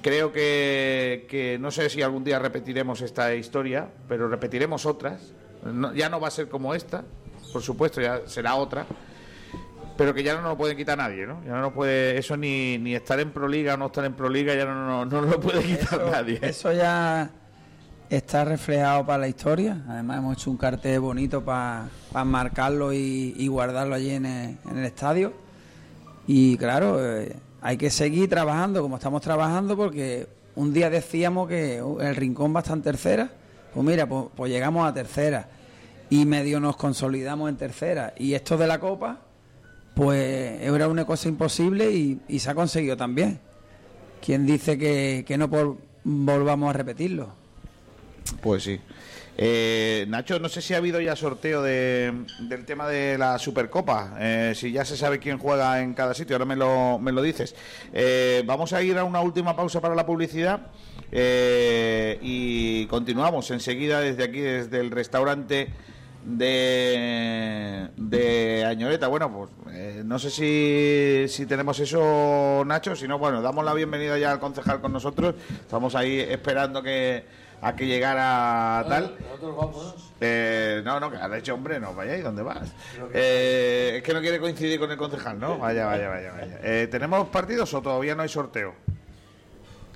Speaker 3: Creo que, que no sé si algún día repetiremos esta historia, pero repetiremos otras. No- ya no va a ser como esta, por supuesto, ya será otra. Pero que ya no nos lo puede quitar nadie, ¿no? Ya no nos puede, eso ni, ni estar en Proliga o no estar en Proliga, ya no, no, no nos lo puede quitar
Speaker 18: Eso-
Speaker 3: nadie.
Speaker 18: Eso ya está reflejado para la historia. Además hemos hecho un cartel bonito para marcarlo y, y guardarlo allí en el, en el estadio. Y claro, eh, hay que seguir trabajando como estamos trabajando porque un día decíamos que uh, el rincón va a estar en tercera. Pues mira, pues, pues llegamos a tercera y medio nos consolidamos en tercera. Y esto de la copa, pues era una cosa imposible y, se ha conseguido también. ¿Quién dice que, que no por- volvamos a repetirlo?
Speaker 3: Pues sí. Eh, Nacho, no sé si ha habido ya sorteo de, del tema de la Supercopa, eh, si ya se sabe quién juega en cada sitio, ahora me lo, me lo dices. Eh, vamos a ir a una última pausa para la publicidad eh, y continuamos enseguida desde aquí, desde el restaurante de, de Añoreta. Bueno, pues eh, no sé si, si tenemos eso, Nacho, si no, bueno, damos la bienvenida ya al concejal con nosotros, estamos ahí esperando que a que llegara tal.
Speaker 16: Nosotros vamos.
Speaker 3: Eh, no, no, que ha dicho, hombre, no vayáis, ¿dónde vas? Eh, es que no quiere coincidir con el concejal, ¿no? Vaya, vaya, vaya, vaya. Eh, ¿Tenemos partidos o todavía no hay sorteo?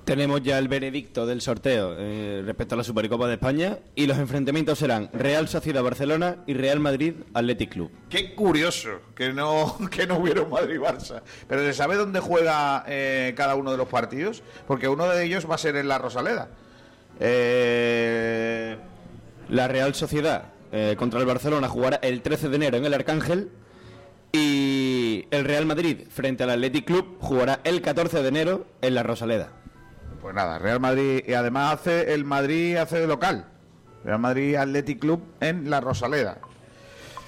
Speaker 4: Tenemos ya el veredicto del sorteo eh, respecto a la Supercopa de España y los enfrentamientos serán Real Sociedad Barcelona y Real Madrid Athletic Club.
Speaker 3: Qué curioso que no, que no hubiera un Madrid-Barça. Pero ¿se sabe dónde juega eh, cada uno de los partidos? Porque uno de ellos va a ser en la Rosaleda. Eh,
Speaker 4: La Real Sociedad eh, contra el Barcelona jugará el 13 de enero en el Arcángel y el Real Madrid frente al Athletic Club jugará el 14 de enero en la Rosaleda.
Speaker 3: Pues nada, Real Madrid y además hace el Madrid hace de local. Real Madrid Athletic Club en la Rosaleda.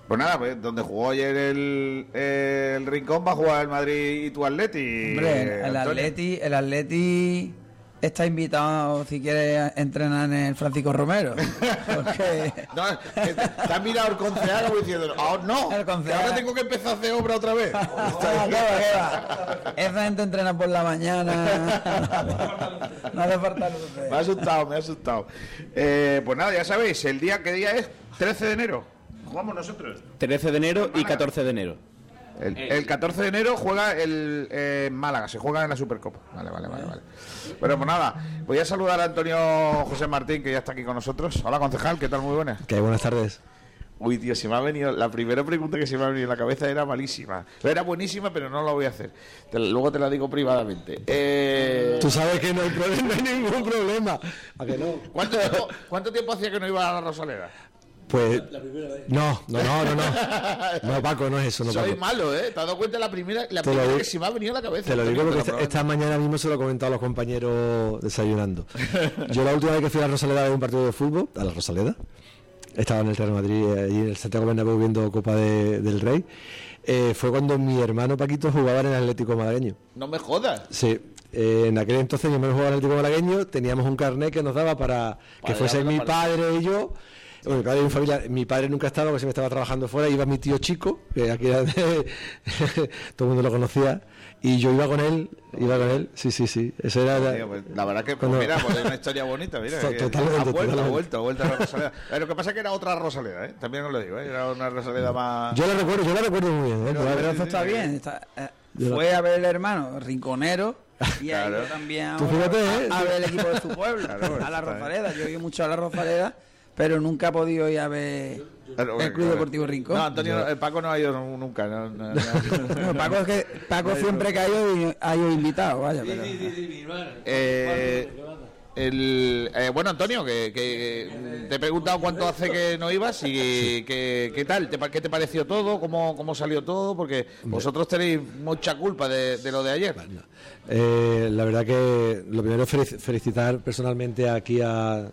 Speaker 3: Pues nada, pues donde jugó ayer el, el Rincón va a jugar el Madrid y tu Atleti.
Speaker 18: Hombre,
Speaker 3: eh,
Speaker 18: el. Atleti, el Atleti está invitado si quiere entrenar en el Francisco Romero. Porque
Speaker 3: No, que te, has mirado el concejal como diciendo, "Ah, no, que ahora tengo que empezar a hacer obra otra vez.
Speaker 18: Esa gente entrena por la mañana. No hace falta luces.
Speaker 3: Me ha asustado, me ha asustado. Eh, pues nada, ya sabéis, el día, ¿qué día es? 13 de enero. Jugamos nosotros.
Speaker 4: 13 de enero y 14 de enero.
Speaker 3: El, el 14 de enero juega el eh, Málaga, se juega en la Supercopa. Vale, vale, vale, vale. Bueno, pues nada, voy a saludar a Antonio José Martín, que ya está aquí con nosotros. Hola, concejal, ¿qué tal? Muy buenas.
Speaker 19: Que buenas tardes.
Speaker 3: Uy, tío, se me ha venido. La primera pregunta que se me ha venido en la cabeza era malísima. Era buenísima, pero no la voy a hacer. Te- luego te la digo privadamente. Eh,
Speaker 19: Tú sabes que no hay, problema, no hay ningún problema. ¿A que no?
Speaker 3: ¿Cuánto tiempo, cuánto tiempo hacía que no iba a la Rosaleda?
Speaker 19: Pues. No, no, no, no, no. No, Paco, no es eso, no,
Speaker 3: Soy
Speaker 19: Paco.
Speaker 3: malo, ¿eh? ¿Te has dado cuenta la primera, la primera
Speaker 19: digo-
Speaker 3: que se me ha venido a la cabeza?
Speaker 19: Te lo digo
Speaker 3: Antonio,
Speaker 19: porque
Speaker 3: te
Speaker 19: esta, mañana mismo se lo he comentado a los compañeros desayunando. Yo la última vez que fui a la Rosaleda ver un partido de fútbol, a la Rosaleda, estaba en el Real Madrid, eh, allí en el Santiago Bernabéu viendo Copa de- del Rey, eh, fue cuando mi hermano Paquito jugaba en el Atlético Malagueño.
Speaker 3: No me jodas.
Speaker 19: Sí, eh, en aquel entonces mi hermano jugaba en el Atlético Malagueño, teníamos un carnet que nos daba para que fuese mi padre y yo. Bueno, mi padre y mi familia, mi padre nunca estaba porque siempre estaba trabajando fuera, iba mi tío chico, que aquí era de- todo el mundo lo conocía, y yo iba con él, iba con él, sí, sí, sí, eso era...
Speaker 3: Tío, pues, la verdad que, pues,
Speaker 19: Cuando-
Speaker 3: mira, pues, es una historia bonita, mira.
Speaker 19: To-
Speaker 3: que-
Speaker 19: totalmente,
Speaker 3: ha vuelto, ha
Speaker 19: totalmente.
Speaker 3: vuelto, ha vuelto a la Rosaleda. Lo que pasa es que era otra Rosaleda, ¿eh? También os lo digo, ¿eh? Era una Rosaleda más...
Speaker 19: Yo lo recuerdo, yo lo recuerdo muy bien. ¿eh?
Speaker 18: Pero,
Speaker 19: Claro.
Speaker 18: pero eso está bien. está- eh, fue a ver el hermano Rinconero y ahí
Speaker 3: Claro.
Speaker 18: yo también
Speaker 19: Tú
Speaker 18: ahora
Speaker 19: fíjate, ¿eh?
Speaker 18: a, a ver el equipo de su pueblo,
Speaker 3: Claro,
Speaker 18: a la. Rosaleda. Yo he ido mucho a la Rosaleda, pero nunca he podido ir a ver
Speaker 3: Claro,
Speaker 18: el Club. Deportivo Rincón.
Speaker 3: No, Antonio, eh, Paco no ha ido nu- nunca. No, no, no.
Speaker 18: Bueno, Paco, es que Paco siempre que ha ido, y- ha ido invitado, vaya. Pero,
Speaker 3: Eh, el, eh, bueno, Antonio, que, que te he preguntado cuánto hace que no ibas y que, qué tal, te qué te pareció todo, cómo, cómo salió todo, porque vosotros tenéis mucha culpa de, de lo de ayer.
Speaker 19: Eh, la verdad que lo primero es felic- felicitar personalmente aquí a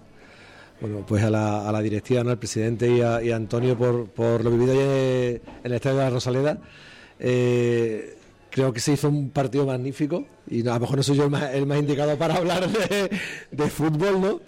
Speaker 19: bueno pues a la, a la directiva, ¿no? al presidente y a, Antonio por, por lo vivido en el estadio de la Rosaleda. Eh, creo que se hizo un partido magnífico y a lo mejor no soy yo el más, el más indicado para hablar de, de fútbol, ¿no?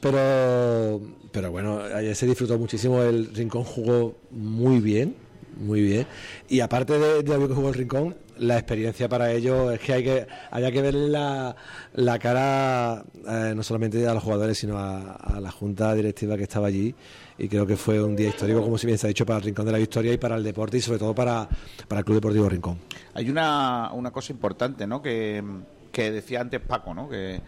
Speaker 19: Pero, pero bueno, ayer se disfrutó muchísimo, el Rincón jugó muy bien, muy bien. Y aparte de, de lo que jugó el Rincón, la experiencia para ellos es que hay que había que verle la, la cara eh, no solamente a los jugadores, sino a, a la junta directiva que estaba allí. Y creo que fue un día histórico, como si bien se ha dicho, para el Rincón de la Victoria y para el deporte y sobre todo para, para el Club Deportivo Rincón.
Speaker 3: Hay una, una cosa importante, ¿no? Que, que decía antes Paco, ¿no? Que,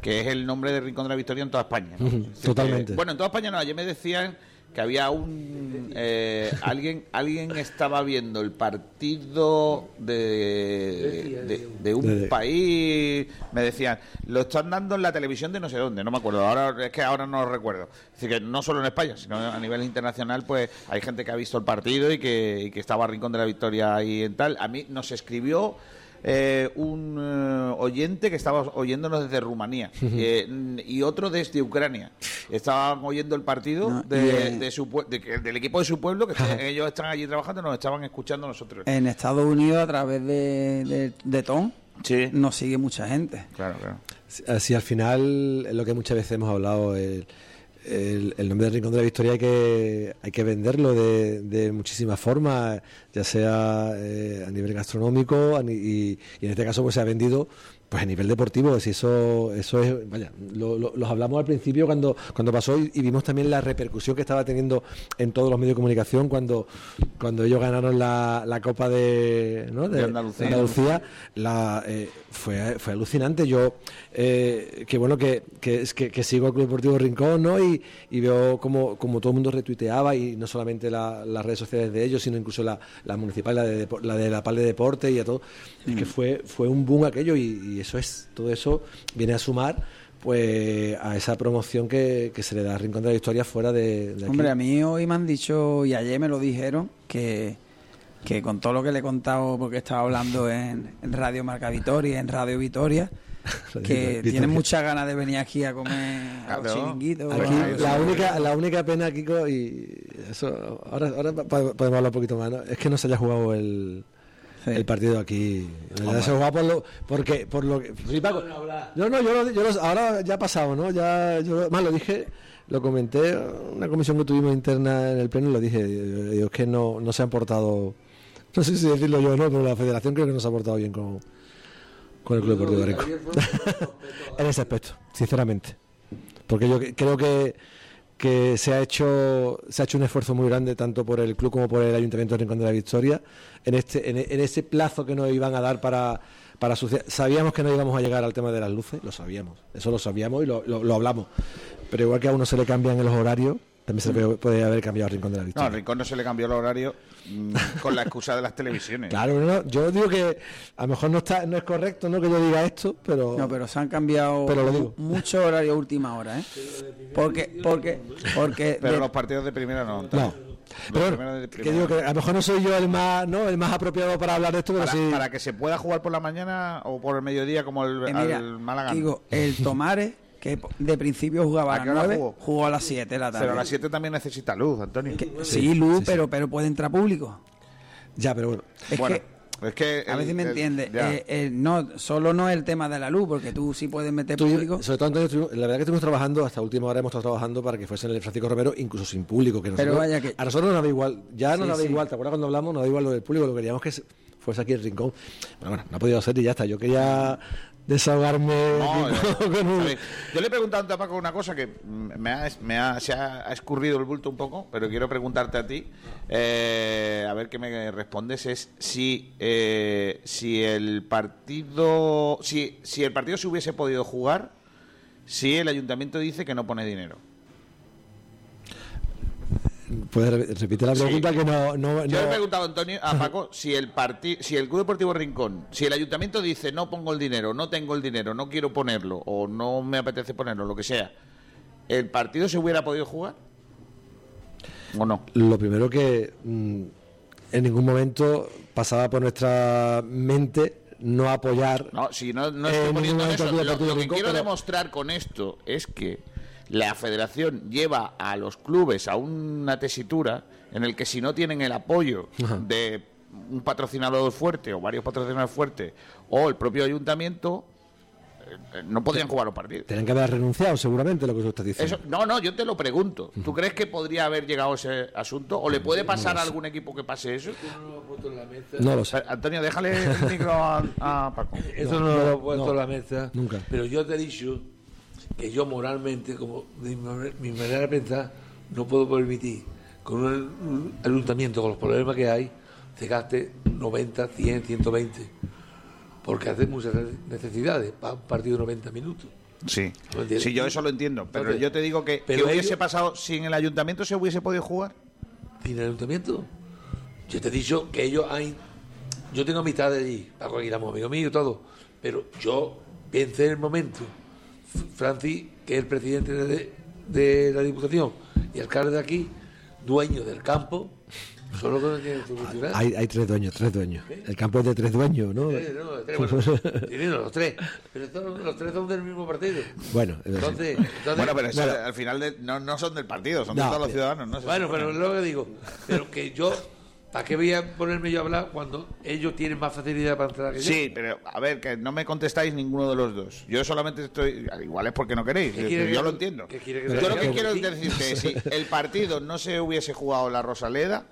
Speaker 3: que es el nombre de Rincón de la Victoria en toda España.
Speaker 19: totalmente.
Speaker 3: que- bueno, en toda España no, ayer me decían que había un... eh, alguien alguien estaba viendo el partido de, de, de un país, me decían, lo están dando en la televisión de no sé dónde, no me acuerdo, ahora es que ahora no lo recuerdo. Es decir, que no solo en España, sino a nivel internacional, pues hay gente que ha visto el partido y que, y que estaba Rincón de la Victoria ahí en tal. A mí nos escribió eh, un eh, oyente que estaba oyéndonos desde Rumanía eh, y otro desde Ucrania. Estaban oyendo el partido
Speaker 18: No,
Speaker 3: de, su de del equipo de su pueblo, que ellos están allí trabajando, nos estaban escuchando nosotros.
Speaker 18: en Estados Unidos, a través de, de, de Tom,
Speaker 3: Sí.
Speaker 18: nos sigue mucha gente.
Speaker 3: Claro, claro.
Speaker 19: Así al final es lo que muchas veces hemos hablado, el, el- el nombre del Rincón de la Victoria hay que, hay que venderlo de, de muchísimas formas, ya sea eh, a nivel gastronómico a ni- y, y en este caso pues se ha vendido pues a nivel deportivo, si eso eso es, vaya, lo, lo- los hablamos al principio cuando cuando pasó y, y vimos también la repercusión que estaba teniendo en todos los medios de comunicación cuando cuando ellos ganaron la, la Copa de, ¿no?
Speaker 3: De Andalucía.
Speaker 19: Andalucía, la, eh, fue, fue alucinante. Yo, eh, que bueno que, que, es que, que sigo al Club Deportivo Rincón, ¿no? Y, y veo como, como todo el mundo retuiteaba, y no solamente la- las redes sociales de ellos, sino incluso la, la municipal, la de, la de la PAL de Deporte y a todo. Es que fue, fue un boom aquello, y, y eso es, todo eso viene a sumar pues a esa promoción que, que se le da a Rincón de la Historia fuera de, de aquí.
Speaker 18: Hombre, a mí hoy me han dicho, y ayer me lo dijeron, que, que con todo lo que le he contado, porque estaba hablando en, en Radio Marca Vitoria, en Radio Vitoria, que tienen muchas ganas de venir aquí a comer a los
Speaker 3: Claro.
Speaker 18: chiringuitos.
Speaker 19: Aquí,
Speaker 18: a los-
Speaker 19: la única la única pena Kiko y eso ahora ahora podemos hablar un poquito más ¿no? es que no se haya jugado el el partido aquí. Se jugaba por lo, porque, por lo que. sí, Paco. No, no, yo, lo- yo lo- ahora ya ha pasado, ¿no? Ya, yo, más lo dije, lo comenté, en una comisión que tuvimos interna en el pleno, lo dije, digo, es que no, no se han portado, no sé si decirlo yo o no, pero la federación creo que no se ha portado bien con, con el Club Deportivo Rico. en ese aspecto, sinceramente. Porque yo que- creo que, que se ha hecho se ha hecho un esfuerzo muy grande tanto por el club como por el Ayuntamiento de Rincón de la Victoria en este en, en ese plazo que nos iban a dar para para sabíamos que no íbamos a llegar al tema de las luces, lo sabíamos, eso lo sabíamos y lo, lo- lo hablamos. Pero igual que a uno se le cambian en los horarios, también se le puede, haber cambiado al Rincón de la
Speaker 3: No,
Speaker 19: Victoria.
Speaker 3: al Rincón no se le cambió el horario con la excusa de las televisiones.
Speaker 19: Claro, no, yo digo que a lo mejor no está no es correcto no que yo diga esto, pero
Speaker 18: No, pero se han cambiado
Speaker 19: Pero lo digo.
Speaker 18: mucho horario a última hora, ¿eh? Porque, porque, porque.
Speaker 3: Pero
Speaker 18: de-
Speaker 3: los partidos de primera no.
Speaker 19: No.
Speaker 3: Los
Speaker 19: Pero bueno,
Speaker 3: primeros de
Speaker 19: que
Speaker 3: primera
Speaker 19: digo que a lo mejor no soy yo el más no el más apropiado para hablar de esto, pero
Speaker 3: para,
Speaker 19: sí
Speaker 3: para que se pueda jugar por la mañana o por el mediodía como el,
Speaker 18: eh, mira,
Speaker 3: al Málaga.
Speaker 18: digo, el Tomares, que de principio jugaba
Speaker 3: ¿A
Speaker 18: las
Speaker 3: qué hora
Speaker 18: 9,
Speaker 3: jugó?
Speaker 18: jugó? a las 7 de la tarde.
Speaker 3: Pero a las 7 también necesita luz, Antonio.
Speaker 18: Sí, luz, pero, pero puede entrar público.
Speaker 19: Ya, pero bueno.
Speaker 18: Es
Speaker 3: Bueno,
Speaker 18: que,
Speaker 3: es que
Speaker 18: a
Speaker 3: el-
Speaker 18: si me entiende. eh, eh, no, solo no es el tema de la luz, porque tú sí puedes meter
Speaker 19: Tú-
Speaker 18: público.
Speaker 19: sobre todo Antonio, estuvimos- la verdad que estuvimos trabajando hasta última hora hemos estado trabajando para que fuese en el Francisco Romero incluso sin público que
Speaker 18: Pero
Speaker 19: nosotros-
Speaker 18: vaya que-
Speaker 19: a nosotros nos da igual ya no
Speaker 18: Sí,
Speaker 19: nos da
Speaker 18: sí.
Speaker 19: igual te acuerdas cuando hablamos nos da igual lo del público lo que queríamos que se- fuese aquí el rincón pero bueno no ha podido ser y ya está yo quería desahogarme
Speaker 3: No,
Speaker 19: aquí con un-
Speaker 3: ¿sabes? Yo le he preguntado a Paco una cosa que me ha, me ha- se ha, ha escurrido el bulto un poco, pero quiero preguntarte a ti, eh, a ver qué me respondes, es si, eh, si el partido si, si el partido se hubiese podido jugar si el ayuntamiento dice que no pone dinero.
Speaker 19: Puedes re- repetir la
Speaker 3: Sí.
Speaker 19: pregunta que no, no,
Speaker 3: Yo he preguntado Antonio, a Paco, si el parti si el Club Deportivo Rincón, si el ayuntamiento dice no pongo el dinero, no tengo el dinero, no quiero ponerlo o no me apetece ponerlo, lo que sea, ¿el partido se hubiera podido jugar? ¿O no?
Speaker 19: lo primero que mm, en ningún momento pasaba por nuestra mente no apoyar
Speaker 3: No, si no, no estoy
Speaker 19: en
Speaker 3: poniendo eso. Lo, lo que
Speaker 19: Rincón,
Speaker 3: quiero
Speaker 19: pero-
Speaker 3: demostrar con esto es que la federación lleva a los clubes a una tesitura en el que si no tienen el apoyo de un patrocinador fuerte o varios patrocinadores fuertes o el propio ayuntamiento, eh, eh, no podrían jugar los partidos.
Speaker 19: Tenían que haber renunciado seguramente lo que tú estás diciendo
Speaker 3: Eso, no, no, yo te lo pregunto. ¿Tú crees que podría haber llegado ese asunto? ¿O le puede pasar a algún equipo que pase eso?
Speaker 19: No lo sé.
Speaker 3: Antonio, déjale el micro a, a Paco.
Speaker 16: Eso no, lo he puesto en la mesa.
Speaker 19: Nunca.
Speaker 16: Pero yo te he dicho que yo moralmente, como de mi, manera- de pensar, no puedo permitir con un, un ayuntamiento, con los problemas que hay, se gaste 90, 100, 120. Porque hace muchas necesidades para un partido de 90 minutos.
Speaker 3: Sí. Sí, yo eso lo entiendo, pero
Speaker 16: Entonces,
Speaker 3: yo te digo que, que
Speaker 16: pero
Speaker 3: hubiese
Speaker 16: ellos-
Speaker 3: pasado sin el ayuntamiento se hubiese podido jugar.
Speaker 16: sin el ayuntamiento. Yo te he dicho que ellos hay. Yo tengo amistad allí, Paco Aguilamo, amigo mío y todo. Pero yo pensé en el momento. F- Francis, que es el presidente de, de la Diputación y alcalde de aquí, dueño del campo, solo que no tiene solucionar.
Speaker 19: hay, hay tres dueños tres dueños el campo es de tres dueños ¿no?
Speaker 16: Eh, no, tres, bueno, los tres. Pero son- los tres son del mismo partido.
Speaker 19: Bueno,
Speaker 16: entonces, entonces-
Speaker 3: Bueno, pero eso
Speaker 16: Bueno,
Speaker 3: al final de- no, no son del partido, son de todos los ciudadanos. ¿no?
Speaker 16: Bueno, pero es lo que digo. Pero que yo, ¿para qué voy a ponerme yo a hablar cuando ellos tienen más facilidad para entrar que yo?
Speaker 3: Sí, pero a ver, que no me contestáis ninguno de los dos. Yo solamente estoy. Igual es porque no queréis.
Speaker 16: ¿Qué quiere
Speaker 3: Yo lo entiendo.
Speaker 16: que
Speaker 3: Yo lo que quiero decirte es: si el partido no se hubiese jugado la Rosaleda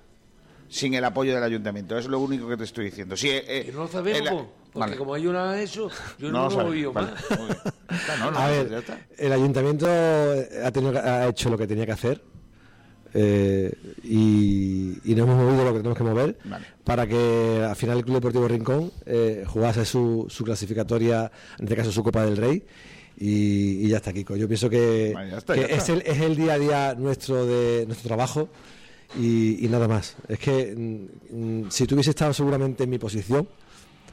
Speaker 3: sin el apoyo del ayuntamiento, es lo único que te estoy diciendo. Si, eh,
Speaker 16: Que no lo sabemos,
Speaker 3: el-
Speaker 16: po, porque
Speaker 3: Vale.
Speaker 16: como ellos no han hecho, yo
Speaker 3: No
Speaker 16: no,
Speaker 3: lo
Speaker 16: he
Speaker 3: vale,
Speaker 16: más.
Speaker 3: Está, no, no,
Speaker 19: a
Speaker 3: ya
Speaker 19: ver,
Speaker 3: está.
Speaker 19: el ayuntamiento ha, tenido, que- ha hecho lo que tenía que hacer eh, y, y nos hemos movido lo que tenemos que mover
Speaker 3: Vale.
Speaker 19: para que al final el Club Deportivo Rincón eh, jugase su, su clasificatoria, en este caso su Copa del Rey. Y, y ya está, Kiko. Yo pienso que,
Speaker 3: Vale, ya está,
Speaker 19: que
Speaker 3: ya
Speaker 19: es, el, es el día a día nuestro de nuestro trabajo y, y nada más. Es que mm, mm, si tú hubiese estado seguramente en mi posición,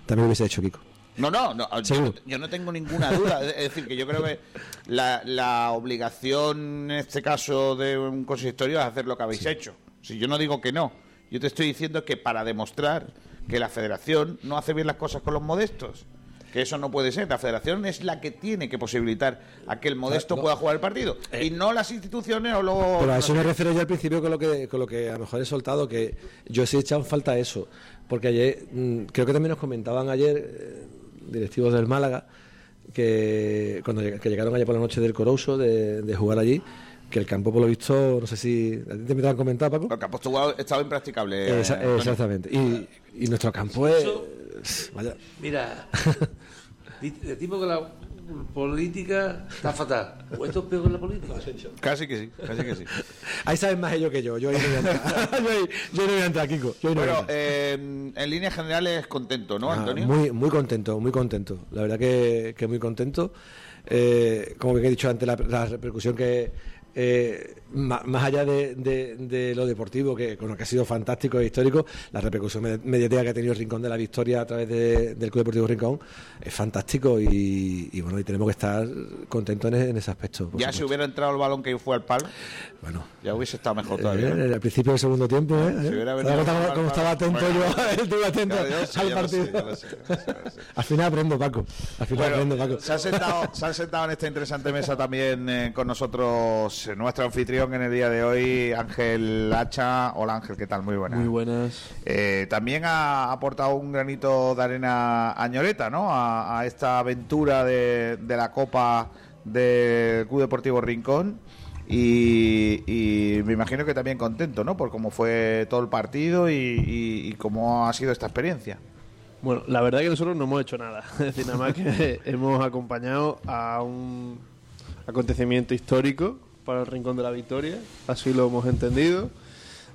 Speaker 19: también lo hubiese hecho, Kiko.
Speaker 3: No, no, no yo, no tengo ninguna duda. Es decir, que yo creo que la, la obligación, en este caso, de un consistorio es hacer lo que habéis hecho. Si yo no digo que no, yo te estoy diciendo que para demostrar que la federación no hace bien las cosas con los modestos. que eso no puede ser. La federación es la que tiene que posibilitar a que el modesto
Speaker 19: no.
Speaker 3: pueda jugar el partido y no las instituciones o luego.
Speaker 19: Pero a eso me refiero yo al principio con lo que, con lo que a lo mejor he soltado, que yo sí he echado en falta eso. Porque ayer, mm, creo que también nos comentaban ayer eh, directivos del Málaga, que cuando lleg- que llegaron ayer por la noche del Corouso de, de jugar allí, que el campo por lo visto, no sé si... ¿A ti te me lo han comentado, Paco?
Speaker 3: El campo estuvo- estaba impracticable. eh,
Speaker 19: Esa- exactamente. Y, y nuestro campo es... Vaya.
Speaker 16: Mira, di- de tipo que la política está fatal. ¿O esto es peor que la política?
Speaker 3: Casi que sí, casi que sí.
Speaker 19: Ahí saben más ellos que yo. Yo ahí no voy a entrar. yo, ahí, yo no voy a entrar, Kiko. Yo ahí no voy a
Speaker 3: Bueno,
Speaker 19: entrar.
Speaker 3: eh, en líneas generales contento, ¿no,
Speaker 19: Ah,
Speaker 3: Antonio?
Speaker 19: muy, muy contento, muy contento. La verdad que, que muy contento. Eh, como bien he dicho antes, la, la repercusión que, eh, más allá de, de- de lo deportivo, que, con lo que ha sido fantástico e histórico, la repercusión med- mediática que ha tenido el Rincón de la Victoria a través de- del Club Deportivo Rincón es fantástico y, y bueno, y tenemos que estar contentos en, e- en ese aspecto.
Speaker 3: Ya si hubiera entrado el balón que fue al palo,
Speaker 19: bueno,
Speaker 3: ya hubiese estado mejor todavía.
Speaker 19: Eh, al principio del segundo tiempo, ¿eh?
Speaker 3: Si hubiera venido
Speaker 19: Ahora como, estaba atento
Speaker 3: bueno.
Speaker 19: yo, estuve atento
Speaker 3: sé,
Speaker 19: al
Speaker 3: sé,
Speaker 19: partido.
Speaker 3: lo sé, lo lo.
Speaker 19: Al final aprendo, Paco. Al final
Speaker 3: Bueno,
Speaker 19: aprendo, Paco.
Speaker 3: se ha, sentado, se ha sentado en esta interesante mesa también eh, con nosotros nuestro anfitrión en el día de hoy, Ángel Hacha. Hola Ángel, ¿qué tal? Muy buenas.
Speaker 20: Muy buenas.
Speaker 3: Eh, también ha aportado un granito de arena a Ñoreta, ¿no? A, a esta aventura de, de la Copa del Club Deportivo Rincón. Y, y me imagino que también contento, ¿no? Por cómo fue todo el partido y, y- y cómo ha sido esta experiencia.
Speaker 20: Bueno, la verdad que nosotros no hemos hecho nada. Es decir, nada más que hemos acompañado a un acontecimiento histórico para el Rincón de la Victoria. Así lo hemos entendido.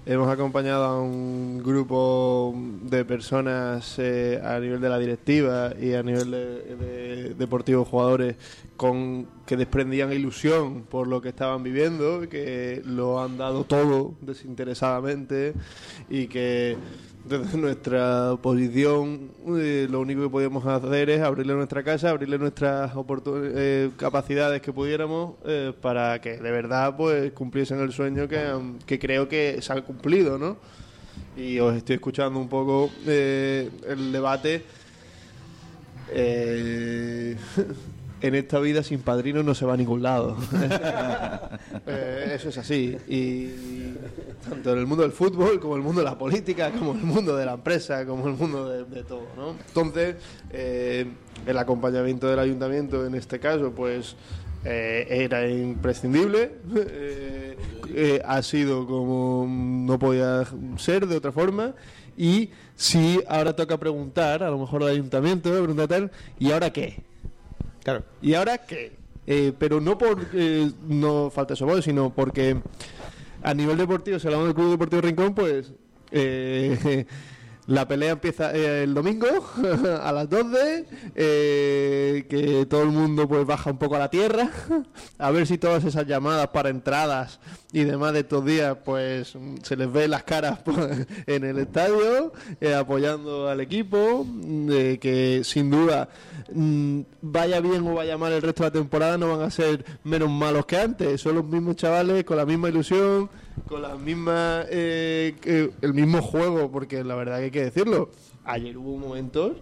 Speaker 20: Hemos acompañado a un grupo de personas eh, a nivel de la directiva y a nivel de, de deportivos jugadores con que desprendían ilusión por lo que estaban viviendo, que lo han dado todo desinteresadamente y que desde nuestra posición eh, lo único que podíamos hacer es abrirle nuestra casa, abrirle nuestras eh, capacidades que pudiéramos eh, para que de verdad pues cumpliesen el sueño que, que creo que se ha cumplido, ¿no? Y os estoy escuchando un poco eh, el debate. En esta vida sin padrino no se va a ningún lado. Eh, eso es así. Y tanto en el mundo del fútbol, como en el mundo de la política, como en el mundo de la empresa, como en el mundo de, de todo. ¿no? Entonces, eh, el acompañamiento del ayuntamiento en este caso, pues eh, era imprescindible. Ha sido como no podía ser de otra forma. Y si ahora toca preguntar, a lo mejor al ayuntamiento, preguntar tal, ¿y ahora qué?
Speaker 3: Claro.
Speaker 20: ¿Y ahora qué? Eh, pero no por eh, no falta eso, sino porque a nivel deportivo, si hablamos del Club Deportivo Rincón, pues eh, la pelea empieza eh, el domingo a las 12, eh, que todo el mundo pues baja un poco a la tierra, a ver si todas esas llamadas para entradas y demás de estos días, pues se les ve las caras pues, en el estadio, eh, apoyando al equipo, de que sin duda mm, vaya bien o vaya mal el resto de la temporada, no van a ser menos malos que antes, son los mismos chavales con la misma ilusión, con la misma eh, el mismo juego, porque la verdad que hay que decirlo, ayer hubo momentos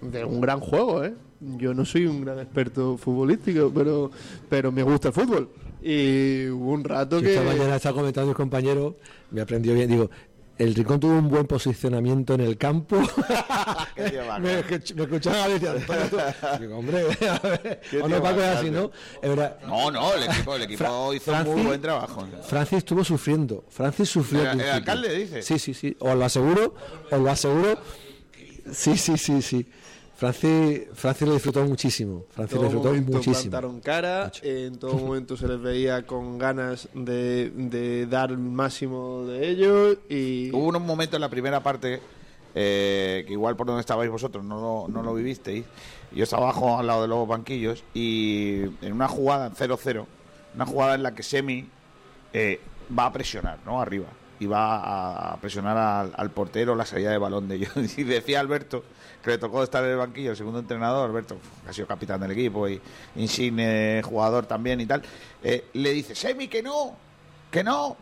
Speaker 20: de un gran juego, ¿eh? Yo no soy un gran experto futbolístico, pero, pero me gusta el fútbol. Y hubo un rato que...
Speaker 19: esta mañana estaba comentando mis compañeros, me aprendió bien, digo, el Rincón tuvo un buen posicionamiento en el campo. me, me escuchaban a veces, "Antonio, tú". Digo, hombre, a ver, o no, Paco, así. ¿no?
Speaker 3: No, no, el equipo, el equipo
Speaker 19: Fra-
Speaker 3: hizo muy
Speaker 19: Francis-
Speaker 3: buen trabajo.
Speaker 19: Francis estuvo sufriendo. Francis sufrió.
Speaker 3: ¿El- alcalde dice?
Speaker 19: Sí, sí, sí. Os lo aseguro, os lo aseguro. Sí, sí, sí, sí. Francis, Francis lo disfrutó muchísimo. Francis
Speaker 20: En
Speaker 19: lo
Speaker 20: todo
Speaker 19: disfrutó
Speaker 20: momento
Speaker 19: muchísimo.
Speaker 20: plantaron cara, en todo momento se les veía con ganas de, de dar el máximo de ellos y
Speaker 3: Hubo unos momentos en la primera parte eh, que igual por donde estabais vosotros no lo, no lo vivisteis. Yo estaba abajo al lado de los banquillos y en una jugada 0-0, una jugada en la que Semi eh, va a presionar, ¿no? Arriba. Y va a presionar al, al portero la salida de balón de ellos. Y decía Alberto, le tocó estar en el banquillo, el segundo entrenador, Alberto, que ha sido capitán del equipo y insigne jugador también y tal, eh, le dice, Semi, que no, Que no,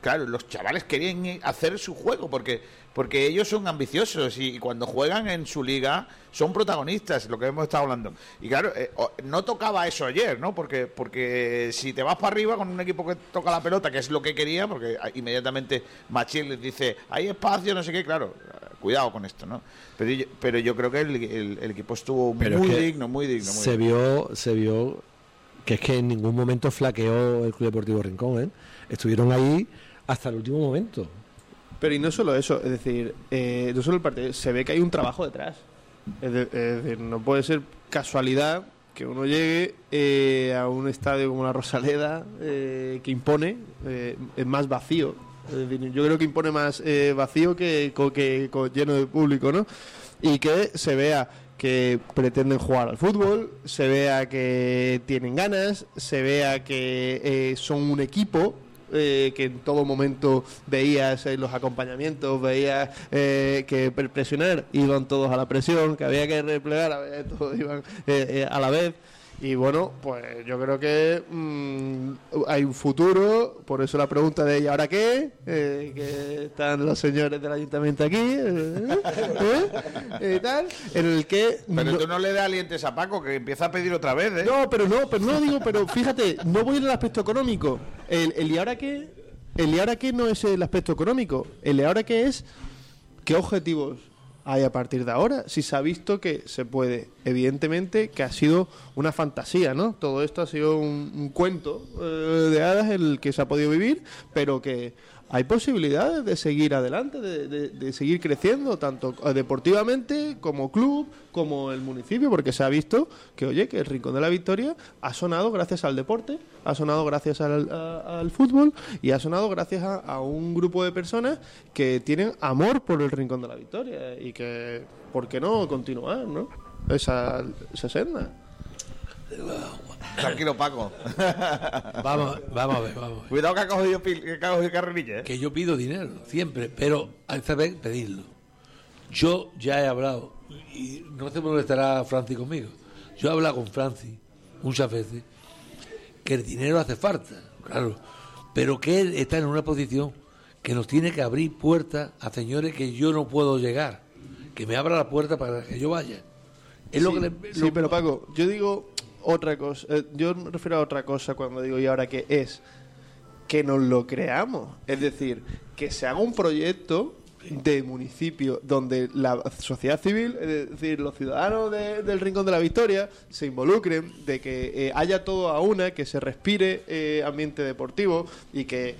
Speaker 3: claro, los chavales querían hacer su juego porque porque ellos son ambiciosos y, y cuando juegan en su liga son protagonistas, lo que hemos estado hablando. Y claro, eh, no tocaba eso ayer, ¿no? Porque porque si te vas para arriba con un equipo que toca la pelota, que es lo que quería, porque inmediatamente Machín les dice, hay espacio, no sé qué, claro, eh, cuidado con esto, ¿no? Pero yo, pero yo creo que el, el- el equipo estuvo
Speaker 19: Pero
Speaker 3: muy digno, muy digno. Muy
Speaker 19: se
Speaker 3: digno.
Speaker 19: vio se vio que es que en ningún momento flaqueó el Club Deportivo Rincón ¿eh? estuvieron ahí hasta el último momento
Speaker 20: Pero y no solo eso, es decir, eh, no solo el partido, se ve que hay un trabajo detrás. Es, de- es decir, no puede ser casualidad que uno llegue eh, a un estadio como la Rosaleda, eh, que impone, eh, más vacío. Es decir, yo creo que impone más eh, vacío que, co- que co- lleno de público, ¿no? Y que se vea que pretenden jugar al fútbol, se vea que tienen ganas, se vea que eh, son un equipo, eh, que en todo momento veías en los acompañamientos, veías eh, que pre- presionar iban todos a la presión, que había que replegar, a todos iban eh, eh, a la vez. Y bueno, pues yo creo que mm, hay un futuro, por eso la pregunta de ¿y ahora qué? Eh, que están los señores del ayuntamiento aquí, eh, eh, y tal, en el que...
Speaker 3: Pero
Speaker 20: no-
Speaker 3: tú no le das alientes a Paco, que empieza a pedir otra vez, ¿eh?
Speaker 20: no, pero no, pero no digo, pero fíjate, no voy en el aspecto económico. El, el y ahora qué, el y ahora qué no es el aspecto económico. El y ahora qué es qué objetivos hay a partir de ahora. Si se ha visto que se puede, evidentemente que ha sido una fantasía, ¿no? Todo esto ha sido un, cuento eh, de hadas el que se ha podido vivir, pero que hay posibilidades de seguir adelante, de, de- seguir creciendo, tanto eh, deportivamente como club, como el municipio, porque se ha visto que, oye, que el Rincón de la Victoria ha sonado gracias al deporte, ha sonado gracias al, fútbol y ha sonado gracias a, un grupo de personas que tienen amor por el Rincón de la Victoria y que, ¿por qué no continuar, no? Esa senda.
Speaker 3: Tranquilo, Paco.
Speaker 16: Vamos, vamos a ver, vamos a ver.
Speaker 3: Cuidado que ha cogido, que ha cogido carrerilla, ¿eh?
Speaker 16: Que yo pido dinero, siempre, pero a esta vez pedirlo. Yo ya he hablado, y no sé por qué estará Franci conmigo. Yo he hablado con Franci muchas veces que el dinero hace falta, claro, pero que él está en una posición que nos tiene que abrir puertas a señores que yo no puedo llegar, que me abra la puerta para que yo vaya. Es lo
Speaker 20: sí,
Speaker 16: que le-
Speaker 20: sí,
Speaker 16: lo-
Speaker 20: pero Paco, yo digo otra cosa. eh, yo me refiero a otra cosa cuando digo y ahora qué es que nos lo creamos. Es decir, que se haga un proyecto de municipio donde la sociedad civil, es decir, los ciudadanos de- del Rincón de la Victoria, se involucren, de que eh, haya todo a una, que se respire eh, ambiente deportivo y que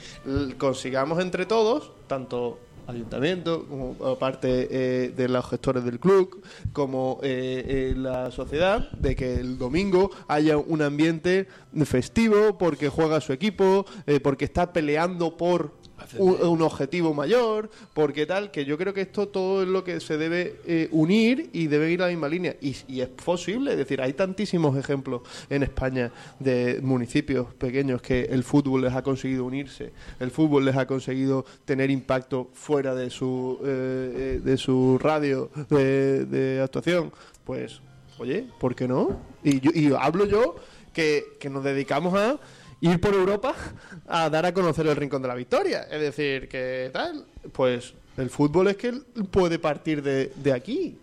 Speaker 20: consigamos entre todos, tanto ayuntamiento, como parte eh, de los gestores del club, como eh, eh, la sociedad, de que el domingo haya un ambiente festivo porque juega su equipo, eh, porque está peleando por un, un objetivo mayor, porque tal, que yo creo que esto todo es lo que se debe eh, unir y debe ir a la misma línea. Y, y es posible, es decir, hay tantísimos ejemplos en España de municipios pequeños que el fútbol les ha conseguido unirse, el fútbol les ha conseguido tener impacto fuera de su, eh, eh, de su radio de, de actuación. Pues, oye, ¿por qué no? Y, yo, y hablo yo que, que nos dedicamos a ir por Europa a dar a conocer el Rincón de la Victoria. Es decir, que tal, pues el fútbol es que puede partir de, de aquí.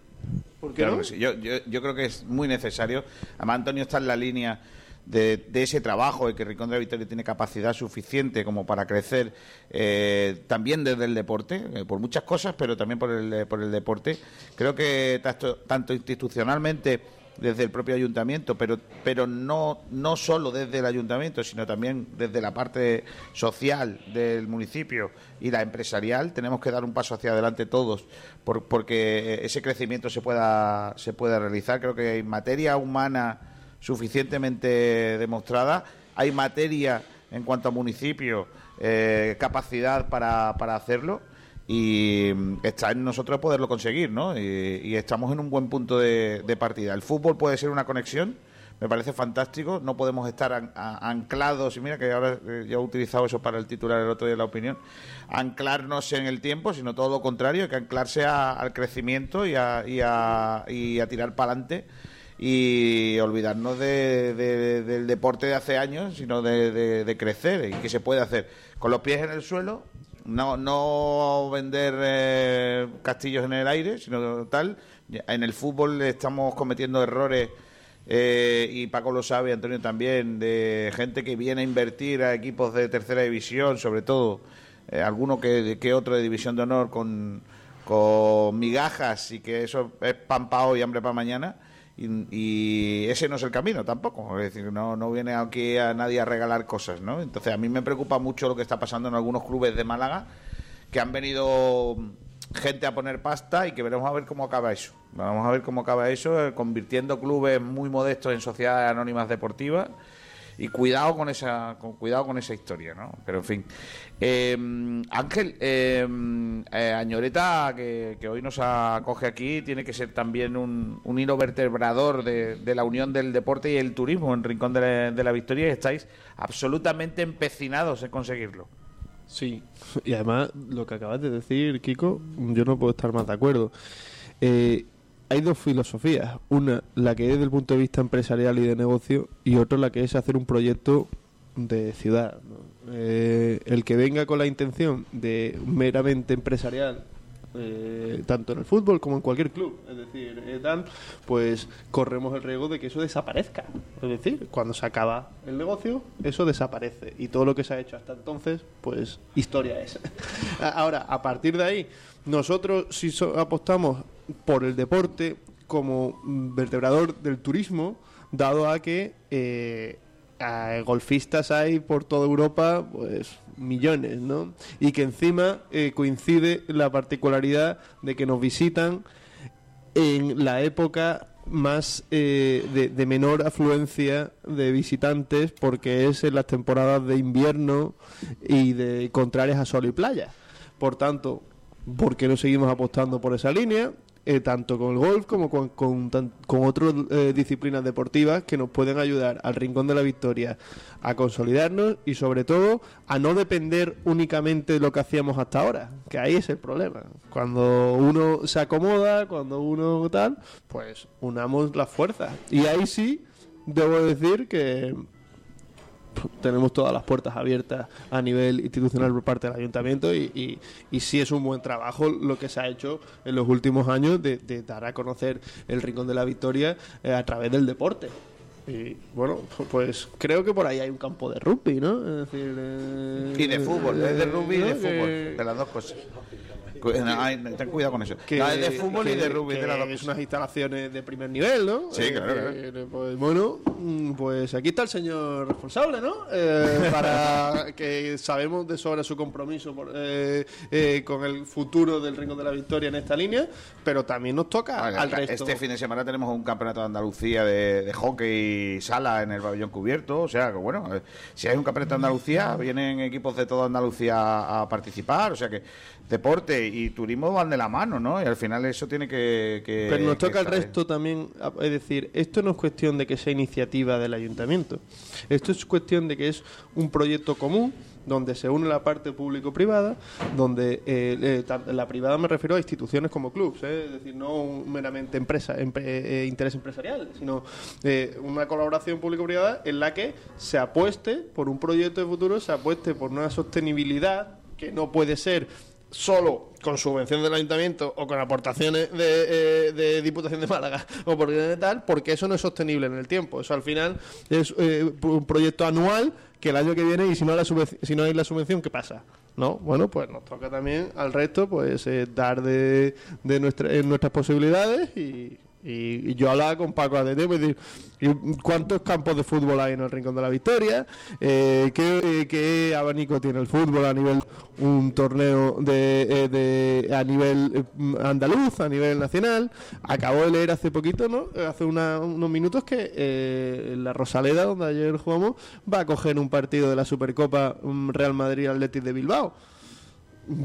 Speaker 20: ¿Por qué
Speaker 3: Claro
Speaker 20: no?
Speaker 3: que sí. Yo, yo, yo creo que es muy necesario. Además, Antonio está en la línea de, de ese trabajo y que Rincón de la Victoria tiene capacidad suficiente como para crecer eh, también desde el deporte, eh, por muchas cosas, pero también por el, por el deporte. Creo que tanto, tanto institucionalmente desde el propio ayuntamiento, pero pero no no solo desde el ayuntamiento, sino también desde la parte social del municipio y la empresarial, tenemos que dar un paso hacia adelante todos, por- porque ese crecimiento se pueda se pueda realizar. Creo que hay materia humana suficientemente demostrada, hay materia en cuanto a municipio, eh, capacidad para, para hacerlo y mm, está en nosotros poderlo conseguir, ¿no? Y, estamos en un buen punto de, partida. El fútbol puede ser una conexión, me parece fantástico, no podemos estar anclados, y mira que ahora eh, ya he utilizado eso para el titular el otro día de la opinión, anclarnos en el tiempo, sino todo lo contrario, hay que anclarse a- al crecimiento y a, y a, y a tirar para adelante. y olvidarnos de- de- del deporte de hace años, sino de- de crecer y que se puede hacer con los pies en el suelo, no, no vender eh, castillos en el aire, sino tal. En el fútbol estamos cometiendo errores. eh, y Paco lo sabe, Antonio también, de gente que viene a invertir a equipos de tercera división, sobre todo, eh, alguno que, otro de división de honor con, con migajas y que eso es pan pa' hoy y hambre para mañana. Y, y ese no es el camino tampoco. Es decir, no, no viene aquí a nadie a regalar cosas, ¿no? Entonces a mí me preocupa mucho lo que está pasando en algunos clubes de Málaga, que han venido gente a poner pasta y que veremos a ver cómo acaba eso. Vamos a ver cómo acaba eso, eh, convirtiendo clubes muy modestos en sociedades anónimas deportivas y cuidado con esa con cuidado con esa historia no pero en fin Eh, Ángel eh, eh, Añoreta que, hoy nos acoge aquí tiene que ser también un, hilo vertebrador de, de la unión del deporte y el turismo en Rincón de la, de la Victoria y estáis absolutamente empecinados en conseguirlo
Speaker 20: Sí, y además lo que acabas de decir, Kiko, yo no puedo estar más de acuerdo. Eh, hay dos filosofías, una la que es desde el punto de vista empresarial y de negocio y otra la que es hacer un proyecto de ciudad. Eh, el que venga con la intención de meramente empresarial eh, tanto en el fútbol como en cualquier club. Es decir, eh, tal, pues corremos el riesgo de que eso desaparezca. Es decir, cuando se acaba el negocio, eso desaparece. Y todo lo que se ha hecho hasta entonces, pues historia es. Ahora, a partir de ahí, nosotros si so- apostamos por el deporte como mm, vertebrador del turismo, dado a que golfistas hay por toda Europa, pues millones, ¿no? Y que encima eh, coincide la particularidad de que nos visitan en la época más eh, de, de menor afluencia de visitantes porque es en las temporadas de invierno y de contrarias a sol y playa. Por tanto, ¿por qué no seguimos apostando por esa línea? Eh, tanto con el golf como con, con, con otras eh, disciplinas deportivas que nos pueden ayudar al Rincón de la Victoria a consolidarnos y sobre todo a no depender únicamente de lo que hacíamos hasta ahora, que ahí es el problema. Cuando uno se acomoda, cuando uno tal, pues unamos las fuerzas. Y ahí sí, debo decir que tenemos todas las puertas abiertas a nivel institucional por parte del ayuntamiento y, y, y sí es un buen trabajo lo que se ha hecho en los últimos años de, de dar a conocer el Rincón de la Victoria eh, a través del deporte. Y bueno, pues creo que por ahí hay un campo de rugby, ¿no? Es decir, eh,
Speaker 3: y de fútbol es de rugby y de fútbol de las dos cosas ten cuidado con eso
Speaker 20: que,
Speaker 3: es de fútbol y de rugby de
Speaker 20: es unas instalaciones de primer nivel, ¿no?
Speaker 3: Sí, claro,
Speaker 20: Eh, pues bueno, mm, pues aquí está el señor responsable, ¿no? Eh, para que sabemos de sobre su compromiso por- eh, eh, con el futuro del Rincón de la Victoria en esta línea, pero también nos toca
Speaker 3: Vale,
Speaker 20: al resto.
Speaker 3: Este fin de semana tenemos un campeonato de Andalucía de, de hockey sala en el pabellón cubierto. O sea que, bueno, si hay un campeonato de Andalucía, vienen equipos de toda Andalucía a, a participar. O sea que deporte y turismo van de la mano, ¿no? Y al final eso tiene que. que-
Speaker 20: Pero nos toca
Speaker 3: ahí.
Speaker 20: resto también, es decir, esto no es cuestión de que sea iniciativa del ayuntamiento. Esto es cuestión de que es un proyecto común donde se une la parte público-privada, donde eh, eh, la privada me refiero a instituciones como clubs, ¿eh? es decir, no un meramente empresa, empre- eh, interés empresarial, sino eh, una colaboración público-privada en la que se apueste por un proyecto de futuro, se apueste por una sostenibilidad que no puede ser solo con subvención del ayuntamiento o con aportaciones de, eh, de Diputación de Málaga o por tal, porque eso no es sostenible en el tiempo. Eso al final es eh, un proyecto anual que el año que viene y si no, la si no hay la subvención, ¿qué pasa? ¿No? Bueno, pues nos toca también al resto pues eh, dar de, de nuestra- en nuestras posibilidades y, y- yo hablaba con Paco pues decir, ¿y ¿cuántos campos de fútbol hay en el Rincón de la Victoria? Eh, ¿qué, eh, qué abanico tiene el fútbol a nivel un torneo de, eh, de- a nivel eh, andaluz, a nivel nacional? Acabo de leer hace poquito, ¿no? Eh, Hace una- unos minutos que eh, la Rosaleda, donde ayer jugamos, va a coger un partido de la Supercopa um, Real Madrid Atlético de Bilbao.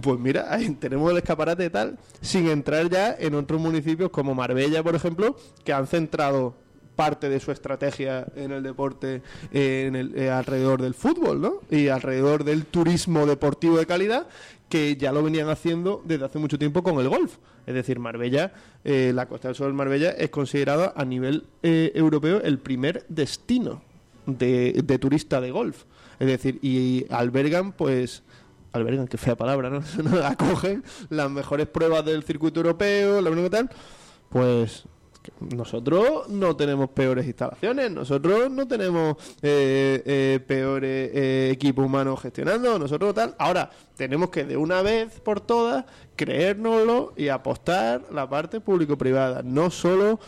Speaker 20: Pues mira, tenemos el escaparate tal, sin entrar ya en otros municipios como Marbella, por ejemplo, que han centrado parte de su estrategia en el deporte en el, eh, alrededor del fútbol, ¿no? Y alrededor del turismo deportivo de calidad, que ya lo venían haciendo desde hace mucho tiempo con el golf. Es decir, Marbella, eh, la Costa del Sol Marbella es considerada a nivel eh, europeo el primer destino de, de turista de golf. Es decir, y albergan pues albergan, qué fea palabra, ¿no? Acogen las mejores pruebas del circuito europeo, la única tal, pues nosotros no tenemos peores instalaciones, nosotros no tenemos eh, eh, peores eh, equipos humanos gestionando, nosotros tal. Ahora, tenemos que de una vez por todas creérnoslo y apostar la parte público-privada, no solo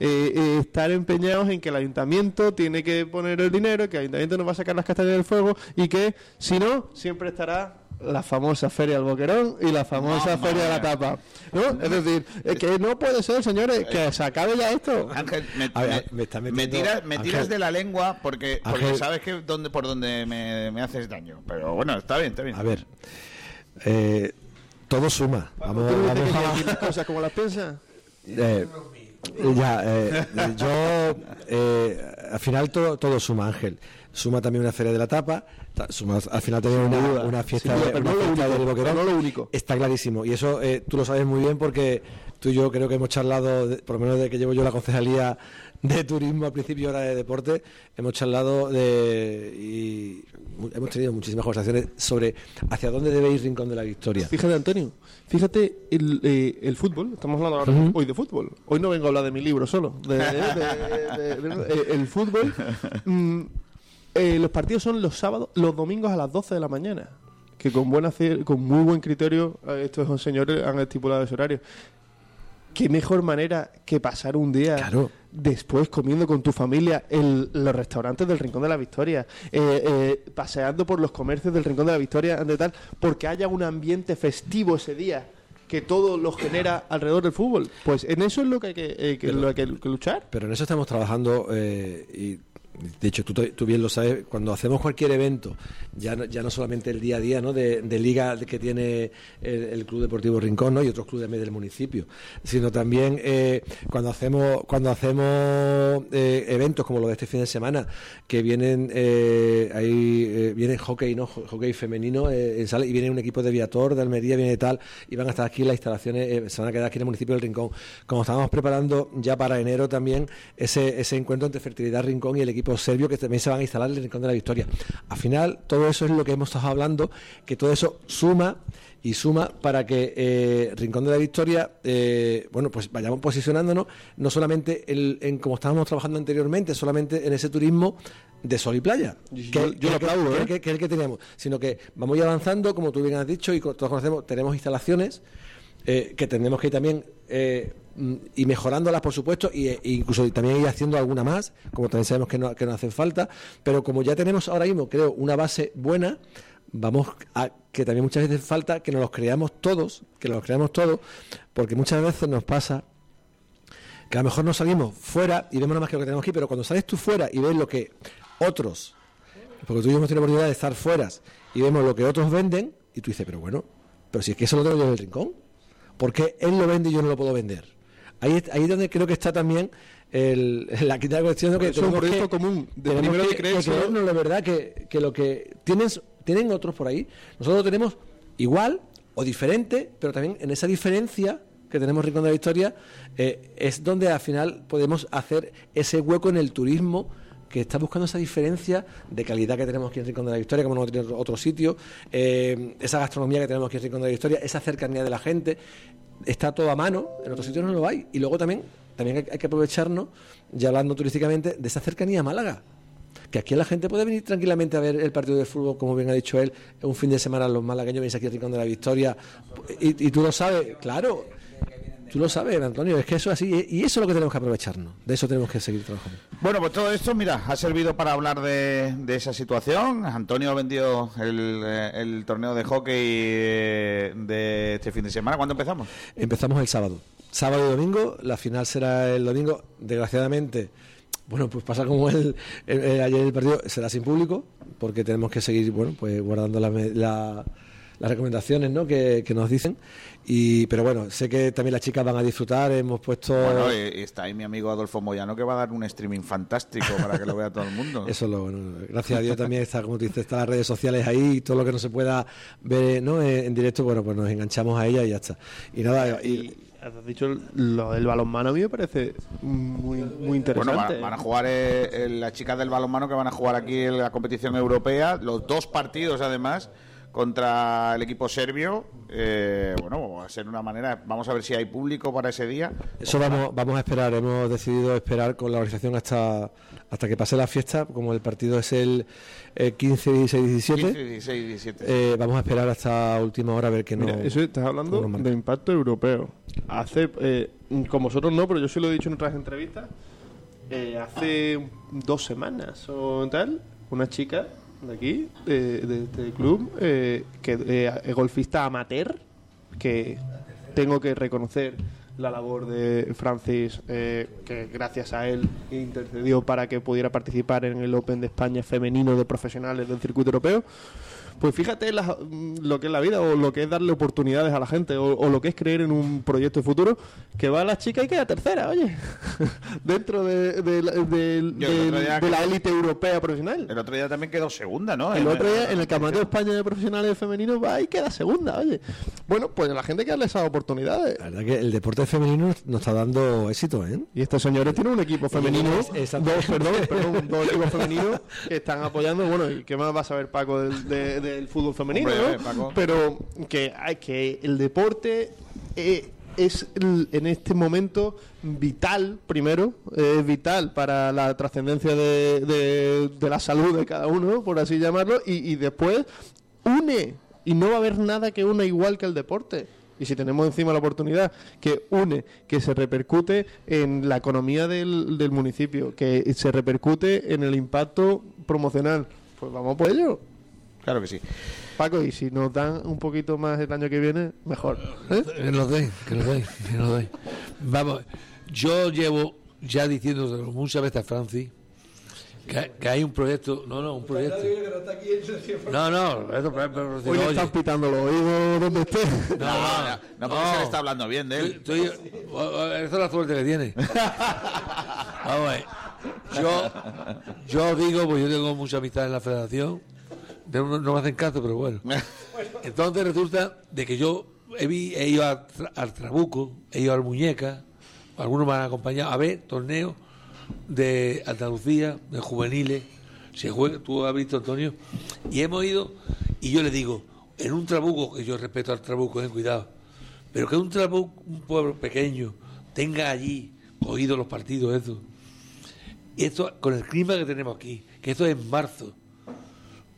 Speaker 20: eh, eh, estar empeñados en que el ayuntamiento tiene que poner el dinero, que el ayuntamiento nos va a sacar las castañas del fuego y que, si no, siempre estará la famosa Feria del Boquerón y la famosa
Speaker 3: Mamma
Speaker 20: Feria de la. Tapa. ¿no? Es decir, es que no puede ser, señores, que se acabe ya esto.
Speaker 3: Ángel, me,
Speaker 19: ver,
Speaker 3: me-
Speaker 19: me está
Speaker 3: me
Speaker 19: metiendo-
Speaker 3: tiras, me tiras
Speaker 19: Ángel.
Speaker 3: de la lengua porque, porque
Speaker 19: Ángel.
Speaker 3: sabes que donde, por donde me, me haces daño. Pero bueno, está bien, está bien.
Speaker 19: A ver, eh, todo suma. Vamos,
Speaker 20: ¿Tú
Speaker 19: vamos a-
Speaker 20: aquí las cosas como las piensas?
Speaker 19: Eh, ya, eh, yo eh, al final todo, todo suma, Ángel. Suma también una feria de la tapa, ta- suma al final también una, fiesta,
Speaker 20: duda,
Speaker 19: de-
Speaker 20: pero
Speaker 19: una
Speaker 20: no lo único,
Speaker 19: del Boquerón.
Speaker 20: pero no lo único.
Speaker 19: Está clarísimo. Y eso eh, tú lo sabes muy bien porque tú y yo creo que hemos charlado, de- por lo menos de que llevo yo la concejalía de turismo al principio y ahora de deporte, hemos charlado de, y mu- hemos tenido muchísimas conversaciones sobre hacia dónde debe ir Rincón de la Victoria.
Speaker 20: Fíjate, Antonio, fíjate el, eh, el fútbol. Estamos hablando ahora
Speaker 19: Ujú.
Speaker 20: hoy de fútbol. Hoy no vengo a hablar de mi libro solo. de- de- de- de- de- eh, el fútbol. mm, eh, los partidos son los sábados, los domingos a las 12 de la mañana. Que con, buena, con muy buen criterio eh, estos señores han estipulado ese horario. Qué mejor manera que pasar un día después comiendo con tu familia en los restaurantes del Rincón de la Victoria, eh, eh, paseando por los comercios del Rincón de la Victoria, de tal, porque haya un ambiente festivo ese día que todo lo genera alrededor del fútbol. Pues en eso es lo que hay que, eh, que-
Speaker 19: Pero-
Speaker 20: lo que hay que luchar.
Speaker 19: Pero en eso estamos trabajando eh, y de hecho tú, tú bien lo sabes, cuando hacemos cualquier evento, ya no, ya no solamente el día a día ¿no? de, de liga que tiene el, Club Deportivo Rincón ¿no? y otros clubes del municipio, sino también eh, cuando hacemos cuando hacemos eh, eventos como los de este fin de semana, que vienen eh, ahí eh, viene hockey, ¿no? Ho- hockey femenino en sala, y viene un equipo de Viator, de Almería, viene tal, y van a estar aquí las instalaciones, se van a quedar aquí en el municipio del Rincón. Como estábamos preparando ya para enero también ese, ese encuentro entre Fertilidad Rincón y el equipo serbio que también se van a instalar en el Rincón de la Victoria. Al final, todo eso es lo que hemos estado hablando, que todo eso suma y suma para que eh, Rincón de la Victoria, eh, bueno, pues vayamos posicionándonos, no solamente el- en como estábamos trabajando anteriormente, solamente en ese turismo de sol y playa,
Speaker 20: Yo-
Speaker 19: que,
Speaker 20: yo
Speaker 19: que-
Speaker 20: aplaudo,
Speaker 19: que-
Speaker 20: ¿eh?
Speaker 19: que- que es el que teníamos, sino que vamos avanzando, como tú bien has dicho y todos conocemos, tenemos instalaciones eh, que tendremos que ir también eh, mm, y mejorándolas, por supuesto, y, e incluso también ir haciendo alguna más, como también sabemos que no, que no hacen falta, pero como ya tenemos ahora mismo, creo, una base buena, vamos a que también muchas veces falta que nos los creamos todos, que nos los creamos todos, porque muchas veces nos pasa que a lo mejor nos salimos fuera y vemos nada más que lo que tenemos aquí, pero cuando sales tú fuera y ves lo que otros, porque tú y yo hemos tenido la oportunidad de estar fuera y vemos lo que otros venden, y tú dices, pero bueno, pero si es que eso lo tengo yo en el rincón, ¿por qué él lo vende y yo no lo puedo vender? Ahí, es- ahí es donde creo que está también el, la quinta cuestión de que
Speaker 20: es un proyecto
Speaker 19: que,
Speaker 20: común, de primero
Speaker 19: que,
Speaker 20: de creerse-
Speaker 19: que creernos la verdad que, que lo que tienen, tienen otros por ahí, nosotros lo tenemos igual o diferente, pero también en esa diferencia que tenemos Rincón de la Victoria eh, es donde al final podemos hacer ese hueco en el turismo que está buscando esa diferencia de calidad que tenemos aquí en Rincón de la Victoria, como no tiene otro, sitio, eh, esa gastronomía que tenemos aquí en Rincón de la Victoria, esa cercanía de la gente, está todo a mano, en otros sitios no lo hay. Y luego también, también hay, hay que aprovecharnos, ya hablando turísticamente, de esa cercanía a Málaga. Que aquí la gente puede venir tranquilamente a ver el partido de fútbol, como bien ha dicho él, un fin de semana los malagueños venís aquí al Rincón de la Victoria, y, y tú lo sabes, claro, tú lo sabes, Antonio, es que eso es así, y eso es lo que tenemos que aprovecharnos, de eso tenemos que seguir trabajando.
Speaker 3: Bueno, pues todo esto, mira, ha servido para hablar de, de esa situación. Antonio ha vendido el, eh, el torneo de hockey eh, de este fin de semana. ¿Cuándo empezamos?
Speaker 19: Empezamos el sábado. Sábado y domingo, la final será el domingo. Desgraciadamente, bueno, pues pasa como el, el- el- ayer el partido, será sin público, porque tenemos que seguir, bueno, pues guardando la, las recomendaciones ¿no? que, que nos dicen. Y, pero bueno, sé que también las chicas van a disfrutar. Hemos puesto.
Speaker 3: Bueno, y, y está ahí mi amigo Adolfo Moyano que va a dar un streaming fantástico para que lo vea todo el mundo.
Speaker 19: Eso es lo bueno. Gracias a Dios también está, como tú dices, están las redes sociales ahí y todo lo que no se pueda ver ¿no? en, en directo, bueno, pues nos enganchamos a ella y ya está. Y nada, y,
Speaker 20: Has dicho lo del balonmano a mí me parece muy, muy
Speaker 3: Bueno,
Speaker 20: interesante.
Speaker 3: van, van a jugar eh, eh, las chicas del balonmano que van a jugar aquí en la competición europea, los dos partidos además contra el equipo serbio. Eh, bueno, va a ser una manera. Vamos a ver si hay público para ese día.
Speaker 19: Eso vamos, vamos a esperar, hemos decidido esperar con la organización hasta, hasta que pase la fiesta, como el partido es el eh, 15, 16, 17.
Speaker 3: 15, 16, 17.
Speaker 19: eh, vamos a esperar hasta última hora a ver que no.
Speaker 20: Mira, eso estás hablando de impacto europeo. Hace, eh, con vosotros no, pero yo sí lo he dicho en otras entrevistas. eh, hace dos semanas o tal, una chica de aquí, de, este club, eh, que eh, golfista amateur, que tengo que reconocer la labor de Francis, eh, que gracias a él intercedió para que pudiera participar en el Open de España femenino de profesionales del circuito europeo. Pues fíjate la- lo que es la vida o lo que es darle oportunidades a la gente o, o lo que es creer en un proyecto de futuro que va a la chica y queda tercera, oye, dentro de, de la- de élite europea profesional.
Speaker 3: El otro día también quedó segunda, ¿no?
Speaker 20: El otro día en el Campeonato de España de Profesionales Femeninos va y queda segunda, oye. Bueno, pues a la gente que darle esas oportunidades.
Speaker 19: La verdad que el deporte femenino nos- está dando éxito, ¿eh?
Speaker 20: Y estos señores tienen un equipo femenino,
Speaker 19: Es-
Speaker 20: dos, perdón, perdón, dos equipos femeninos que están apoyando. Bueno, ¿y qué más va a saber Paco del, de- del fútbol femenino?
Speaker 3: Hombre,
Speaker 20: no?
Speaker 3: Paco.
Speaker 20: Pero que, hay que el deporte eh, es el- en este momento vital, primero, es vital para la trascendencia de, de- de la salud de cada uno, por así llamarlo, y, y después une. Y no va a haber nada que una igual que el deporte. Y si tenemos encima la oportunidad que une, que se repercute en la economía del, del municipio, que se repercute en el impacto promocional, pues vamos por ello.
Speaker 3: Claro que sí.
Speaker 20: Paco, y si nos dan un poquito más el año que viene, mejor. ¿eh?
Speaker 16: Que nos den, que nos den, que nos den. Vamos, yo llevo ya diciéndoselo muchas veces a Francis que, que hay un proyecto, no, no, un proyecto. No, no, eso, pero- pero-
Speaker 20: Hoy le están pitando los oídos donde esté.
Speaker 3: No, no, no, porque se le está hablando bien de él.
Speaker 16: Estoy- esa es la suerte que tiene. Vamos a ver. Yo, yo digo, pues yo tengo mucha amistad en la federación. No me hacen caso, pero bueno. Entonces resulta de que yo he, ido a al Trabuco, he ido al Muñeca, algunos me han acompañado a ver torneos de Andalucía, de juveniles. Se juega, tú has visto, Antonio, y hemos ido, y yo le digo, en un Trabuco, que yo respeto al Trabuco, ten cuidado, pero que un Trabuco, un pueblo pequeño, tenga allí cogido los partidos, eso. Y esto, con el clima que tenemos aquí, que esto es en marzo,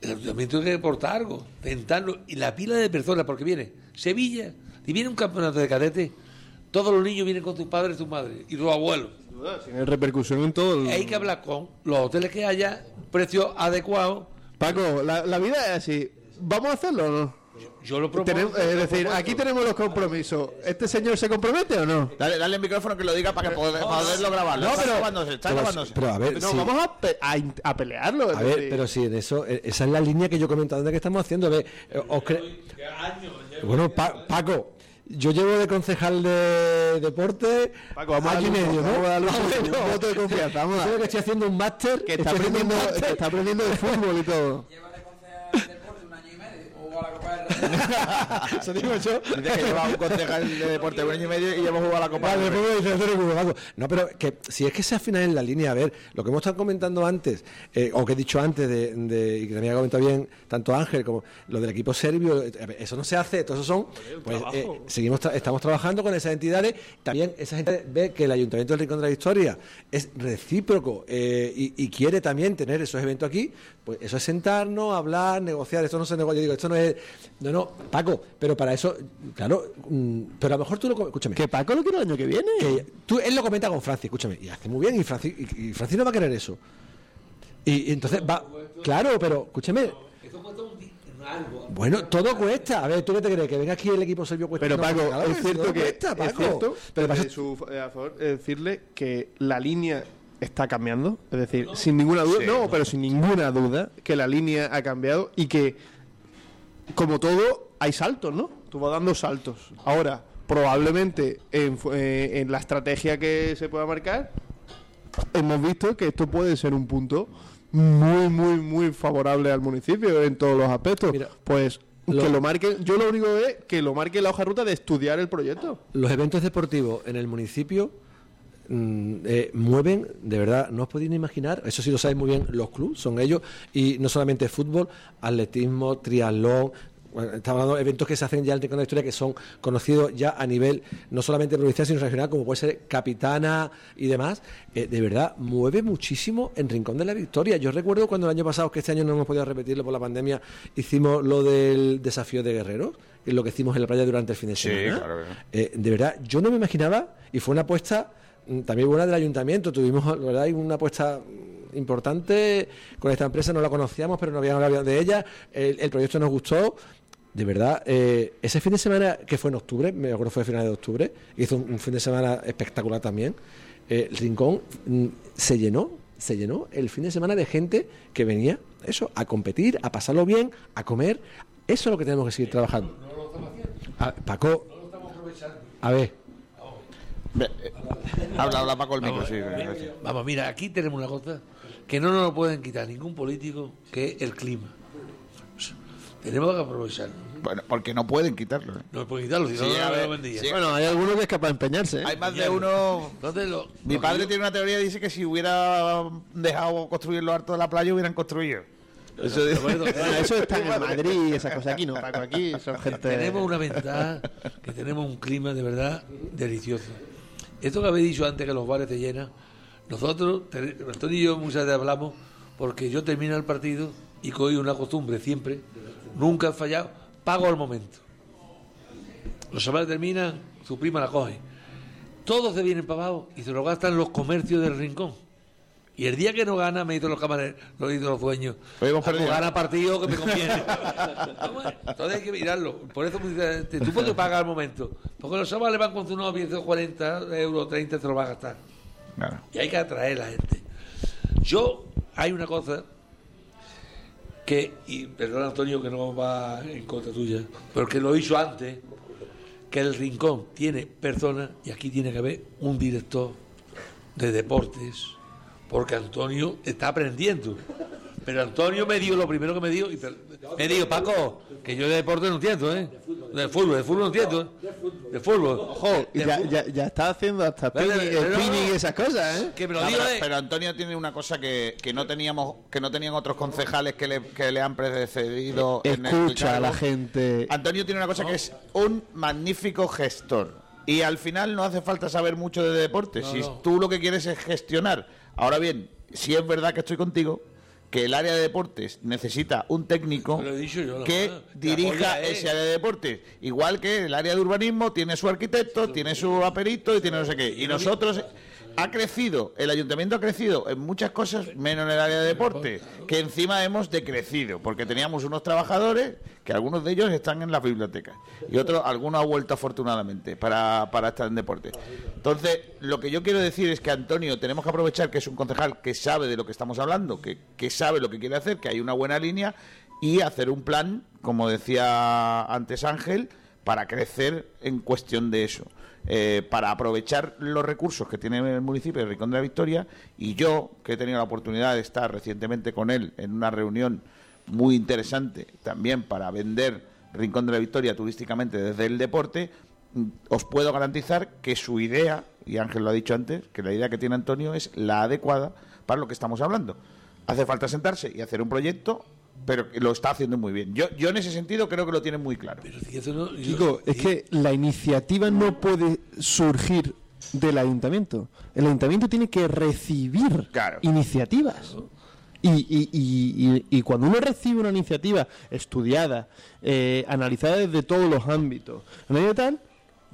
Speaker 16: el ayuntamiento tiene que aportar algo, tentarlo, y la pila de personas, porque viene Sevilla, si viene un campeonato de cadete, todos los niños vienen con tus padres y tus madres, y tus abuelos.
Speaker 20: Tiene repercusión en todo el...
Speaker 16: Hay que hablar con los hoteles que haya, precio adecuado.
Speaker 20: Paco, la, la vida es así. ¿Vamos a hacerlo o no?
Speaker 16: Yo lo propongo.
Speaker 20: Tenemos- es decir, aquí tenemos los compromisos. ¿Este señor se compromete o no?
Speaker 3: Dale, dale el micrófono que lo diga para que poder- para poderlo grabarlo.
Speaker 20: No,
Speaker 3: está
Speaker 20: pero-
Speaker 3: grabándose, está
Speaker 19: pero-
Speaker 3: grabándose.
Speaker 19: pero a ver,
Speaker 20: No,
Speaker 19: sí.
Speaker 20: vamos a, pe- a a pelearlo.
Speaker 19: A ver, pero si en eso, eh, esa es la línea que yo he comentado antes que estamos haciendo. A ver, eh, os cre- Bueno, Pa- Paco, yo llevo de concejal de deporte
Speaker 20: Paco, vamos a
Speaker 19: año y
Speaker 20: un-
Speaker 19: medio, ¿no?
Speaker 20: vamos a darle un- un
Speaker 19: bueno.
Speaker 20: voto de confianza, vamos a-
Speaker 19: Creo que estoy haciendo un máster.
Speaker 20: que está
Speaker 19: un
Speaker 20: aprendiendo, está aprendiendo de fútbol y todo.
Speaker 19: Eso digo yo.
Speaker 3: Dice que lleva un concejal de deporte un año y medio y hemos jugado a la Copa.
Speaker 19: No, pero que si es que se afina en la línea, a ver, lo que hemos estado comentando antes, eh, o que he dicho antes, de, de- y que también ha comentado bien tanto Ángel como lo del equipo serbio, eh, ver, eso no se hace, todo eso son, pues eh, seguimos tra- estamos trabajando con esas entidades, también esa gente ve que el Ayuntamiento del Rincón de la Victoria es recíproco eh, y, y quiere también tener esos eventos aquí, pues eso es sentarnos, hablar, negociar, esto no se negocia, yo digo, esto no es, no, no, Paco, pero para eso, claro, mm, pero a lo mejor tú lo, escúchame.
Speaker 20: Que Paco lo quiere el año que viene.
Speaker 19: Que tú, él lo comenta con Francis, escúchame, y hace muy bien, y Francis, y, y Francis no va a querer eso. Y, y entonces va, claro, pero escúchame, bueno, todo cuesta. A ver, ¿tú qué te crees? Que venga aquí el equipo serbio cuesta.
Speaker 20: Pero Paco, es cierto que
Speaker 19: cuesta,
Speaker 20: es
Speaker 19: Paco.
Speaker 20: cierto,
Speaker 19: pero pasa-
Speaker 20: su eh, a favor, eh, decirle que la línea está cambiando, es decir, sin ninguna duda,
Speaker 3: Sí.
Speaker 20: no, pero sin ninguna duda que la línea ha cambiado y que como todo hay saltos, ¿no? Tú vas dando saltos. Ahora, probablemente en, eh, en la estrategia que se pueda marcar, hemos visto que esto puede ser un punto muy, muy, muy favorable al municipio en todos los aspectos. pues
Speaker 19: lo-
Speaker 20: que lo marque, yo lo único que es que lo marque la hoja ruta de estudiar el proyecto.
Speaker 19: Los eventos deportivos en el municipio eh, mueven, de verdad, no os podéis ni imaginar, eso sí lo saben muy bien los clubes, son ellos, y no solamente fútbol, atletismo, triatlón. bueno, Estamos hablando de eventos que se hacen ya en el de la Historia que son conocidos ya a nivel no solamente provincial sino regional, como puede ser Capitana y demás. Eh, de verdad, mueve muchísimo en Rincón de la Victoria. Yo recuerdo cuando el año pasado, que este año no hemos podido repetirlo por la pandemia, hicimos lo del desafío de guerreros, que es lo que hicimos en la playa durante el fin de
Speaker 3: Sí,
Speaker 19: semana.
Speaker 3: claro.
Speaker 19: Eh, de verdad, yo no me imaginaba, y fue una apuesta mm, también buena del ayuntamiento. Tuvimos, la verdad, hay una apuesta mm, importante con esta empresa, no la conocíamos, pero no habíamos hablado de ella. El, el proyecto nos gustó. De verdad, eh, ese fin de semana que fue en octubre, me acuerdo fue a finales de octubre, hizo un, un fin de semana espectacular también. Eh, el rincón mm, se llenó, se llenó el fin de semana de gente que venía, eso, a competir, a pasarlo bien, a comer. Eso es lo que tenemos que seguir trabajando. Ah, Paco, a ver.
Speaker 3: Habla, habla Paco el micro,
Speaker 16: Vamos,
Speaker 3: sí.
Speaker 16: mira,
Speaker 3: sí.
Speaker 16: Vamos, mira, aquí tenemos una cosa que no nos lo pueden quitar ningún político, que es el clima. Tenemos que aprovecharlo.
Speaker 3: Bueno, porque no pueden quitarlo. ¿eh?
Speaker 16: No pueden quitarlo, si
Speaker 3: Sí,
Speaker 16: no,
Speaker 3: a
Speaker 16: no
Speaker 3: ver,
Speaker 16: lo vendía.
Speaker 3: sí.
Speaker 20: Bueno, hay algunos que es capaz de empeñarse. ¿eh?
Speaker 3: Hay más de uno.
Speaker 16: Entonces, lo-
Speaker 3: Mi
Speaker 16: lo
Speaker 3: padre
Speaker 16: yo-
Speaker 3: tiene una teoría y dice que si hubiera dejado construir los hartos de la playa, hubieran construido. Eso.
Speaker 20: Bueno, eso está en Madrid y esas cosas. Aquí no, Paco, aquí son gente...
Speaker 16: Tenemos una ventaja, que tenemos un clima de verdad delicioso. Esto que habéis dicho antes, que los bares te llenan, nosotros, Antonio y yo muchas veces hablamos, porque yo termino el partido y cojo una costumbre siempre, nunca he fallado, pago al momento. Los chavales terminan, su prima la coge. Todos se vienen para abajo y se lo gastan los comercios del rincón. Y el día que no gana, me dicen los camareros, lo dicen los dueños.
Speaker 3: hemos
Speaker 16: "Ah, pues
Speaker 3: perdido".
Speaker 16: gana partido que me conviene. Entonces hay que mirarlo. Por eso "Te- tú puedes pagar al momento. Porque los chavales van con su novia, 40 euros, 30 se lo va a gastar.
Speaker 3: Claro.
Speaker 16: Y hay que atraer a la gente. Yo, hay una cosa que, y perdón Antonio que no va en contra tuya, pero que lo hizo antes, que el rincón tiene personas, y aquí tiene que haber un director de deportes, porque Antonio está aprendiendo. Pero Antonio me dio lo primero que me dio, y me dijo, Paco, que yo de deporte no entiendo, ¿eh? De fútbol, de fútbol no entiendo, ¿eh? De fútbol.
Speaker 20: Ojo, y ya, ya, ya está haciendo hasta
Speaker 16: pero-
Speaker 20: y esas cosas, ¿eh?
Speaker 16: Que me lo
Speaker 3: No,
Speaker 16: digo
Speaker 3: pero, Antonio tiene una cosa que, que no teníamos que no tenían otros concejales que le, que le han precedido en el
Speaker 20: Escucha a la gente.
Speaker 3: Antonio tiene una cosa que es un magnífico gestor y al final no hace falta saber mucho de deporte
Speaker 16: No,
Speaker 3: si
Speaker 16: no.
Speaker 3: tú lo que quieres es gestionar ahora bien si es verdad que estoy contigo que el área de deportes necesita un técnico
Speaker 16: yo,
Speaker 3: que dirija ese área de deportes. Igual que el área de urbanismo tiene su arquitecto tiene su aperito y tiene no sé qué. Y nosotros ha crecido, el ayuntamiento ha crecido en muchas cosas, menos en el área de deporte, que encima hemos decrecido, porque teníamos unos trabajadores que algunos de ellos están en las bibliotecas y otros, algunos han vuelto afortunadamente para, para estar en deporte. Entonces, lo que yo quiero decir es que Antonio tenemos que aprovechar que es un concejal que sabe de lo que estamos hablando, que, que sabe lo que quiere hacer, que hay una buena línea y hacer un plan, como decía antes Ángel, para crecer en cuestión de eso. Eh, para aprovechar los recursos que tiene el municipio de Rincón de la Victoria y yo, que he tenido la oportunidad de estar recientemente con él en una reunión muy interesante también para vender Rincón de la Victoria turísticamente desde el deporte, mm, os puedo garantizar que su idea, y Ángel lo ha dicho antes, que la idea que tiene Antonio es la adecuada para lo que estamos hablando. Hace falta sentarse y hacer un proyecto, pero que lo está haciendo muy bien. Yo, yo en ese sentido creo que lo tiene muy claro.
Speaker 20: Digo, es que la iniciativa no puede surgir del ayuntamiento. El ayuntamiento tiene que recibir iniciativas. Y, y- y- y- y cuando uno recibe una iniciativa estudiada, eh, analizada desde todos los ámbitos, ¿no? y tal,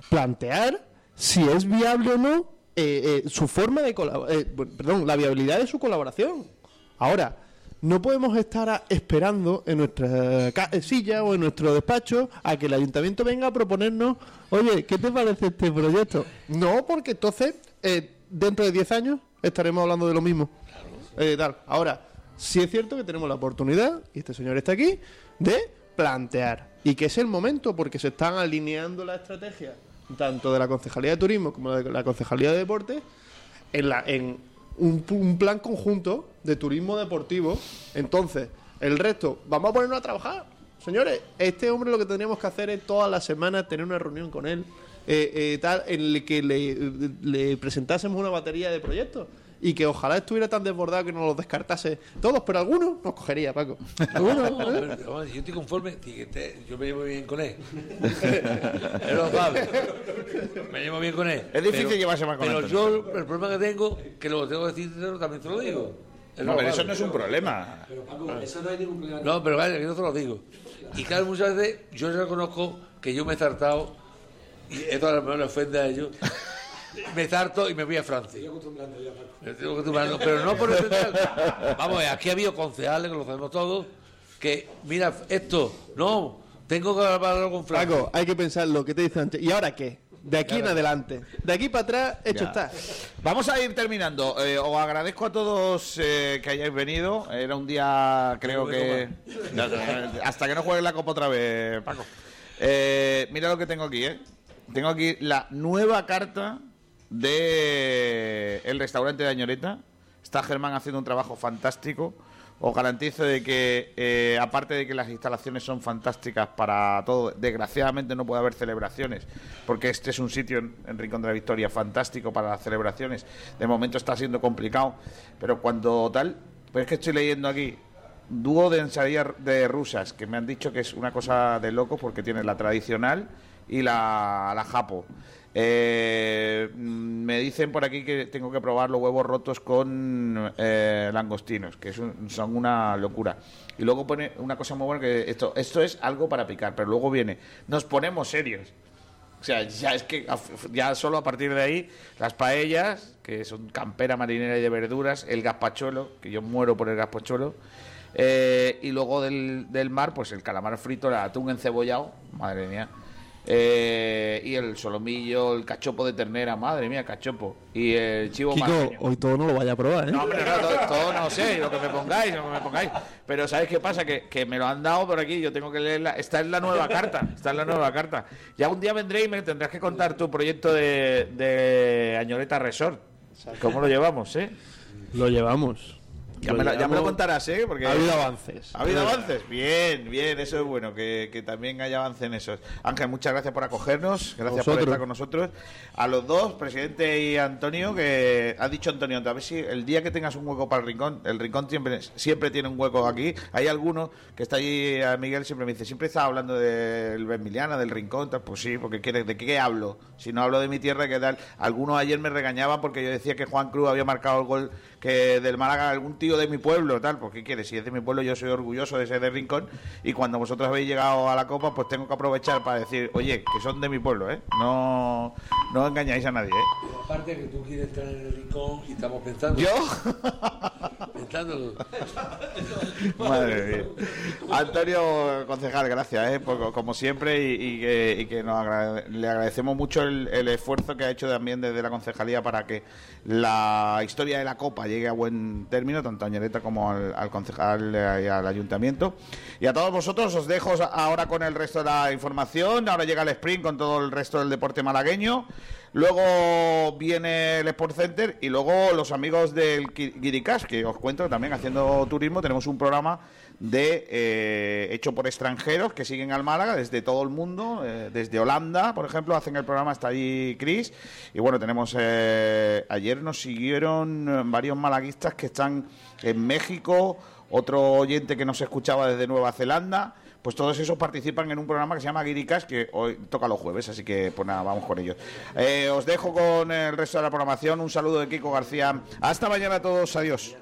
Speaker 20: plantear si es viable o no eh, eh, su forma de colaborar, perdón, la viabilidad de su colaboración. Ahora, no podemos estar esperando en nuestra eh, silla o en nuestro despacho a que el ayuntamiento venga a proponernos, oye, ¿qué te parece este proyecto? No, porque entonces, eh, dentro de 10 años, estaremos hablando de lo mismo. Eh, tal. Ahora, sí es cierto que tenemos la oportunidad, y este señor está aquí, de plantear. Y que es el momento porque se están alineando la estrategia, tanto de la Concejalía de Turismo como de la Concejalía de Deportes, en, la, en un, un plan conjunto de turismo deportivo. Entonces, el resto, vamos a ponernos a trabajar. Señores, este hombre lo que tendríamos que hacer es todas las semanas tener una reunión con él, eh, eh, tal, en el que le presentásemos una batería de proyectos. Y que ojalá estuviera tan desbordado que nos los descartase todos, pero algunos nos cogería, Paco.
Speaker 16: No,
Speaker 20: ¿eh?
Speaker 16: pero- pero yo estoy conforme, que yo me llevo bien con él. él lo sabe. Me llevo bien con él.
Speaker 3: Es difícil
Speaker 16: Pero-
Speaker 3: llevarse mal con
Speaker 16: Pero
Speaker 3: Antonio.
Speaker 16: yo, el problema que tengo, que lo tengo que decir, también te lo digo. Él
Speaker 3: No, pero eso no es un problema.
Speaker 16: eso no hay ningún problema. No, pero vaya, que yo te lo digo. Y claro, muchas veces yo reconozco que yo me he zartado, y esto a lo mejor le ofende a ellos, me zarto y me voy a Francia. Me estoy acostumbrando, pero no por el Vamos, aquí ha habido concejales, que lo sabemos todos, que, mira, esto, no, tengo que hablarlo con Francia.
Speaker 20: Paco, hay que pensar lo que te dice antes. ¿Y ahora qué? De aquí en adelante. De aquí para atrás, hecho
Speaker 3: Ya.
Speaker 20: está.
Speaker 3: Vamos a ir terminando. Eh, os agradezco a todos eh, que hayáis venido. Era un día, creo que. No, no, Hasta que no juegue la copa otra vez, Paco. Eh, mira lo que tengo aquí, ¿eh? Tengo aquí la nueva carta de el restaurante de Añoreta. Está Germán haciendo un trabajo fantástico. Os garantizo de que, eh, aparte de que las instalaciones son fantásticas para todo, desgraciadamente no puede haber celebraciones, porque este es un sitio en, en Rincón de la Victoria fantástico para las celebraciones. De momento está siendo complicado, pero cuando tal, pues es que estoy leyendo aquí dúo de ensalada de rusas, que me han dicho que es una cosa de loco porque tiene la tradicional y la, la japo. Eh, mm, me dicen por aquí que tengo que probar los huevos rotos con eh, langostinos, que un- son una locura. Y luego pone una cosa muy buena que esto, esto es algo para picar, pero luego viene, nos ponemos serios. O sea, ya es que ya solo a partir de ahí, las paellas, que son campera marinera y de verduras, el gazpachuelo, que yo muero por el gazpachuelo, eh, y luego del, del mar, pues el calamar frito, el atún encebollado, madre mía, eh, y el solomillo, el cachopo de ternera, madre mía, cachopo, y el chivo
Speaker 20: Kiko, hoy todo no lo vaya a probar, ¿eh?
Speaker 3: No, hombre, no, todo, todo no sé, lo que me pongáis, lo que me pongáis. Pero ¿sabéis qué pasa? Que, que me lo han dado por aquí, yo tengo que leerla. Esta es la nueva carta, esta es la nueva carta. Ya un día vendré y me tendrás que contar tu proyecto de, de Añoreta Resort. ¿Cómo lo llevamos, eh?
Speaker 20: Lo llevamos.
Speaker 3: Ya me, lo, ya me lo contarás, ¿eh? Porque
Speaker 20: Ha habido avances.
Speaker 3: ¿Ha habido avances? Bien, bien, eso es bueno, que, que también haya avance en eso. Ángel, muchas gracias por acogernos, gracias por estar con nosotros. A los dos, presidente y Antonio, que ha dicho Antonio, a ver si el día que tengas un hueco para el rincón, el rincón siempre, siempre tiene un hueco aquí. Hay alguno que está allí, a Miguel siempre me dice, siempre está hablando del Benmiliana, del rincón, tal. pues sí, porque ¿de qué hablo? Si no hablo de mi tierra, ¿qué tal? Algunos ayer me regañaban porque yo decía que Juan Cruz había marcado el gol que del Málaga, algún tío de mi pueblo, tal, pues ¿qué quieres? Si es de mi pueblo, yo soy orgulloso de ser de Rincón y cuando vosotros habéis llegado a la Copa, pues tengo que aprovechar para decir, oye, que son de mi pueblo, ¿eh? No, no engañáis a nadie, ¿eh?
Speaker 16: Aparte que tú quieres estar en el rincón y estamos pensando.
Speaker 3: ¿Yo?
Speaker 16: Pensándolo.
Speaker 3: Madre mía. Antonio Concejal, gracias, ¿eh? Por- como siempre, y, y que, y que nos agrade- le agradecemos mucho el, el esfuerzo que ha hecho también desde la concejalía para que la historia de la Copa llegue a buen término, tanto a Ñereta como al, al concejal eh, y al ayuntamiento. Y a todos vosotros os dejo ahora con el resto de la información. Ahora llega el sprint con todo el resto del deporte malagueño. Luego viene el Sport Center y luego los amigos del Guiricas, que os cuento también haciendo turismo. Tenemos un programa de eh, hecho por extranjeros que siguen al Málaga desde todo el mundo, eh, desde Holanda, por ejemplo, hacen el programa hasta allí Chris. Y bueno, tenemos eh, ayer nos siguieron eh, varios malaguistas que están en México, otro oyente que nos escuchaba desde Nueva Zelanda. Pues todos esos participan en un programa que se llama Guiricas, que hoy toca los jueves, así que pues nada, vamos con ellos. Eh, os dejo con el resto de la programación. Un saludo de Kiko García. Hasta mañana a todos. Adiós.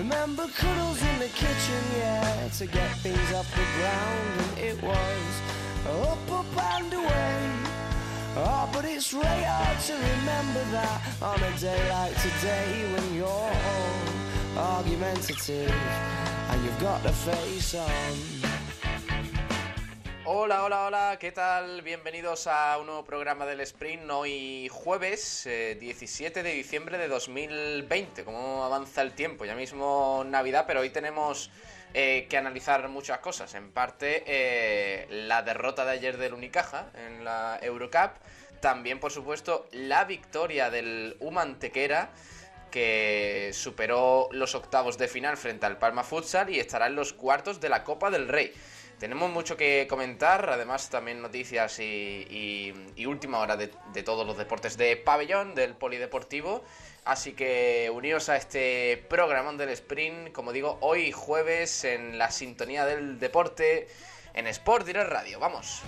Speaker 17: Remember cuddles in the kitchen, yeah, to get things off the ground, and it was up, up and away. Oh, but it's really hard to remember that on a day like today when you're all argumentative and you've got the face on.
Speaker 21: Hola, hola, hola, ¿qué tal? Bienvenidos a un nuevo programa del Sprint, hoy jueves eh, 17 de diciembre de 2020. ¿Cómo avanza el tiempo? Ya mismo Navidad, pero hoy tenemos eh, que analizar muchas cosas. En parte, eh, la derrota de ayer del Unicaja en la Eurocup. También, por supuesto, la victoria del Humantequera que superó los octavos de final frente al Palma Futsal y estará en los cuartos de la Copa del Rey. Tenemos mucho que comentar, además también noticias y, última hora de, todos los deportes de pabellón, del polideportivo. Así que uníos a este programón del sprint, como digo, hoy jueves en la sintonía del deporte en Sport Direct Radio. Vamos.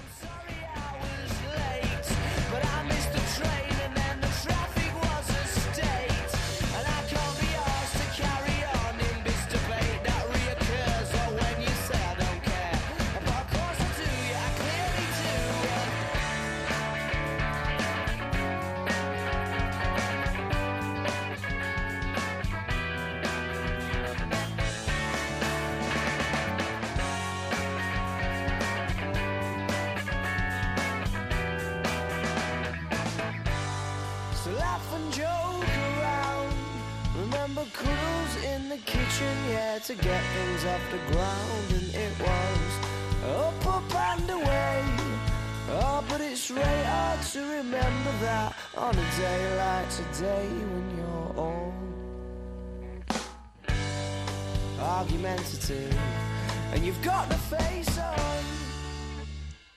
Speaker 17: A.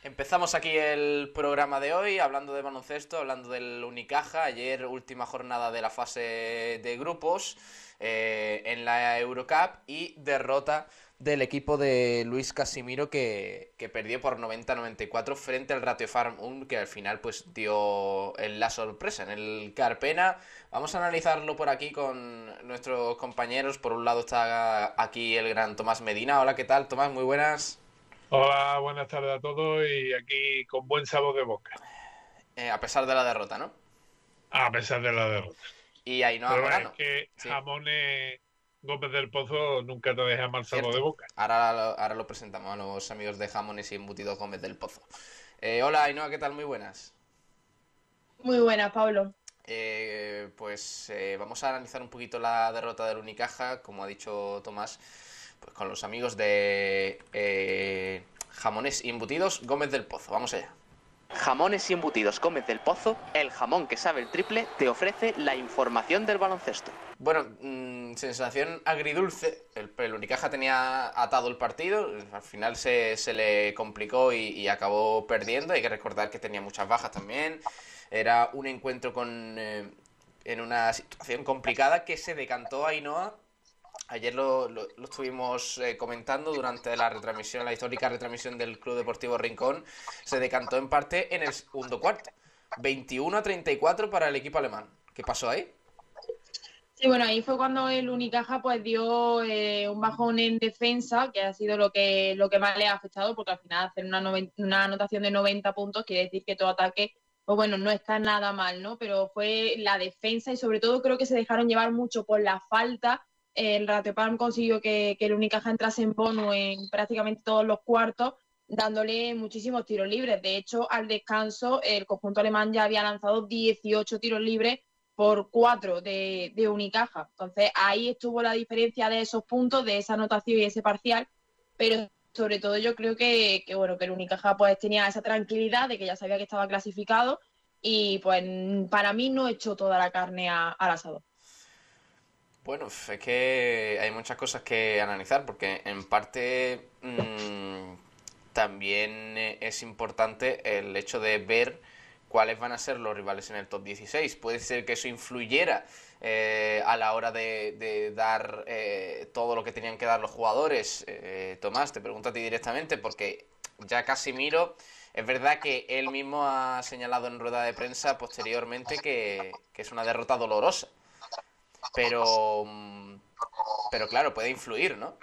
Speaker 21: Empezamos aquí el programa de hoy hablando de baloncesto, hablando del Unicaja. Ayer última jornada de la fase de grupos eh, en la Eurocup y derrota del equipo de Luis Casimiro que, que perdió por 90-94 frente al Ratio Farm 1 que al final pues dio la sorpresa en el Carpena. Vamos a analizarlo por aquí con nuestros compañeros. Por un lado está aquí el gran Tomás Medina. Hola, ¿qué tal? Tomás, muy buenas.
Speaker 22: Hola, buenas tardes a todos y aquí con buen sabor de boca,
Speaker 21: Eh, a pesar de la derrota, ¿no?
Speaker 22: a pesar de la derrota.
Speaker 21: Y ahí no
Speaker 22: Pero
Speaker 21: Morano.
Speaker 22: es que
Speaker 21: Sí.
Speaker 22: Jamones Gómez del Pozo nunca te deja mal sabor de boca.
Speaker 21: Ahora, lo- ahora lo presentamos a los amigos de Jamones y Embutidos Gómez del Pozo. Eh, hola, Ainhoa, ¿qué tal? Muy buenas.
Speaker 23: Muy buena, Pablo.
Speaker 21: Eh, pues eh, vamos a analizar un poquito la derrota del Unicaja, como ha dicho Tomás, pues con los amigos de eh, Jamones y Embutidos Gómez del Pozo. Vamos allá.
Speaker 14: Jamones y embutidos Gómez del Pozo, el jamón que sabe el triple, te ofrece la información del baloncesto.
Speaker 21: Bueno, mm, sensación agridulce. El, el Unicaja tenía atado el partido, al final se, se le complicó y, acabó perdiendo. Hay que recordar que tenía muchas bajas también. Era un encuentro con, eh, en una situación complicada que se decantó a Ainhoa. Ayer lo, lo- estuvimos eh, comentando durante la retransmisión, la histórica retransmisión del Club Deportivo Rincón. Se decantó en parte en el segundo cuarto. 21 a 34 para el equipo alemán. ¿Qué pasó ahí?
Speaker 23: Sí, bueno, ahí fue cuando el Unicaja pues dio eh, un bajón en defensa, que ha sido lo que, lo que más le ha afectado, porque al final hacer una, una anotación de 90 puntos quiere decir que todo ataque, pues bueno, no está nada mal, ¿no? Pero fue la defensa y sobre todo creo que se dejaron llevar mucho por la falta. El Ratio Palm consiguió que, el Unicaja entrase en bono en prácticamente todos los cuartos, dándole muchísimos tiros libres. De hecho, al descanso, el conjunto alemán ya había lanzado 18 tiros libres por cuatro de, de Unicaja. Entonces ahí estuvo la diferencia de esos puntos, de esa anotación y ese parcial, pero sobre todo yo creo que, bueno, que el Unicaja pues tenía esa tranquilidad de que ya sabía que estaba clasificado y pues para mí no echó toda la carne al asador.
Speaker 21: Bueno, es que hay muchas cosas que analizar porque en parte mm, también es importante el hecho de ver cuáles van a ser los rivales en el top 16. Puede ser que eso influyera eh, a la hora de, dar eh, todo lo que tenían que dar los jugadores. Eh, Tomás, te pregunto a ti directamente, porque ya Casimiro, es verdad que él mismo ha señalado en rueda de prensa posteriormente que es una derrota dolorosa. Pero, pero claro, puede influir, ¿no?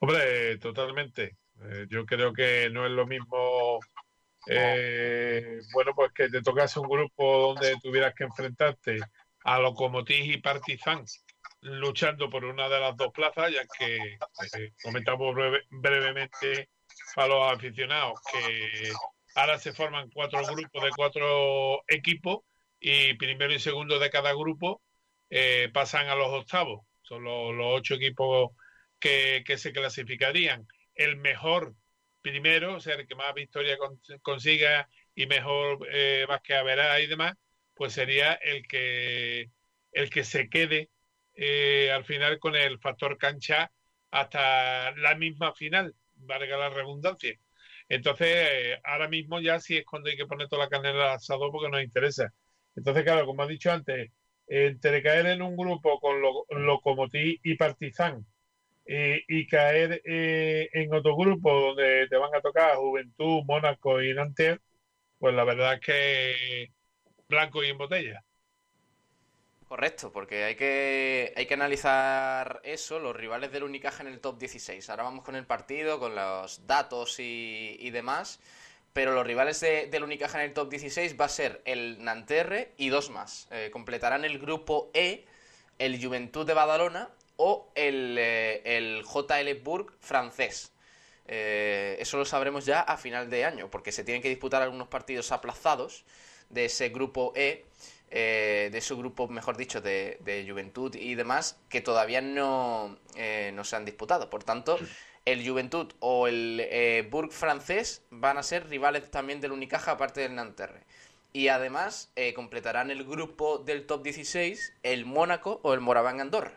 Speaker 22: Hombre, totalmente. Eh, yo creo que no es lo mismo, eh, bueno, pues que te tocase un grupo donde tuvieras que enfrentarte a Lokomotiv y Partizan luchando por una de las dos plazas, ya que eh, comentamos breve- brevemente a los aficionados que ahora se forman cuatro grupos de cuatro equipos y primero y segundo de cada grupo eh, pasan a los octavos. Son los, ocho equipos que, que se clasificarían. El mejor primero, o sea, el que más victoria con- consiga y mejor eh, más que haberá y demás, pues sería el que el que se quede eh, al final con el factor cancha hasta la misma final, valga la redundancia. Entonces, eh, ahora mismo ya sí es cuando hay que poner toda la carne al asador porque nos interesa. Entonces, claro, como he dicho antes, entre caer en un grupo con lo, Lokomotiv y Partizan y caer eh, en otro grupo donde te van a tocar Juventud, Mónaco y Nanterre, pues la verdad es que blanco y en botella.
Speaker 21: Correcto, porque hay que, hay que analizar eso, los rivales del Unicaja en el top 16. Ahora vamos con el partido, con los datos y, y demás. Pero los rivales de- del Unicaja en el top 16 va a ser el Nanterre y dos más. Eh, completarán el grupo E, el Juventud de Badalona o el, eh, JL Bourg francés. Eh, eso lo sabremos ya a final de año, porque se tienen que disputar algunos partidos aplazados de ese grupo E, eh, de ese grupo, mejor dicho, de, de Juventud y demás, que todavía no, eh, no se han disputado. Por tanto, el Juventud o el eh, Bourg francés van a ser rivales también del Unicaja, aparte del Nanterre. Y además eh, completarán el grupo del top 16 el Mónaco o el Moraván Andorra.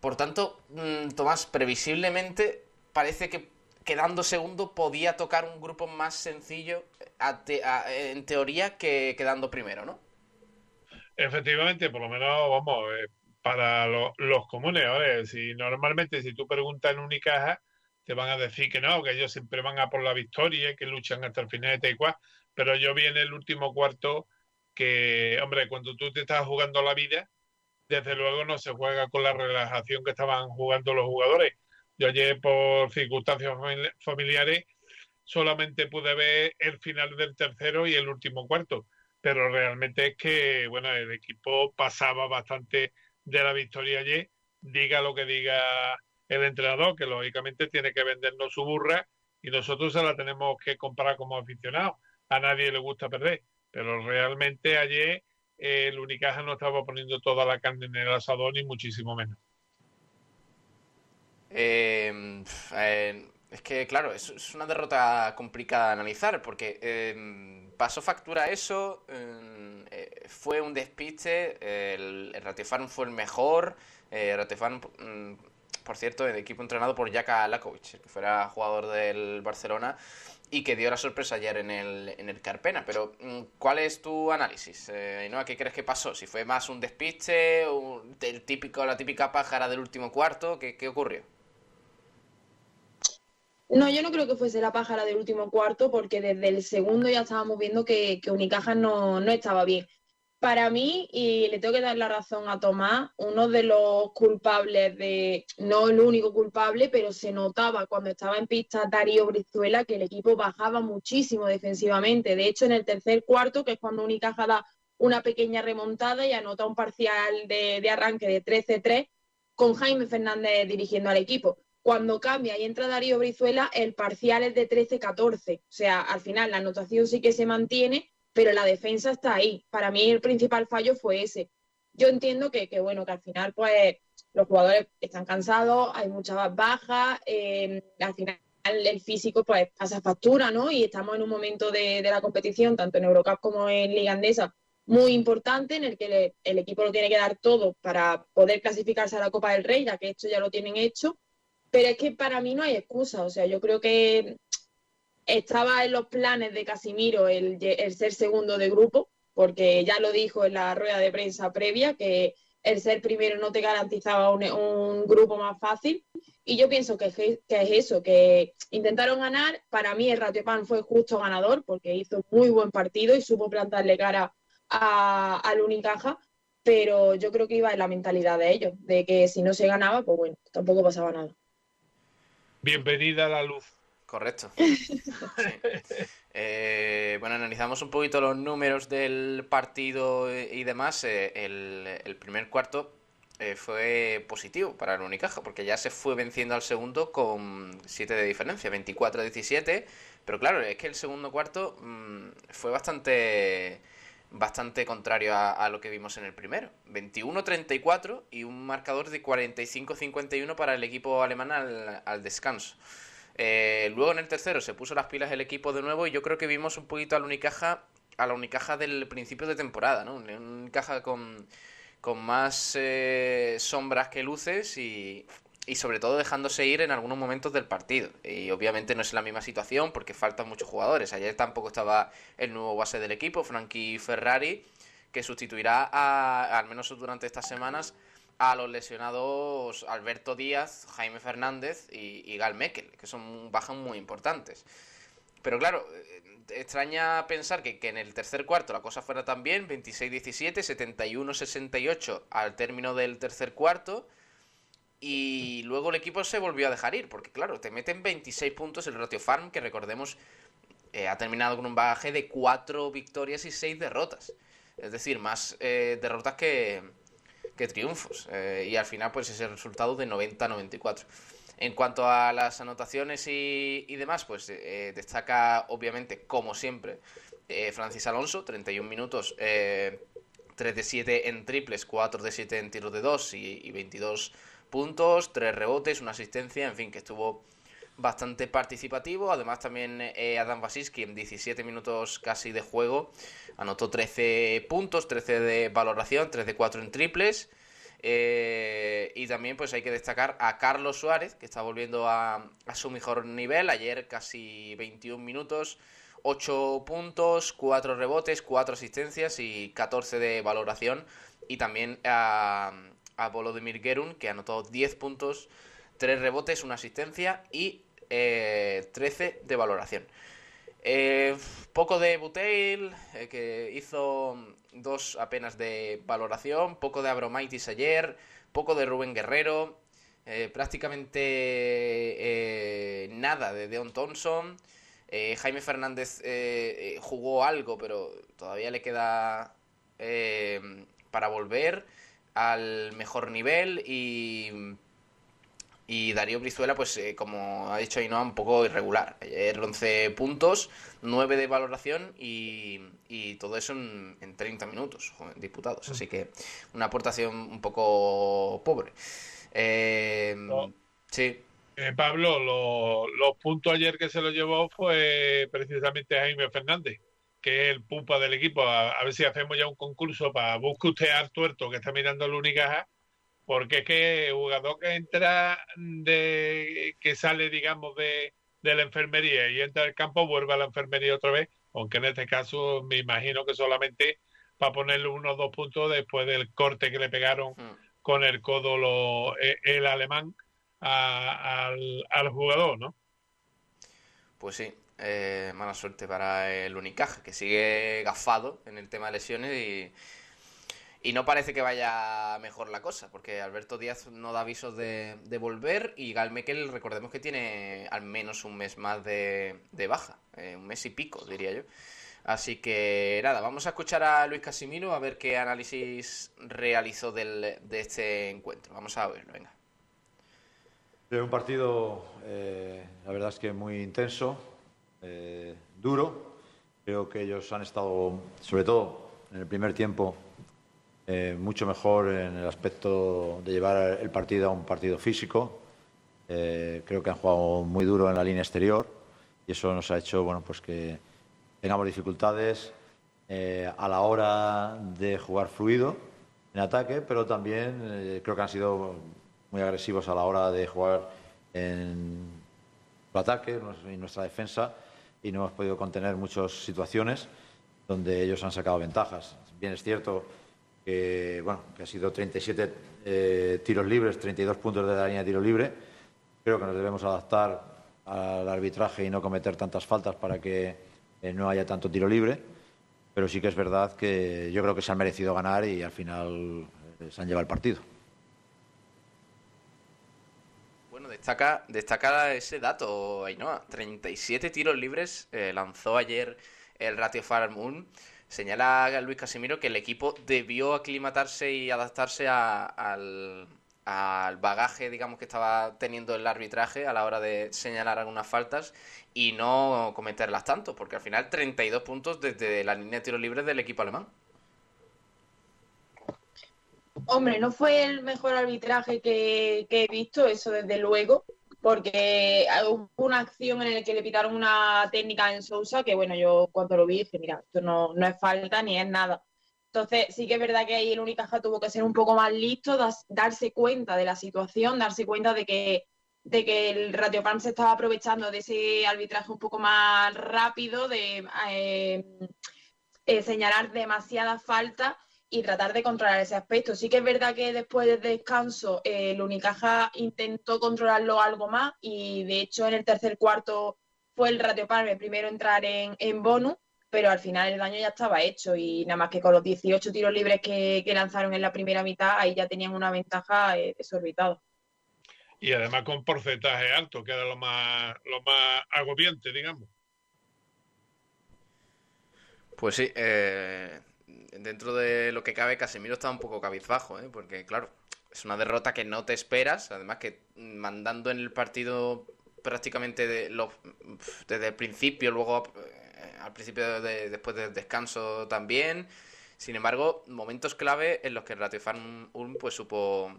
Speaker 21: Por tanto, mm, Tomás, previsiblemente parece que quedando segundo podía tocar un grupo más sencillo en teoría que quedando primero, ¿no?
Speaker 22: Efectivamente, por lo menos, vamos, eh, para lo- los comunes, ahora, si normalmente si tú preguntas en Unicaja, te van a decir que no, que ellos siempre van a por la victoria, que luchan hasta el final de cual, pero yo vi en el último cuarto que, hombre, cuando tú te estás jugando la vida, desde luego no se juega con la relajación que estaban jugando los jugadores. Yo ayer, por circunstancias famili- familiares, solamente pude ver el final del tercero y el último cuarto, pero realmente es que, bueno, el equipo pasaba bastante de la victoria ayer, diga lo que diga el entrenador, que lógicamente tiene que vendernos su burra y nosotros se la tenemos que comprar como aficionados. A nadie le gusta perder, pero realmente ayer eh, el Unicaja no estaba poniendo toda la carne en el asador, ni muchísimo menos.
Speaker 21: Pf, eh, es que, claro, es, es una derrota complicada de analizar porque eh, pasó factura eso, eh, eh, fue un despiste, el, el fue el mejor, eh, mm, por cierto, el equipo entrenado por Jaka Lakovic, que fuera jugador del Barcelona y que dio la sorpresa ayer en el, en el Carpena. Pero, mm, ¿cuál es tu análisis? Eh, Ainhoa, ¿Qué crees que pasó? ¿Si fue más un despiste, el típico, la típica pájara del último cuarto? ¿Qué, qué ocurrió?
Speaker 23: No, yo no creo que fuese la pájara del último cuarto, porque desde el segundo ya estábamos viendo que, que Unicaja no, no estaba bien. Para mí, y le tengo que dar la razón a Tomás, uno de los culpables de, no el único culpable, pero se notaba cuando estaba en pista Darío Brizuela que el equipo bajaba muchísimo defensivamente. De hecho, en el tercer cuarto, que es cuando Unicaja da una pequeña remontada y anota un parcial de, de arranque de 13-3, con Jaime Fernández dirigiendo al equipo. Cuando cambia y entra Darío Brizuela, el parcial es de 13-14. O sea, al final la anotación sí que se mantiene, pero la defensa está ahí. Para mí el principal fallo fue ese. Yo entiendo que, que, bueno, que al final pues los jugadores están cansados, hay muchas bajas, eh, al final el físico pues pasa factura, ¿no? Y estamos en un momento de, la competición, tanto en Eurocup como en Liga Andesa, muy importante en el que el equipo lo tiene que dar todo para poder clasificarse a la Copa del Rey, ya que esto ya lo tienen hecho. Pero es que para mí no hay excusa. O sea, yo creo que estaba en los planes de Casimiro el, ser segundo de grupo, porque ya lo dijo en la rueda de prensa previa, que el ser primero no te garantizaba un, grupo más fácil. Y yo pienso que, es eso, que intentaron ganar. Para mí el Ratio Pan fue justo ganador, porque hizo muy buen partido y supo plantarle cara a- al Unicaja, pero yo creo que iba en la mentalidad de ellos, de que si no se ganaba, pues bueno, tampoco pasaba nada.
Speaker 22: Bienvenida a la luz.
Speaker 21: Correcto. Eh, bueno, analizamos un poquito los números del partido y demás. Eh, el, el primer cuarto eh, fue positivo para el Unicaja, porque ya se fue venciendo al segundo con 7 de diferencia, 24-17. Pero claro, es que el segundo cuarto mm, fue bastante bastante contrario a, lo que vimos en el primero. 21-34 y un marcador de 45-51 para el equipo alemán al, descanso. Eh, luego en el tercero se puso las pilas el equipo de nuevo y yo creo que vimos un poquito al Unicaja, a la Unicaja del principio de temporada, ¿no? Un Unicaja con, con más eh, sombras que luces y, y sobre todo dejándose ir en algunos momentos del partido. Y obviamente no es la misma situación porque faltan muchos jugadores. Ayer tampoco estaba el nuevo base del equipo, Frankie Ferrari, que sustituirá a, al menos durante estas semanas a los lesionados Alberto Díaz, Jaime Fernández y, y Gal Mekel, que son bajas muy importantes. Pero claro, eh, extraña pensar que, que en el tercer cuarto la cosa fuera tan bien, 26-17, 71-68 al término del tercer cuarto, y luego el equipo se volvió a dejar ir, porque claro, te meten 26 puntos el Ratio Farm, que recordemos eh, ha terminado con un bagaje de 4 victorias y 6 derrotas. Es decir, más eh, derrotas que, que triunfos. Eh, y al final, pues ese resultado de 90-94. En cuanto a las anotaciones y, y demás, pues eh, destaca, obviamente, como siempre, eh, Francis Alonso, 31 minutos, eh, 3 de 7 en triples, 4 de 7 en tiros de 2 y, y 22 puntos, 3 rebotes, una asistencia, en fin, que estuvo bastante participativo. Además, también eh, Adam Basiski en 17 minutos casi de juego anotó 13 puntos, 13 de valoración, 3 de 4 en triples. Eh, y también pues hay que destacar a Carlos Suárez, que está volviendo a, a su mejor nivel. Ayer casi 21 minutos, 8 puntos, 4 rebotes, 4 asistencias y 14 de valoración. Y también a, a Volodymyr Gerun, que anotó 10 puntos, 3 rebotes, una asistencia y eh, 13 de valoración. Eh, poco de Buteil, eh, que hizo dos apenas de valoración, poco de Abromaitis ayer, poco de Rubén Guerrero, eh, prácticamente nada de Deon Thompson. Jaime Fernández jugó algo, pero todavía le queda para volver al mejor nivel y y Darío Brizuela, pues eh, como ha dicho Ainhoa, un poco irregular. Ayer 11 puntos, 9 de valoración y, y todo eso en, en 30 minutos, joven, diputados. Así que una aportación un poco pobre. Eh, Sí.
Speaker 22: Eh, Pablo, lo- los puntos ayer que se lo llevó fue precisamente Jaime Fernández, que es el pupa del equipo. A, a ver si hacemos ya un concurso para busque usted a Artuerto, que está mirando el Unicaja, porque es que el jugador que entra de que sale, digamos, de, de la enfermería y entra al campo, vuelve a la enfermería otra vez, aunque en este caso me imagino que solamente para ponerle unos dos puntos después del corte que le pegaron con el codo lo- eh, el alemán a- al, al jugador, ¿no?
Speaker 21: Pues sí, eh, mala suerte para el Unicaja, que sigue gafado en el tema de lesiones y, no parece que vaya mejor la cosa, porque Alberto Díaz no da avisos de, volver y Gal Mekel, recordemos que tiene al menos un mes más de, baja, eh, un mes y pico, diría yo. Así que nada, vamos a escuchar a Luis Casimiro a ver qué análisis realizó del, de este encuentro. Vamos a verlo, venga.
Speaker 24: Un partido, eh, la verdad es que muy intenso, eh, duro. Creo que ellos han estado, sobre todo en el primer tiempo, eh, mucho mejor en el aspecto de llevar el partido a un partido físico. Eh, creo que han jugado muy duro en la línea exterior y eso nos ha hecho, bueno, pues que tengamos dificultades a la hora de jugar fluido en ataque, pero también creo que han sido muy agresivos a la hora de jugar en ataque en nuestra defensa. Y no hemos podido contener muchas situaciones donde ellos han sacado ventajas. Bien es cierto que, bueno, que ha sido 37 eh, tiros libres, 32 puntos de la línea de tiro libre. Creo que nos debemos adaptar al arbitraje y no cometer tantas faltas para que eh, no haya tanto tiro libre. Pero sí que es verdad que yo creo que se han merecido ganar y al final eh, se han llevado el partido.
Speaker 21: Bueno, destaca, destaca ese dato, Ainhoa. 37 tiros libres eh, lanzó ayer el Ratio Farmoon. Señala Luis Casimiro que el equipo debió aclimatarse y adaptarse a- al, al bagaje, digamos, que estaba teniendo el arbitraje a la hora de señalar algunas faltas y no cometerlas tanto, porque al final 32 puntos desde la línea de tiros libres del equipo alemán.
Speaker 23: Hombre, no fue el mejor arbitraje que, he visto, eso desde luego, porque hubo una acción en la que le pitaron una técnica en Sousa que, bueno, yo cuando lo vi dije, mira, esto no, es falta ni es nada. Entonces, sí que es verdad que ahí el Unicaja tuvo que ser un poco más listo, darse cuenta de la situación, darse cuenta de que, el Radio Farm se estaba aprovechando de ese arbitraje un poco más rápido, de eh, eh, señalar demasiada falta y tratar de controlar ese aspecto. Sí que es verdad que después del descanso eh, el Unicaja intentó controlarlo algo más y de hecho en el tercer cuarto fue el Radio Palme primero en entrar en, en bonus, pero al final el daño ya estaba hecho y nada más que con los 18 tiros libres que, que lanzaron en la primera mitad, ahí ya tenían una ventaja eh, desorbitada.
Speaker 22: Y además con porcentaje alto, que era lo más, lo más agobiante, digamos.
Speaker 21: Pues sí, eh, dentro de lo que cabe, Casemiro está un poco cabizbajo, ¿eh? porque claro, es una derrota que no te esperas, además que mandando en el partido prácticamente de los- desde el principio, luego eh, al principio de, después del descanso también. Sin embargo, momentos clave en los que el Ratio Ulm pues supo,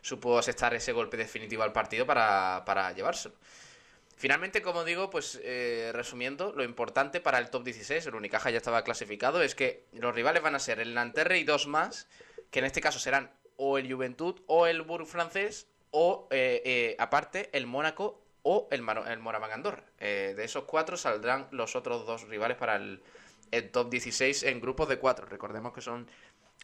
Speaker 21: supo asestar ese golpe definitivo al partido para, para llevárselo. Finalmente, como digo, pues eh, resumiendo, lo importante para el top 16, el Unicaja ya estaba clasificado, es que los rivales van a ser el Nanterre y dos más, que en este caso serán o el Juventud o el Bourg francés, o eh, eh, aparte el Mónaco o el, Mano- el. Eh, de esos cuatro saldrán los otros dos rivales para el, el top 16 en grupos de cuatro. Recordemos que son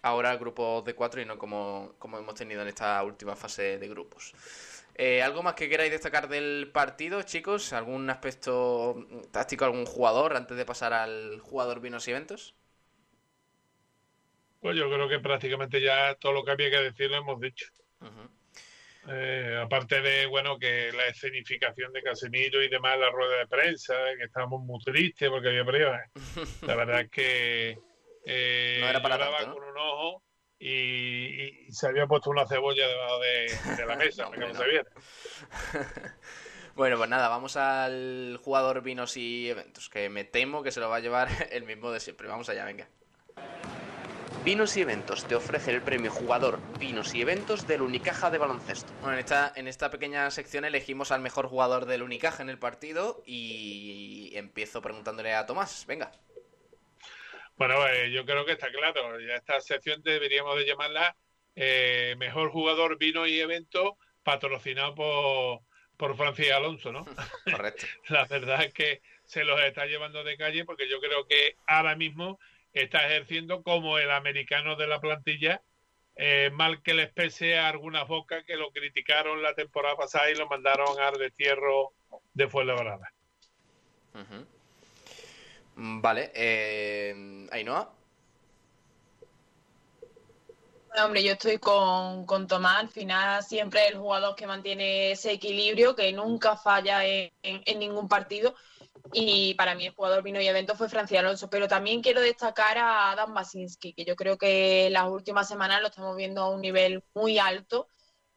Speaker 21: ahora grupos de cuatro y no como, como hemos tenido en esta última fase de grupos. Eh, ¿Algo más que queráis destacar del partido, chicos? ¿Algún aspecto táctico, algún jugador antes de pasar al jugador vinos y eventos?
Speaker 22: Pues yo creo que prácticamente ya todo lo que había que decir lo hemos dicho. Eh, aparte de, bueno, que la escenificación de Casemiro y demás, la rueda de prensa, que estábamos muy tristes porque había perdido. eh. La verdad es que eh,
Speaker 21: No era para
Speaker 22: lloraba
Speaker 21: tanto, ¿no?
Speaker 22: con un ojo y, se había puesto una cebolla debajo de, de la mesa, que no se viera.
Speaker 21: Bueno, pues nada, vamos al jugador vinos y eventos, que me temo que se lo va a llevar el mismo de siempre. Vamos allá, venga.
Speaker 14: Vinos y Eventos te ofrece el premio Jugador Vinos y Eventos del Unicaja de Baloncesto.
Speaker 21: Bueno, en esta, en esta pequeña sección elegimos al mejor jugador del Unicaja en el partido y empiezo preguntándole a Tomás. Venga.
Speaker 22: Bueno, eh, yo creo que está claro. Ya esta sección deberíamos de llamarla eh, Mejor Jugador Vino y Evento patrocinado por, por Francis Alonso, ¿no?
Speaker 21: Correcto.
Speaker 22: La verdad es que se los está llevando de calle porque yo creo que ahora mismo está ejerciendo como el americano de la plantilla. eh, mal que les pese a algunas bocas que lo criticaron la temporada pasada y lo mandaron al destierro de Fuenlabrada.
Speaker 21: Ujú. Mm, Vale, eh, Ainhoa.
Speaker 23: Hombre, yo estoy con, con Tomás. Al final siempre el jugador que mantiene ese equilibrio, que nunca falla en, ningún partido. Y para mí el jugador vino y evento fue Francia Alonso. Pero también quiero destacar a Adam Basinski, que yo creo que las últimas semanas lo estamos viendo a un nivel muy alto,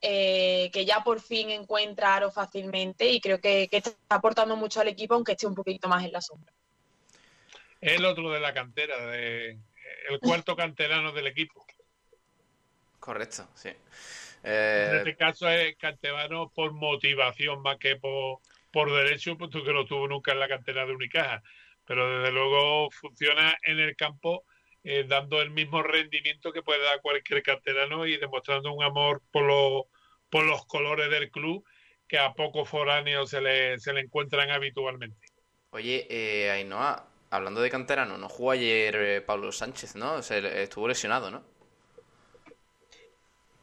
Speaker 23: eh, que ya por fin encuentra aro fácilmente y creo que está aportando mucho al equipo, aunque esté un poquito más en la sombra.
Speaker 22: El otro de la cantera, de, el cuarto canterano del equipo.
Speaker 21: Correcto, sí.
Speaker 22: En
Speaker 21: Eh,
Speaker 22: este caso es canterano por motivación más que por, por derecho, puesto que no tuvo nunca en la cantera de Unicaja. Pero desde luego funciona en el campo eh, dando el mismo rendimiento que puede dar cualquier canterano y demostrando un amor por, los por los colores del club que a pocos foráneos se le, se le encuentran habitualmente.
Speaker 21: Oye, eh, Ainhoa, hablando de canterano, no jugó ayer eh, Pablo Sánchez, ¿no? Se, estuvo lesionado, ¿no?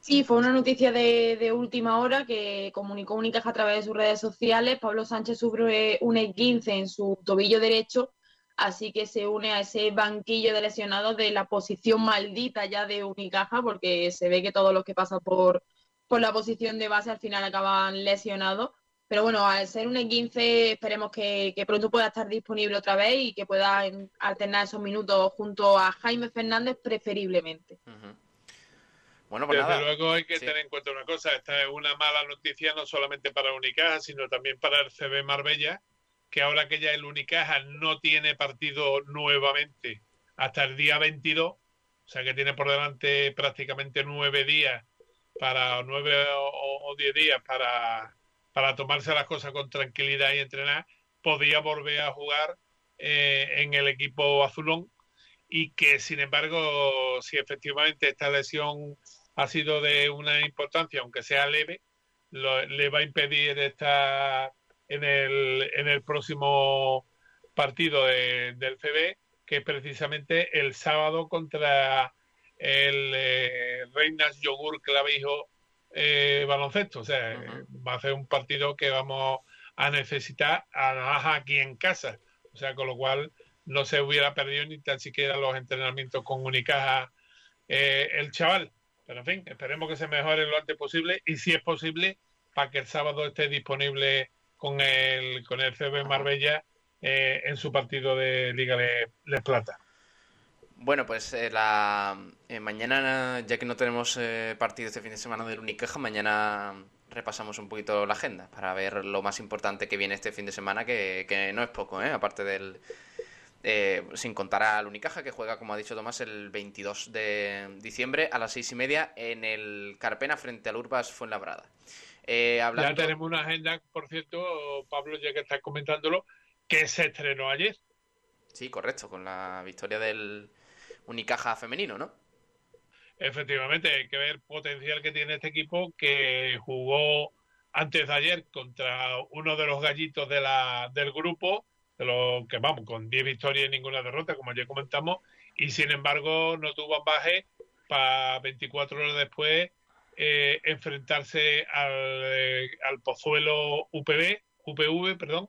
Speaker 23: Sí, fue una noticia de, de última hora que comunicó Unicaja a través de sus redes sociales. Pablo Sánchez sufre un esguince en su tobillo derecho, así que se une a ese banquillo de lesionados de la posición maldita ya de Unicaja, porque se ve que todos los que pasan por, por la posición de base al final acaban lesionados. Pero bueno, al ser un esguince, esperemos que, que pronto pueda estar disponible otra vez y que pueda alternar esos minutos junto a Jaime Fernández, preferiblemente.
Speaker 21: Bueno, pues
Speaker 22: Desde
Speaker 21: nada.
Speaker 22: luego hay que
Speaker 21: Sí.
Speaker 22: tener en cuenta una cosa, esta es una mala noticia no solamente para Unicaja, sino también para el CB Marbella, que ahora que ya el Unicaja no tiene partido nuevamente hasta el día 22, o sea que tiene por delante prácticamente nueve días para o nueve o, o diez días para, para tomarse las cosas con tranquilidad y entrenar, podría volver a jugar eh, en el equipo azulón y que sin embargo si efectivamente esta lesión ha sido de una importancia aunque sea leve lo- le va a impedir estar en el, en el próximo partido de- del CB que es precisamente el sábado contra el eh, Reinas Yogur Clavijo eh, baloncesto o sea eh, va a ser un partido que vamos a necesitar además aquí en casa o sea con lo cual no se hubiera perdido ni tan siquiera los entrenamientos con Unicaja eh, el chaval. Pero en fin, esperemos que se mejore lo antes posible y si es posible, para que el sábado esté disponible con el, con el CB Marbella eh, en su partido de Liga de, de Plata.
Speaker 21: Bueno, pues eh, la eh, mañana, ya que no tenemos eh, partido este fin de semana del Unicaja, mañana repasamos un poquito la agenda para ver lo más importante que viene este fin de semana, que, que no es poco, ¿eh? aparte del... eh, sin contar al Unicaja, que juega, como ha dicho Tomás, el 22 de diciembre a las seis y media en el Carpena frente al Urbas Fuenlabrada. Eh, hablando...
Speaker 22: Ya tenemos una agenda, por cierto, Pablo, ya que estás comentándolo, que se estrenó ayer.
Speaker 21: Sí, correcto, con la victoria del Unicaja femenino, ¿no?
Speaker 22: Efectivamente, hay que ver potencial que tiene este equipo que jugó antes de ayer contra uno de los gallitos de la, del grupo, de los que vamos, con 10 victorias y ninguna derrota, como ya comentamos, y sin embargo no tuvo ambaje para 24 horas después eh, enfrentarse al, eh, Pozuelo UPV, UPV, perdón,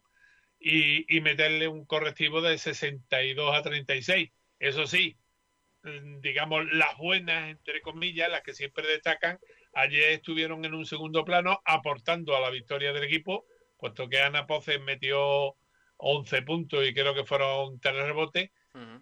Speaker 22: y, meterle un correctivo de 62 a 36. Eso sí, digamos, las buenas, entre comillas, las que siempre destacan, ayer estuvieron en un segundo plano aportando a la victoria del equipo, puesto que Ana Poces metió 11 puntos y creo que fueron tres rebotes,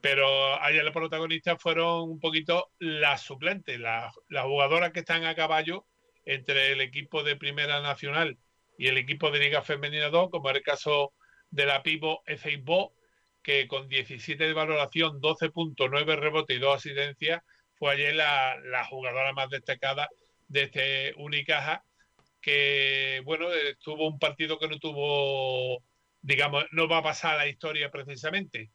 Speaker 22: pero ayer los protagonistas fueron un poquito las suplentes, las, las jugadoras que están a caballo entre el equipo de Primera Nacional y el equipo de Liga Femenina 2, como era el caso de la Pivo Ezeibo, que con 17 de valoración, 12 puntos, 9 rebotes y 2 asistencias, fue ayer la, la jugadora más destacada de este Unicaja, que, bueno, tuvo un partido que no tuvo, digamos, no va a pasar a la historia precisamente.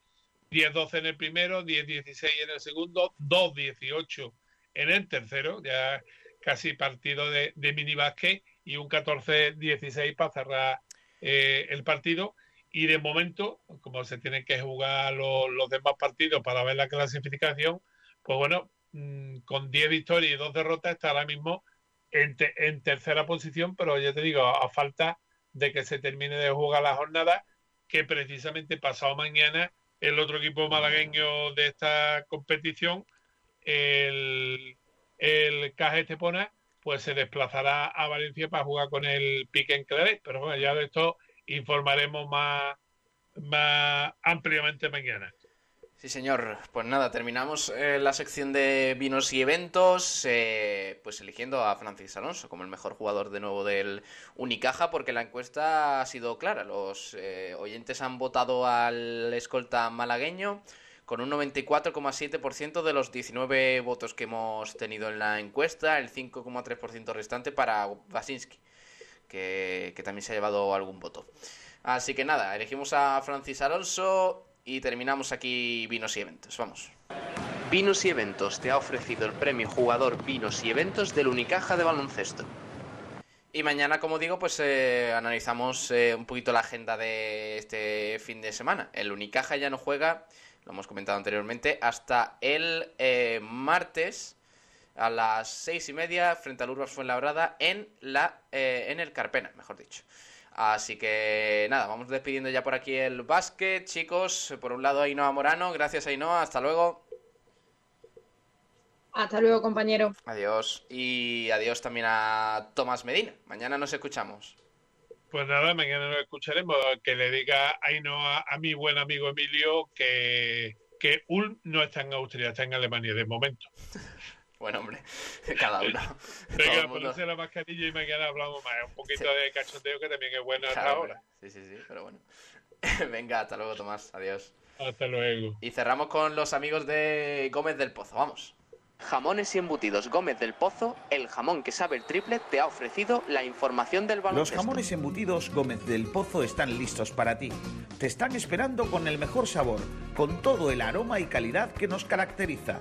Speaker 22: 10-12 en el primero, 10-16 en el segundo, 2-18 en el tercero, ya casi partido de, de mini básquet y un 14-16 para cerrar eh, el partido. Y de momento, como se tienen que jugar los, demás partidos para ver la clasificación, pues bueno, mm, con 10 victorias y 2 derrotas está ahora mismo en, te- en tercera posición, pero ya te digo, a, a falta de que se termine de jugar la jornada, que precisamente pasado mañana el otro equipo malagueño de esta competición, el, el Caja Estepona, pues se desplazará a Valencia para jugar con el Pique en Claret. Pero bueno, ya de esto informaremos más, más ampliamente mañana.
Speaker 21: Sí, señor. Pues nada, terminamos eh, la sección de vinos y eventos, eh, pues eligiendo a Francis Alonso como el mejor jugador de nuevo del Unicaja, porque la encuesta ha sido clara. Los eh, oyentes han votado al escolta malagueño con un 94,7% de los 19 votos que hemos tenido en la encuesta, el 5,3% restante para Basinski, que, que también se ha llevado algún voto. Así que nada, elegimos a Francis Alonso y terminamos aquí vinos y eventos. Vamos.
Speaker 14: Vinos y Eventos te ha ofrecido el premio Jugador Vinos y Eventos del Unicaja de Baloncesto.
Speaker 21: Y mañana, como digo, pues eh, analizamos eh, un poquito la agenda de este fin de semana. El Unicaja ya no juega, lo hemos comentado anteriormente, hasta el eh, martes a las seis y media frente al Urbas Fuenlabrada en, la, eh, en el Carpena, mejor dicho. Así que nada, vamos despidiendo ya por aquí el básquet, chicos. Por un lado, Ainhoa Morano. Gracias, Ainhoa. Hasta luego.
Speaker 23: Hasta luego, compañero.
Speaker 21: Adiós. Y adiós también a Tomás Medina. Mañana nos escuchamos.
Speaker 22: Pues nada, mañana nos escucharemos. Que le diga Ainhoa a mi buen amigo Emilio que, que Ulm no está en Austria, está en Alemania de momento.
Speaker 21: Bueno, hombre, cada uno.
Speaker 22: Venga,
Speaker 21: mundo-
Speaker 22: ponerse la mascarilla y mañana hablamos más. Un poquito de cachondeo que también es bueno hasta
Speaker 21: Claro,
Speaker 22: ahora.
Speaker 21: Sí, sí, sí, pero bueno. Venga, hasta luego, Tomás. Adiós.
Speaker 22: Hasta luego.
Speaker 21: Y cerramos con los amigos de Gómez del Pozo. Vamos.
Speaker 14: Jamones y embutidos Gómez del Pozo, el jamón que sabe el triple, te ha ofrecido la información del
Speaker 3: Los
Speaker 14: baloncesto.
Speaker 3: jamones embutidos Gómez del Pozo están listos para ti. Te están esperando con el mejor sabor, con todo el aroma y calidad que nos caracteriza.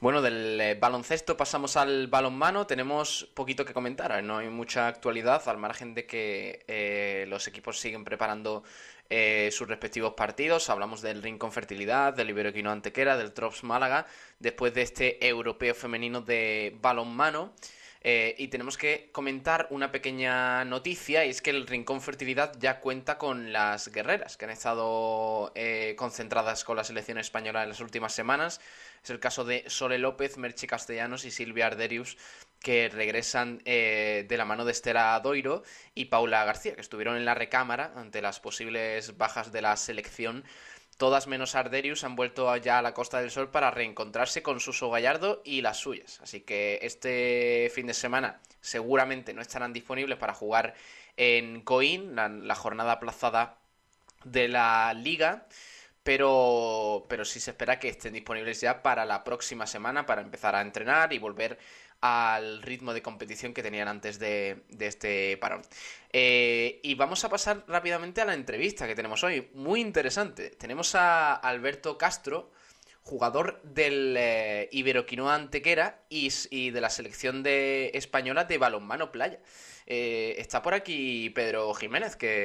Speaker 21: Bueno, del eh, baloncesto pasamos al balonmano. Tenemos poquito que comentar, ¿eh? no hay mucha actualidad, al margen de que eh, los equipos siguen preparando eh, sus respectivos partidos. Hablamos del Rincón Fertilidad, del Iberoquino Antequera, del Trops Málaga, después de este europeo femenino de balonmano. Eh, y tenemos que comentar una pequeña noticia, y es que el Rincón Fertilidad ya cuenta con las guerreras que han estado eh, concentradas con la selección española en las últimas semanas. Es el caso de Sole López, Merchi Castellanos y Silvia Arderius, que regresan eh, de la mano de Estela Doiro y Paula García, que estuvieron en la recámara ante las posibles bajas de la selección. Todas menos Arderius han vuelto ya a la Costa del Sol para reencontrarse con Suso Gallardo y las suyas. Así que este fin de semana seguramente no estarán disponibles para jugar en Coín, la, la jornada aplazada de la liga. Pero, pero sí se espera que estén disponibles ya para la próxima semana para empezar a entrenar y volver al ritmo de competición que tenían antes de, este parón. Eh, y vamos a pasar rápidamente a la entrevista que tenemos hoy. Muy interesante. Tenemos a Alberto Castro, jugador del eh, Iberoquinoa Antequera y de la selección de española de balonmano playa. Eh, está por aquí Pedro Jiménez, que